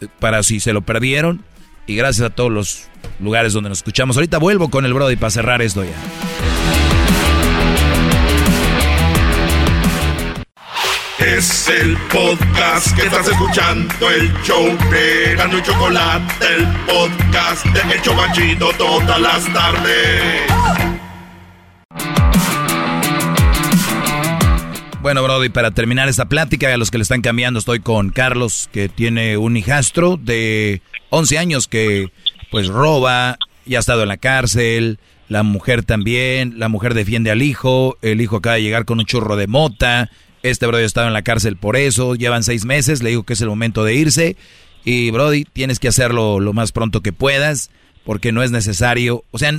eh, para si se lo perdieron. Y gracias a todos los lugares donde nos escuchamos. Ahorita vuelvo con el Brody para cerrar esto ya. Es el podcast que estás escuchando, el show de Gano y Chocolate, el podcast de Chobachito todas las tardes. Bueno, Brody, para terminar esta plática, a los que le están cambiando, estoy con Carlos, que tiene un hijastro de 11 años que pues roba, ya ha estado en la cárcel, la mujer también, la mujer defiende al hijo, el hijo acaba de llegar con un churro de mota, este Brody ha estado en la cárcel por eso, llevan seis meses, le digo que es el momento de irse, y Brody, tienes que hacerlo lo más pronto que puedas, porque no es necesario, o sea,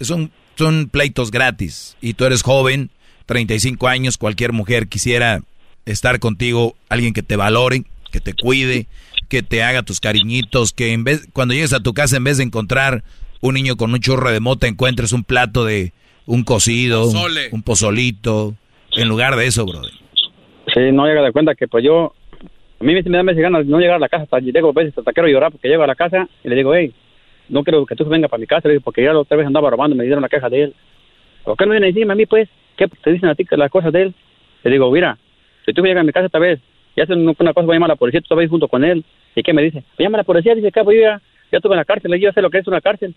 son, son pleitos gratis, y tú eres joven, 35 años, cualquier mujer quisiera estar contigo, alguien que te valore, que te cuide, que te haga tus cariñitos, que en vez cuando llegues a tu casa en vez de encontrar un niño con un churro de mota encuentres un plato de un cocido, Pozole. un pozolito, en lugar de eso, brother. Sí, no llega de cuenta que pues yo, a mí me da veces ganas de no llegar a la casa, hasta llego a veces hasta quiero llorar porque llego a la casa y le digo, hey, no quiero que tú venga para mi casa, le digo, porque ya la otra vez andaba robando, me dieron la caja de él. ¿Por qué no viene encima a mí, pues? ¿Qué te dicen a ti las cosas de él? Le digo, mira, si tú llegas a mi casa esta vez y haces una cosa, voy a llamar a la policía, tú estás junto con él. ¿Y qué me dice? Me llama a la policía, dice, capo, yo ya, ya estuve en la cárcel, yo ya sé lo que es una cárcel.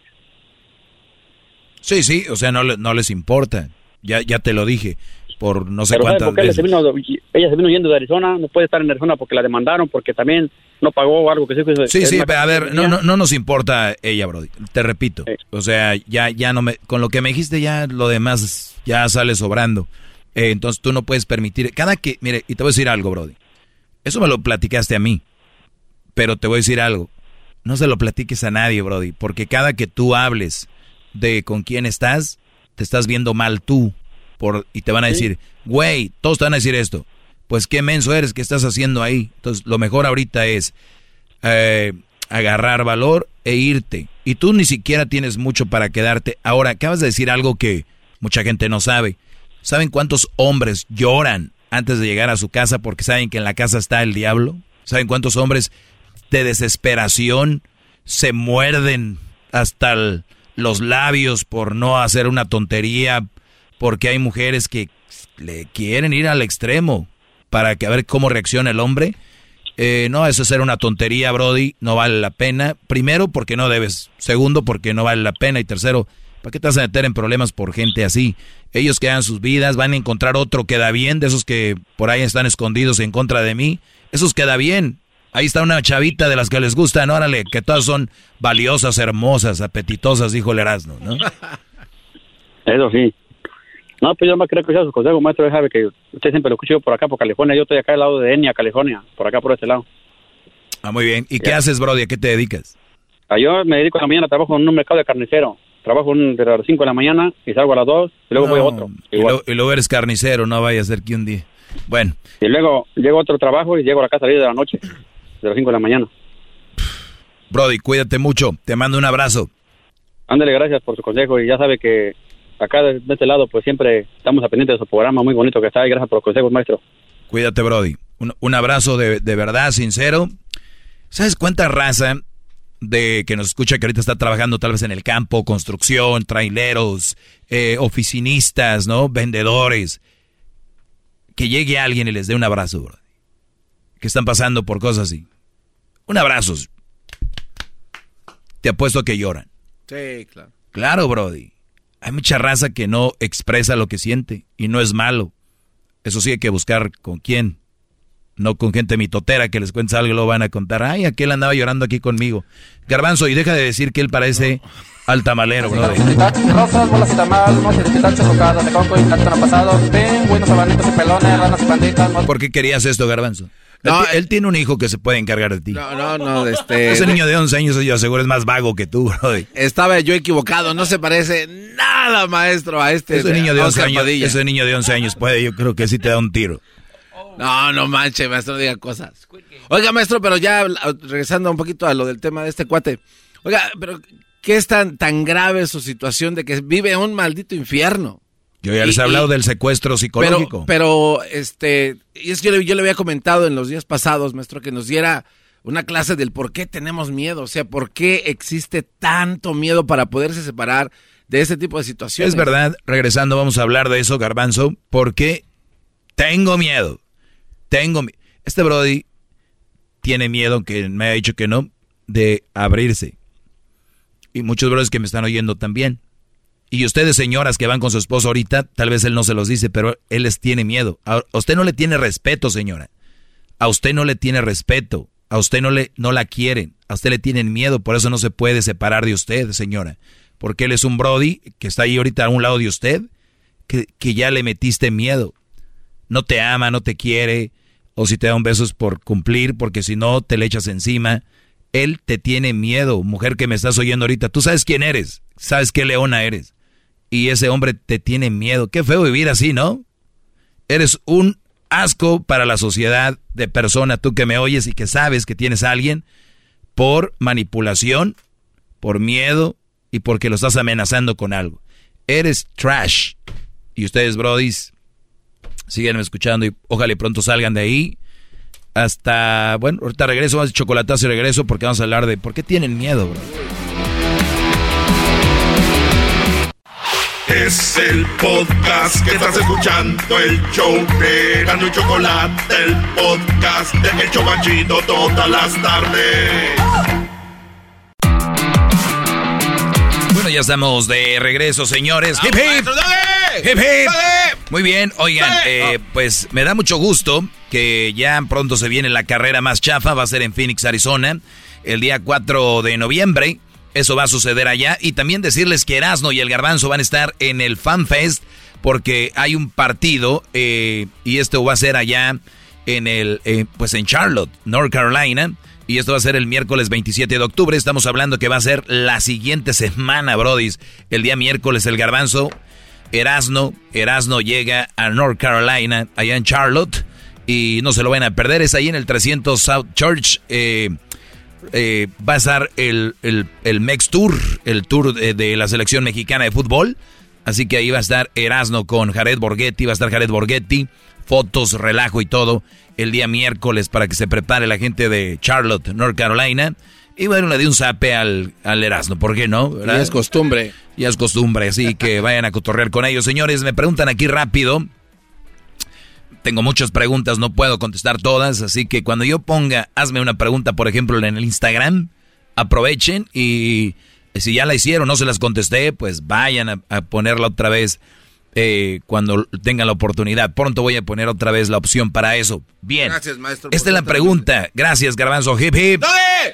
Sí, sí, o sea, no, le- no les importa. Ya, ya te lo dije, por no sé Pero ¿sabes cuántas por qué ella se, vino, ella se vino yendo de Arizona? No puede estar en Arizona porque la demandaron, porque también no pagó algo que sí. que Sí, sí, a ver, no, no, no nos importa ella, Brody. Te repito. O sea, ya, ya no me, con lo que me dijiste ya lo demás ya sale sobrando. Eh, entonces tú no puedes permitir, cada que, mire, y te voy a decir algo, Brody. Eso me lo platicaste a mí, pero te voy a decir algo. No se lo platiques a nadie, Brody, porque cada que tú hables de con quién estás, te estás viendo mal tú. Por, y te van a decir, güey, todos te van a decir esto. Pues qué menso eres, ¿qué estás haciendo ahí? Entonces, lo mejor ahorita es eh, agarrar valor e irte. Y tú ni siquiera tienes mucho para quedarte. Ahora, acabas de decir algo que mucha gente no sabe. ¿Saben cuántos hombres lloran antes de llegar a su casa porque saben que en la casa está el diablo? ¿Saben cuántos hombres de desesperación se muerden hasta el- los labios por no hacer una tontería? Porque hay mujeres que le quieren ir al extremo para que a ver cómo reacciona el hombre. Eh, no, eso es ser una tontería, Brody, no vale la pena. Primero, porque no debes. Segundo, porque no vale la pena. Y tercero, ¿para qué te vas a meter en problemas por gente así? Ellos que hagan sus vidas, van a encontrar otro que da bien, de esos que por ahí están escondidos en contra de mí. Esos queda bien. Ahí está una chavita de las que les gustan, órale, que todas son valiosas, hermosas, apetitosas, dijo el Erasmo, ¿no? Eso sí. No, pues yo más quería escuchar sus consejos, maestro. Ya sabe que usted siempre lo escucho por acá, por California. Yo estoy acá al lado de Enia, California, por acá, por este lado. Ah, muy bien. ¿Y qué haces, Brody? ¿A qué te dedicas? Ah, yo me dedico a la mañana, trabajo en un mercado de carnicero. Trabajo un- de las 5 de la mañana y salgo a las 2 y luego voy a No, otro. Y, lo- y luego eres carnicero, no vaya a ser que un día. Bueno, Y luego llego a otro trabajo y llego a la casa a las 10 de la noche, de las 5 de la mañana. Brody, cuídate mucho. Te mando un abrazo. Ándale, gracias por su consejo y ya sabe que acá de de este lado pues siempre estamos a pendiente de su programa muy bonito que está y gracias por los consejos, maestro. Cuídate, Brody. Un, un abrazo de, de verdad, sincero. ¿Sabes cuánta raza de que nos escucha que ahorita está trabajando tal vez en el campo, construcción, traileros, eh, oficinistas, ¿no? Vendedores. Que llegue alguien y les dé un abrazo, Brody. Que están pasando por cosas así. Un abrazo. Te apuesto a que lloran. Sí, claro. Claro, Brody. Hay mucha raza que no expresa lo que siente y no es malo. Eso sí hay que buscar con quién. No con gente mitotera que les cuentes algo y lo van a contar. Ay, aquel andaba llorando aquí conmigo. Garbanzo, y deja de decir que él parece al tamalero, Brody. Rosas, bolas y tamal, mochi de pitacho, tocado de coco y cartón pasado, pingüinos, abanicos y pelones, ranas y panditas, ¿Por qué querías esto, Garbanzo? No, él, ti- él tiene un hijo que se puede encargar de ti. No, no, no, este... *laughs* Ese niño de 11 años, yo aseguro, es más vago que tú, *laughs* Brody. Estaba yo equivocado, no se parece nada, maestro, a este. Ese niño de a 11 Oscar años, Padilla. ese niño de 11 años puede, yo creo que sí te da un tiro. No, no manche, maestro, no diga cosas. Oiga, maestro, pero ya regresando un poquito a lo del tema de este cuate. Oiga, pero ¿qué es tan, tan grave su situación de que vive un maldito infierno? Yo ya les he hablado y- del secuestro psicológico. Pero, pero, este, y es que yo, le- yo le había comentado en los días pasados, maestro, que nos diera una clase del por qué tenemos miedo, o sea, por qué existe tanto miedo para poderse separar de ese tipo de situaciones. Es verdad, regresando vamos a hablar de eso, Garbanzo, porque tengo miedo. Tengo mi- Este Brody tiene miedo, que me ha dicho que no, de abrirse. Y muchos brothers que me están oyendo también. Y ustedes, señoras que van con su esposo ahorita, tal vez él no se los dice, pero él les tiene miedo. A usted no le tiene respeto, señora. A usted no le tiene respeto. A usted no le no la quieren. A usted le tienen miedo, por eso no se puede separar de usted, señora. Porque él es un Brody que está ahí ahorita a un lado de usted, que, que ya le metiste miedo. No te ama, no te quiere, o si te da un beso es por cumplir, porque si no te le echas encima. Él te tiene miedo, mujer que me estás oyendo ahorita. Tú sabes quién eres, sabes qué leona eres. Y ese hombre te tiene miedo. Qué feo vivir así, ¿no? Eres un asco para la sociedad de persona, tú que me oyes y que sabes que tienes a alguien por manipulación, por miedo y porque lo estás amenazando con algo. Eres trash. Y ustedes, brodis, siguen escuchando y ojalá pronto salgan de ahí. Hasta, bueno, ahorita regreso, más chocolatazo y regreso porque vamos a hablar de por qué tienen miedo, bro. Es el podcast que estás escuchando, el show de Gano y Chocolate, el podcast de El Chocachito todas las tardes. Bueno, ya estamos de regreso, señores. Hip, hip. Hip, hip. Muy bien, oigan, eh, pues me da mucho gusto que ya pronto se viene la carrera más chafa, va a ser en Phoenix, Arizona, el día 4 de noviembre. Eso va a suceder allá. Y también decirles que Erasmo y el Garbanzo van a estar en el Fan Fest porque hay un partido eh, y esto va a ser allá en el, eh, pues en Charlotte, North Carolina. Y esto va a ser el miércoles 27 de octubre. Estamos hablando que va a ser la siguiente semana, brodis. El día miércoles el garbanzo, Erasno, Erasno llega a North Carolina, allá en Charlotte. Y no se lo van a perder, es ahí en el 300 South Church. eh, eh, va a estar el, el, el Mex Tour, el tour de, de la selección mexicana de fútbol. Así que ahí va a estar Erasno con Jared Borghetti, va a estar Jared Borghetti, fotos, relajo y todo, el día miércoles para que se prepare la gente de Charlotte, North Carolina. Y bueno, le di un zape al, al Erasmo, ¿por qué no? Ya es costumbre. Ya es costumbre, así que vayan a cotorrear con ellos. Señores, me preguntan aquí rápido. Tengo muchas preguntas, no puedo contestar todas, así que cuando yo ponga, hazme una pregunta, por ejemplo, en el Instagram, aprovechen y si ya la hicieron, no se las contesté, pues vayan a, ponerla otra vez eh, cuando tengan la oportunidad. Pronto voy a poner otra vez la opción para eso. Bien. Gracias, maestro. Esta es la pregunta. Gracias, Garbanzo. Hip, hip.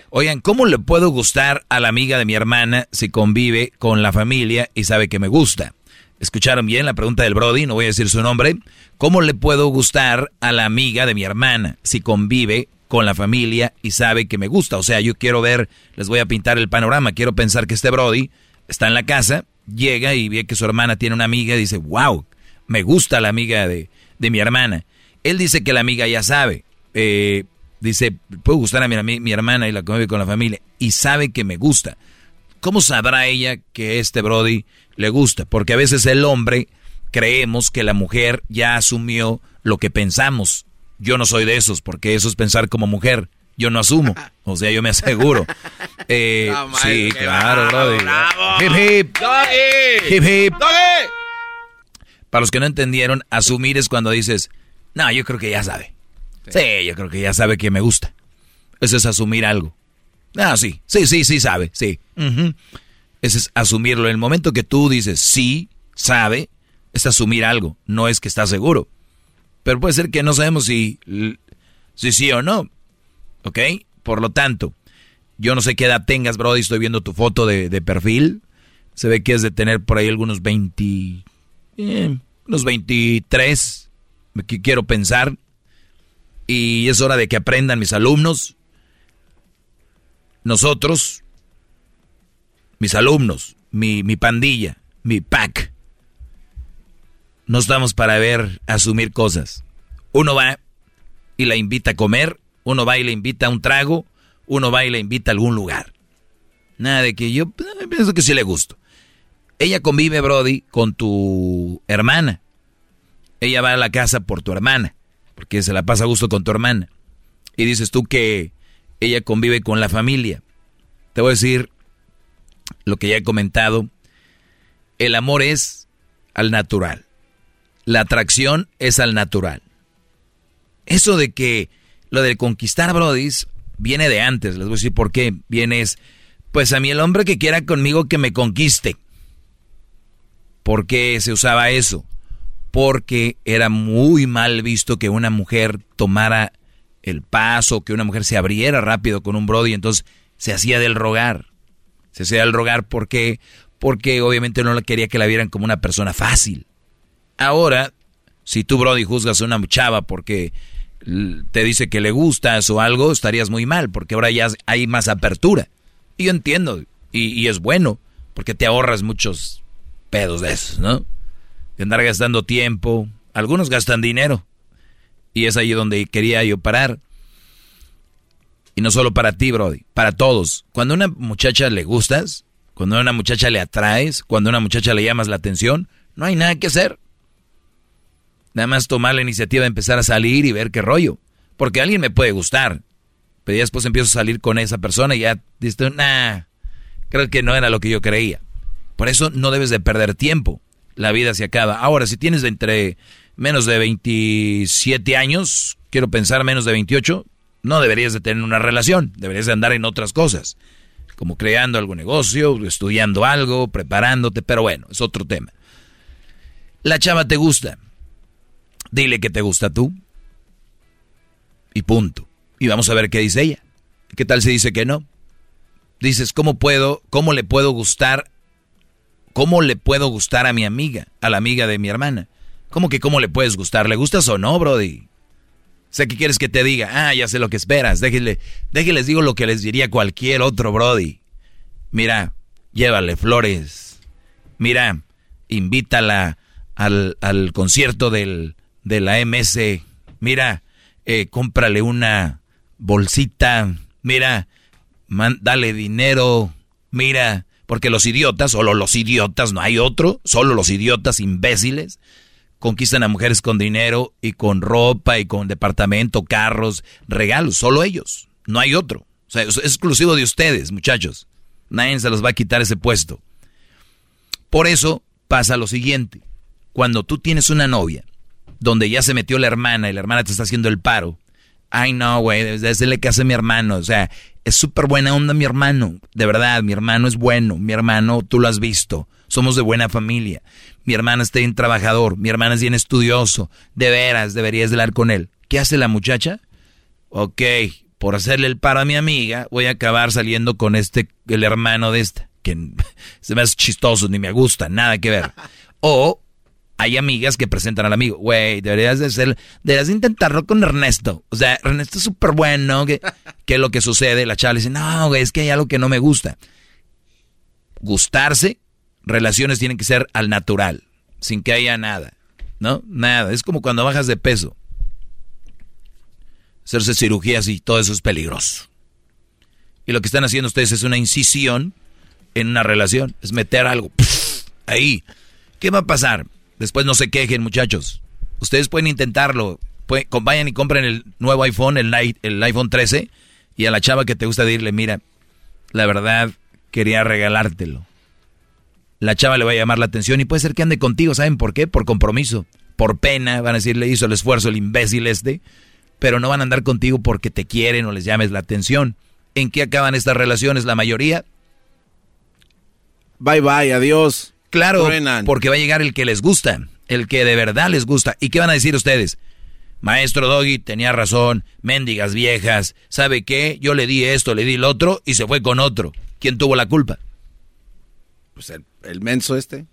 Oigan, ¿cómo le puedo gustar a la amiga de mi hermana si convive con la familia y sabe que me gusta? Escucharon bien la pregunta del Brody, no voy a decir su nombre. ¿Cómo le puedo gustar a la amiga de mi hermana si convive con la familia y sabe que me gusta? O sea, yo quiero ver, les voy a pintar el panorama, quiero pensar que este Brody está en la casa, llega y ve que su hermana tiene una amiga y dice, wow, me gusta la amiga de, mi hermana. Él dice que la amiga ya sabe, eh, dice, puedo gustar a mi, mi hermana y la convive con la familia y sabe que me gusta. ¿Cómo sabrá ella que este Brody le gusta? Porque a veces el hombre creemos que la mujer ya asumió lo que pensamos. Yo no soy de esos, porque eso es pensar como mujer. Yo no asumo. *laughs* O sea, yo me aseguro. Eh, sí, claro, Brody. Hip hip. Hip hip. Para los que no entendieron, asumir es cuando dices, no, yo creo que ya sabe. Sí, yo creo que ya sabe que me gusta. Eso es asumir algo. Ah, sí, sí, sí, sí sabe, sí. Ese es asumirlo. En el momento que tú dices sí, sabe, es asumir algo, no es que está seguro. Pero puede ser que no sabemos si, si sí o no. ¿Ok? Por lo tanto, yo no sé qué edad tengas, Brody, estoy viendo tu foto de, perfil. Se ve que es de tener por ahí algunos 20, eh, unos 23, que quiero pensar. Y es hora de que aprendan mis alumnos nosotros, mis alumnos, mi, pandilla, mi pack, no estamos para ver, asumir cosas. Uno va y la invita a comer, uno va y le invita a un trago, uno va y le invita a algún lugar. Nada de que yo eh, pienso que sí le gusto. Ella convive, Brody, con tu hermana. Ella va a la casa por tu hermana, porque se la pasa a gusto con tu hermana. Y dices tú que ella convive con la familia. Te voy a decir lo que ya he comentado. El amor es al natural. La atracción es al natural. Eso de que lo de conquistar, brodis, viene de antes. Les voy a decir por qué. Viene es, pues a mí el hombre que quiera conmigo que me conquiste. ¿Por qué se usaba eso? Porque era muy mal visto que una mujer tomara el paso, que una mujer se abriera rápido con un Brody, entonces se hacía del rogar. Se hacía del rogar porque, porque obviamente no quería que la vieran como una persona fácil. Ahora, si tú, Brody, juzgas a una chava porque te dice que le gustas o algo, estarías muy mal, porque ahora ya hay más apertura. Y yo entiendo, y, y es bueno, porque te ahorras muchos pedos de esos, ¿no? De andar gastando tiempo, algunos gastan dinero, y es ahí donde quería yo parar. Y no solo para ti, Brody, para todos. Cuando a una muchacha le gustas, cuando a una muchacha le atraes, cuando a una muchacha le llamas la atención, no hay nada que hacer. Nada más tomar la iniciativa de empezar a salir y ver qué rollo. Porque alguien me puede gustar. Pero ya después empiezo a salir con esa persona y ya dices, nah, creo que no era lo que yo creía. Por eso no debes de perder tiempo. La vida se acaba. Ahora, si tienes entre menos de 27 años, quiero pensar menos de 28, no deberías de tener una relación, deberías de andar en otras cosas, como creando algún negocio, estudiando algo, preparándote, pero bueno, es otro tema. La chava te gusta, dile que te gusta tú y punto. Y vamos a ver qué dice ella. ¿Qué tal si dice que no? Dices, ¿cómo puedo, cómo le puedo gustar, cómo le puedo gustar a mi amiga, a la amiga de mi hermana? ¿Cómo que cómo le puedes gustar? ¿Le gustas o no, Brody? Sé que quieres que te diga, ah, ya sé lo que esperas. Déjenle, déjenles digo lo que les diría cualquier otro Brody. Mira, llévale flores. Mira, invítala al, al concierto del, de la MS. Mira, eh, cómprale una bolsita. Mira, dale dinero. Mira, porque los idiotas, solo los idiotas, no hay otro, solo los idiotas imbéciles conquistan a mujeres con dinero y con ropa y con departamento, carros, regalos, solo ellos, no hay otro. O sea, es exclusivo de ustedes, muchachos. Nadie se los va a quitar ese puesto. Por eso pasa lo siguiente. Cuando tú tienes una novia donde ya se metió la hermana y la hermana te está haciendo el paro. Ay, no, güey, debes decirle que hace mi hermano. O sea, es súper buena onda mi hermano. De verdad, mi hermano es bueno. Mi hermano, tú lo has visto. Somos de buena familia. Mi hermana está bien trabajador. Mi hermana es bien estudioso. De veras, deberías de hablar con él. ¿Qué hace la muchacha? Ok, por hacerle el paro a mi amiga, voy a acabar saliendo con este, el hermano de esta. Que *laughs* se me hace chistoso, ni me gusta, nada que ver. O hay amigas que presentan al amigo, güey, deberías de ser, deberías de intentarlo con Ernesto. O sea, Ernesto es súper bueno, ¿qué, es lo que sucede? La chava le dice, no, güey, es que hay algo que no me gusta. Gustarse, relaciones tienen que ser al natural, sin que haya nada, ¿no? Nada, es como cuando bajas de peso. Hacerse cirugías y todo eso es peligroso. Y lo que están haciendo ustedes es una incisión en una relación, es meter algo ahí. ¿Qué va a pasar? Después no se quejen, muchachos. Ustedes pueden intentarlo. vayan y compren el nuevo iPhone, el, el iPhone 13, y a la chava que te gusta decirle, mira, la verdad, quería regalártelo. La chava le va a llamar la atención y puede ser que ande contigo, ¿saben por qué? Por compromiso, por pena, van a decirle, hizo el esfuerzo el imbécil este, pero no van a andar contigo porque te quieren o les llames la atención. ¿En qué acaban estas relaciones la mayoría? Bye bye, adiós. Claro, porque va a llegar el que les gusta, el que de verdad les gusta. ¿Y qué van a decir ustedes? Maestro Doggy tenía razón, mendigas viejas, ¿sabe qué? Yo le di esto, le di el otro y se fue con otro. ¿Quién tuvo la culpa? Pues el, el menso este.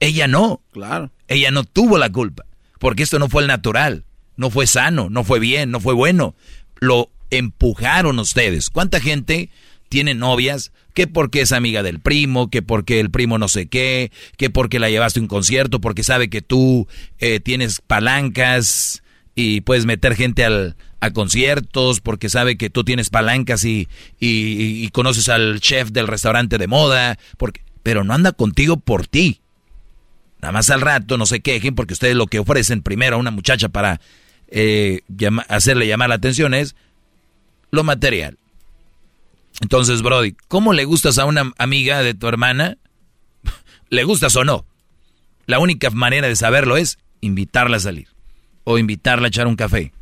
Ella no. Claro. Ella no tuvo la culpa, porque esto no fue el natural, no fue sano, no fue bien, no fue bueno. Lo empujaron ustedes. ¿Cuánta gente tiene novias que porque es amiga del primo, que porque el primo no sé qué, que porque la llevaste a un concierto, porque sabe que tú eh, tienes palancas y puedes meter gente al, a conciertos, porque sabe que tú tienes palancas y, y, conoces al chef del restaurante de moda, porque, pero no anda contigo por ti. Nada más al rato no se quejen porque ustedes lo que ofrecen primero a una muchacha para eh, hacerle llamar la atención es lo material. Entonces, Brody, ¿cómo le gustas a una amiga de tu hermana? *laughs* ¿Le gustas o no? La única manera de saberlo es invitarla a salir o invitarla a echar un café.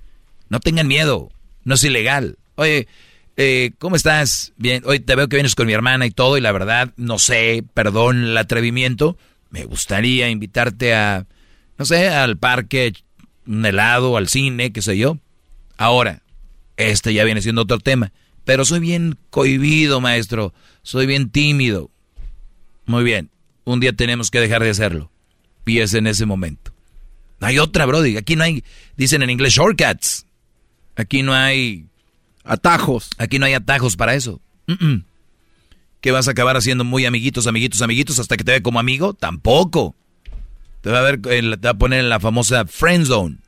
No tengan miedo, no es ilegal. Oye, eh, ¿cómo estás? Bien, hoy te veo que vienes con mi hermana y todo, y la verdad, no sé, perdón el atrevimiento, me gustaría invitarte a, no sé, al parque, un helado, al cine, qué sé yo. Ahora, este ya viene siendo otro tema. Pero soy bien cohibido, maestro. Soy bien tímido. Muy bien. Un día tenemos que dejar de hacerlo. Y en ese momento. No hay otra, Brody. Aquí no hay, dicen en inglés, shortcuts. Aquí no hay... Atajos. Aquí no hay atajos para eso. ¿Qué vas a acabar haciendo muy amiguitos, amiguitos, amiguitos hasta que te vea como amigo? Tampoco. Te va a, ver, te va a poner en la famosa friend zone.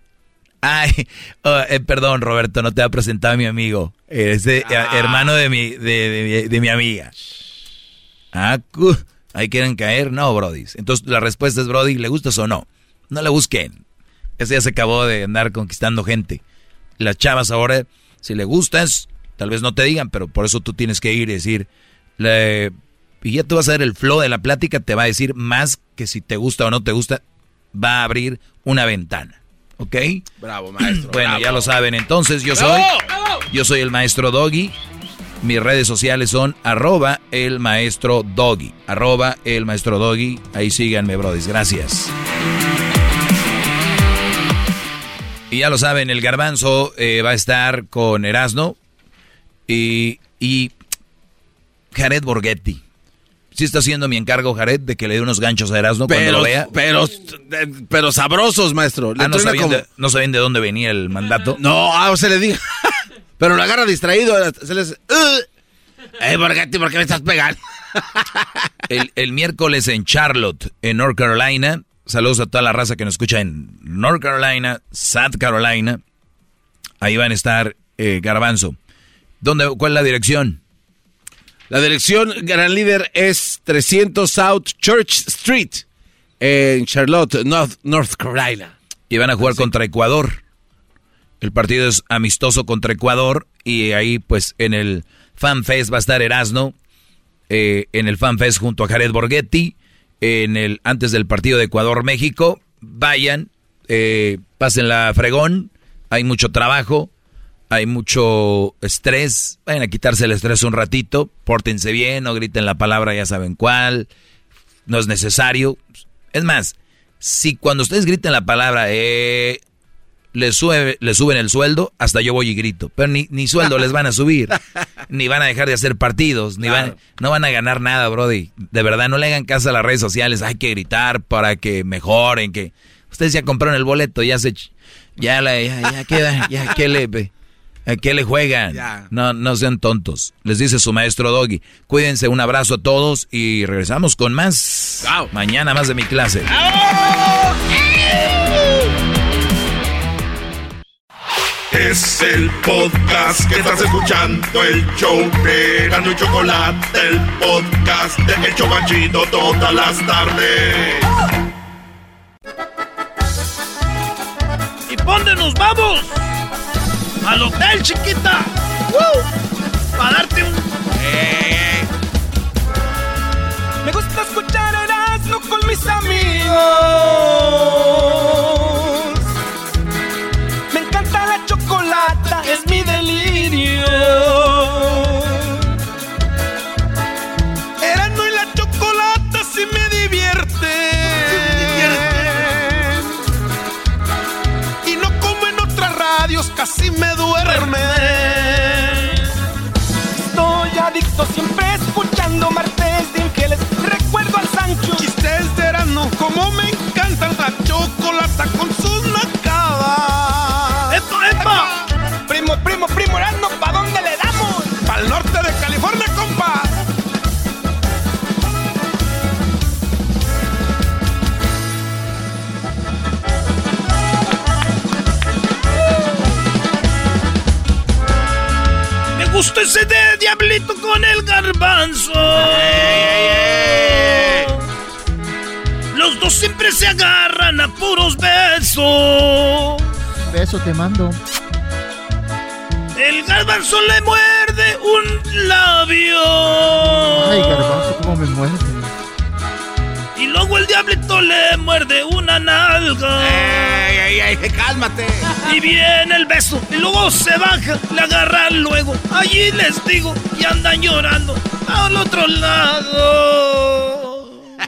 Ay, *laughs* oh, eh, perdón, Roberto, no te ha presentado a mi amigo. Ese ah. hermano de mi, de, mi amiga. Ah, ahí quieren caer. No, Brody. Entonces la respuesta es, Brody, ¿le gustas o no? No la busquen. Ese ya se acabó de andar conquistando gente. Las chavas ahora, si le gustas, tal vez no te digan, pero por eso tú tienes que ir y decir, y ya tú vas a ver el flow de la plática, te va a decir más que si te gusta o no te gusta, va a abrir una ventana. ¿Ok? Bravo, maestro. *clears throat* Bueno, ya lo saben. Entonces, yo soy. Yo soy el maestro Doggy. Mis redes sociales son arroba el maestro Doggy. Arroba el maestro Doggy. Ahí síganme, brodis. Gracias. Y ya lo saben, el garbanzo eh, va a estar con Erasno y, y Jared Borghetti sí está haciendo mi encargo, Jared, de que le dé unos ganchos a Erasmo cuando lo vea. Pero, pero sabrosos, maestro. Ah, ¿no sabían, de, ¿no sabían, de, dónde venía el mandato? No, ah, se le dijo. *laughs* pero lo agarra distraído. Se les... Eh, ¿por qué, ¿por qué me estás pegando? el, el miércoles en Charlotte, en North Carolina. Saludos a toda la raza que nos escucha en North Carolina, South Carolina. Ahí van a estar eh, Garbanzo. ¿Dónde, ¿Cuál es la dirección? La dirección, gran líder, es 300 South Church Street en Charlotte, North, Carolina. Y van a jugar contra Ecuador. El partido es amistoso contra Ecuador y ahí pues en el FanFest va a estar Erasno, eh, en el FanFest junto a Jared Borghetti, en el, antes del partido de Ecuador-México. Vayan, eh, pásenla fregón, hay mucho trabajo, hay mucho estrés, vayan a quitarse el estrés un ratito, pórtense bien, no griten la palabra, ya saben cuál, no es necesario. Es más, si cuando ustedes griten la palabra, eh, les, sube, les suben el sueldo, hasta yo voy y grito. Pero ni, ni sueldo les van a subir, *laughs* ni van a dejar de hacer partidos, ni van, no van a ganar nada, Brody. De verdad, no le hagan caso a las redes sociales, hay que gritar para que mejoren, que ustedes ya compraron el boleto, ya se... Ya, la, ya, ya queda, ya, ¿qué le, ¿a qué le juegan? No, no sean tontos. Les dice su maestro Doggy. Cuídense, un abrazo a todos y regresamos con más. Mañana más de mi clase. Es el podcast que estás escuchando, el show de Gano y Chocolate, el podcast de El Chocachito todas las tardes. ¿Y dónde nos vamos? Al hotel, chiquita. Para darte un... Me gusta escuchar Erasmo con mis amigos. Delirio. Erasmo y la chocolata sí me divierte. Y no como en otras radios, casi me duerme. Estoy adicto siempre escuchando martes de Ángeles. Recuerdo al Sancho. Chistes de Erasmo, como me encanta la chocolata Me gusta ese de diablito con el garbanzo. Los dos siempre se agarran a puros besos. Beso te mando. El garbanzo le muerde un labio. Ay, garbanzo, cómo me muerde. Luego el diablito le muerde una nalga. ¡Ey, ey, ey! ¡Cálmate! Y viene el beso, y luego se baja, le agarran luego. Allí les digo, y andan llorando al otro lado. *laughs*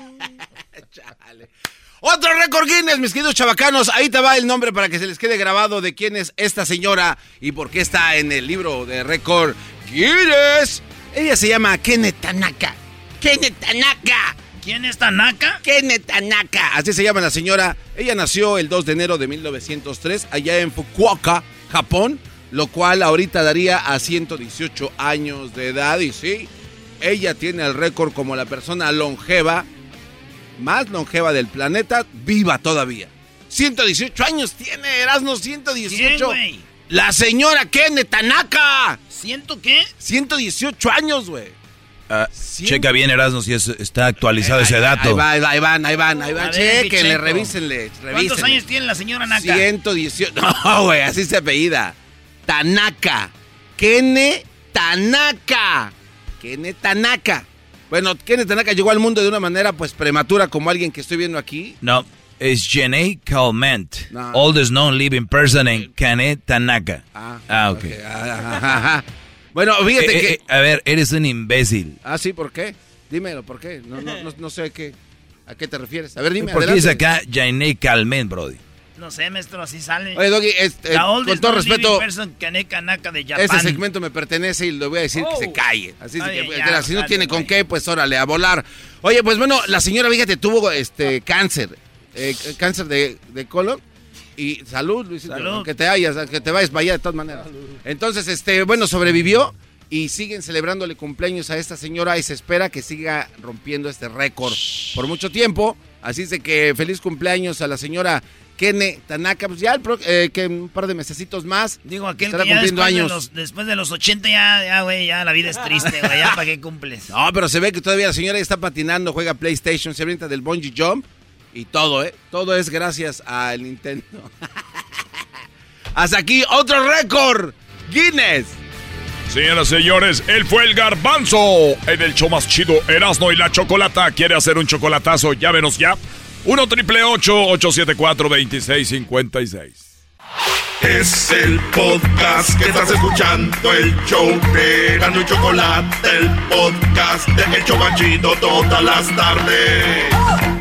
Otro récord Guinness, mis queridos chavacanos. Ahí te va el nombre para que se les quede grabado de quién es esta señora y por qué está en el libro de récord Guinness. Ella se llama Kenneth Tanaka. Kenneth Tanaka. ¿Quién es Tanaka? Kenneth Tanaka. Así se llama la señora. Ella nació el 2 de enero de 1903 allá en Fukuoka, Japón, lo cual ahorita daría a 118 años de edad. Y sí, ella tiene el récord como la persona longeva, más longeva del planeta, viva todavía. 118 años tiene Erasmo, 118. ¿Quién? La señora Kenneth Tanaka. ¿Siento qué? 118 años, güey. Ah, checa bien, Erasmo, si es- está actualizado ese dato. Ahí va, ahí va, ahí van, ahí van, ahí van. Chequenle, revísenle, ¿Cuántos años tiene la señora Naka? 118. *laughs* No, güey, así se apellida. Tanaka. Kene Tanaka. Kene Tanaka. Bueno, Kene Tanaka llegó al mundo de una manera pues prematura como alguien que estoy viendo aquí. No, es Janae Calment, No. oldest known living person en Kane Tanaka. Ah, ok. Ajá. Bueno, fíjate Eh, que... eh, a ver, eres un imbécil. Ah, sí, ¿por qué? Dímelo, ¿por qué? No, no, no, no sé a qué, a qué te refieres. A ver, dime, ¿Por qué adelante. dice acá Janae Calment, Brody? No sé, maestro, así sale. Oye, Doggy, este, con todo respeto. Este segmento me pertenece y le voy a decir que se calle. Así es Ay, que, ya, que si no dale, tiene con qué, pues órale, a volar. Oye, pues bueno, la señora, fíjate, tuvo este cáncer. eh, cáncer de, de colon. Y salud, Luisito. Salud. Que te hayas, que te vayas para allá de todas maneras. Entonces, este, bueno, sobrevivió y siguen celebrándole cumpleaños a esta señora y se espera que siga rompiendo este récord por mucho tiempo. Así es de que feliz cumpleaños a la señora Kene Tanaka. Pues ya el pro- eh, que un par de mesecitos más. Digo, aquel estará que ya cumpliendo después de, años. los, después de los 80 ya, ya, güey, ya la vida es triste, güey, ya para qué cumples. *laughs* No, pero se ve que todavía la señora está patinando, juega PlayStation, se avienta del bungee jump y todo, ¿eh? Todo es gracias al Nintendo. *laughs* Hasta aquí otro récord. Guinness. Señoras y señores, él fue el garbanzo en el show más chido Erasno y la Chocolata. ¿Quiere hacer un chocolatazo? Llámenos ya 1 triple 874 2656. Es el podcast que estás escuchando, el show de Gano y Chocolate, el podcast de El Chocachito todas las tardes.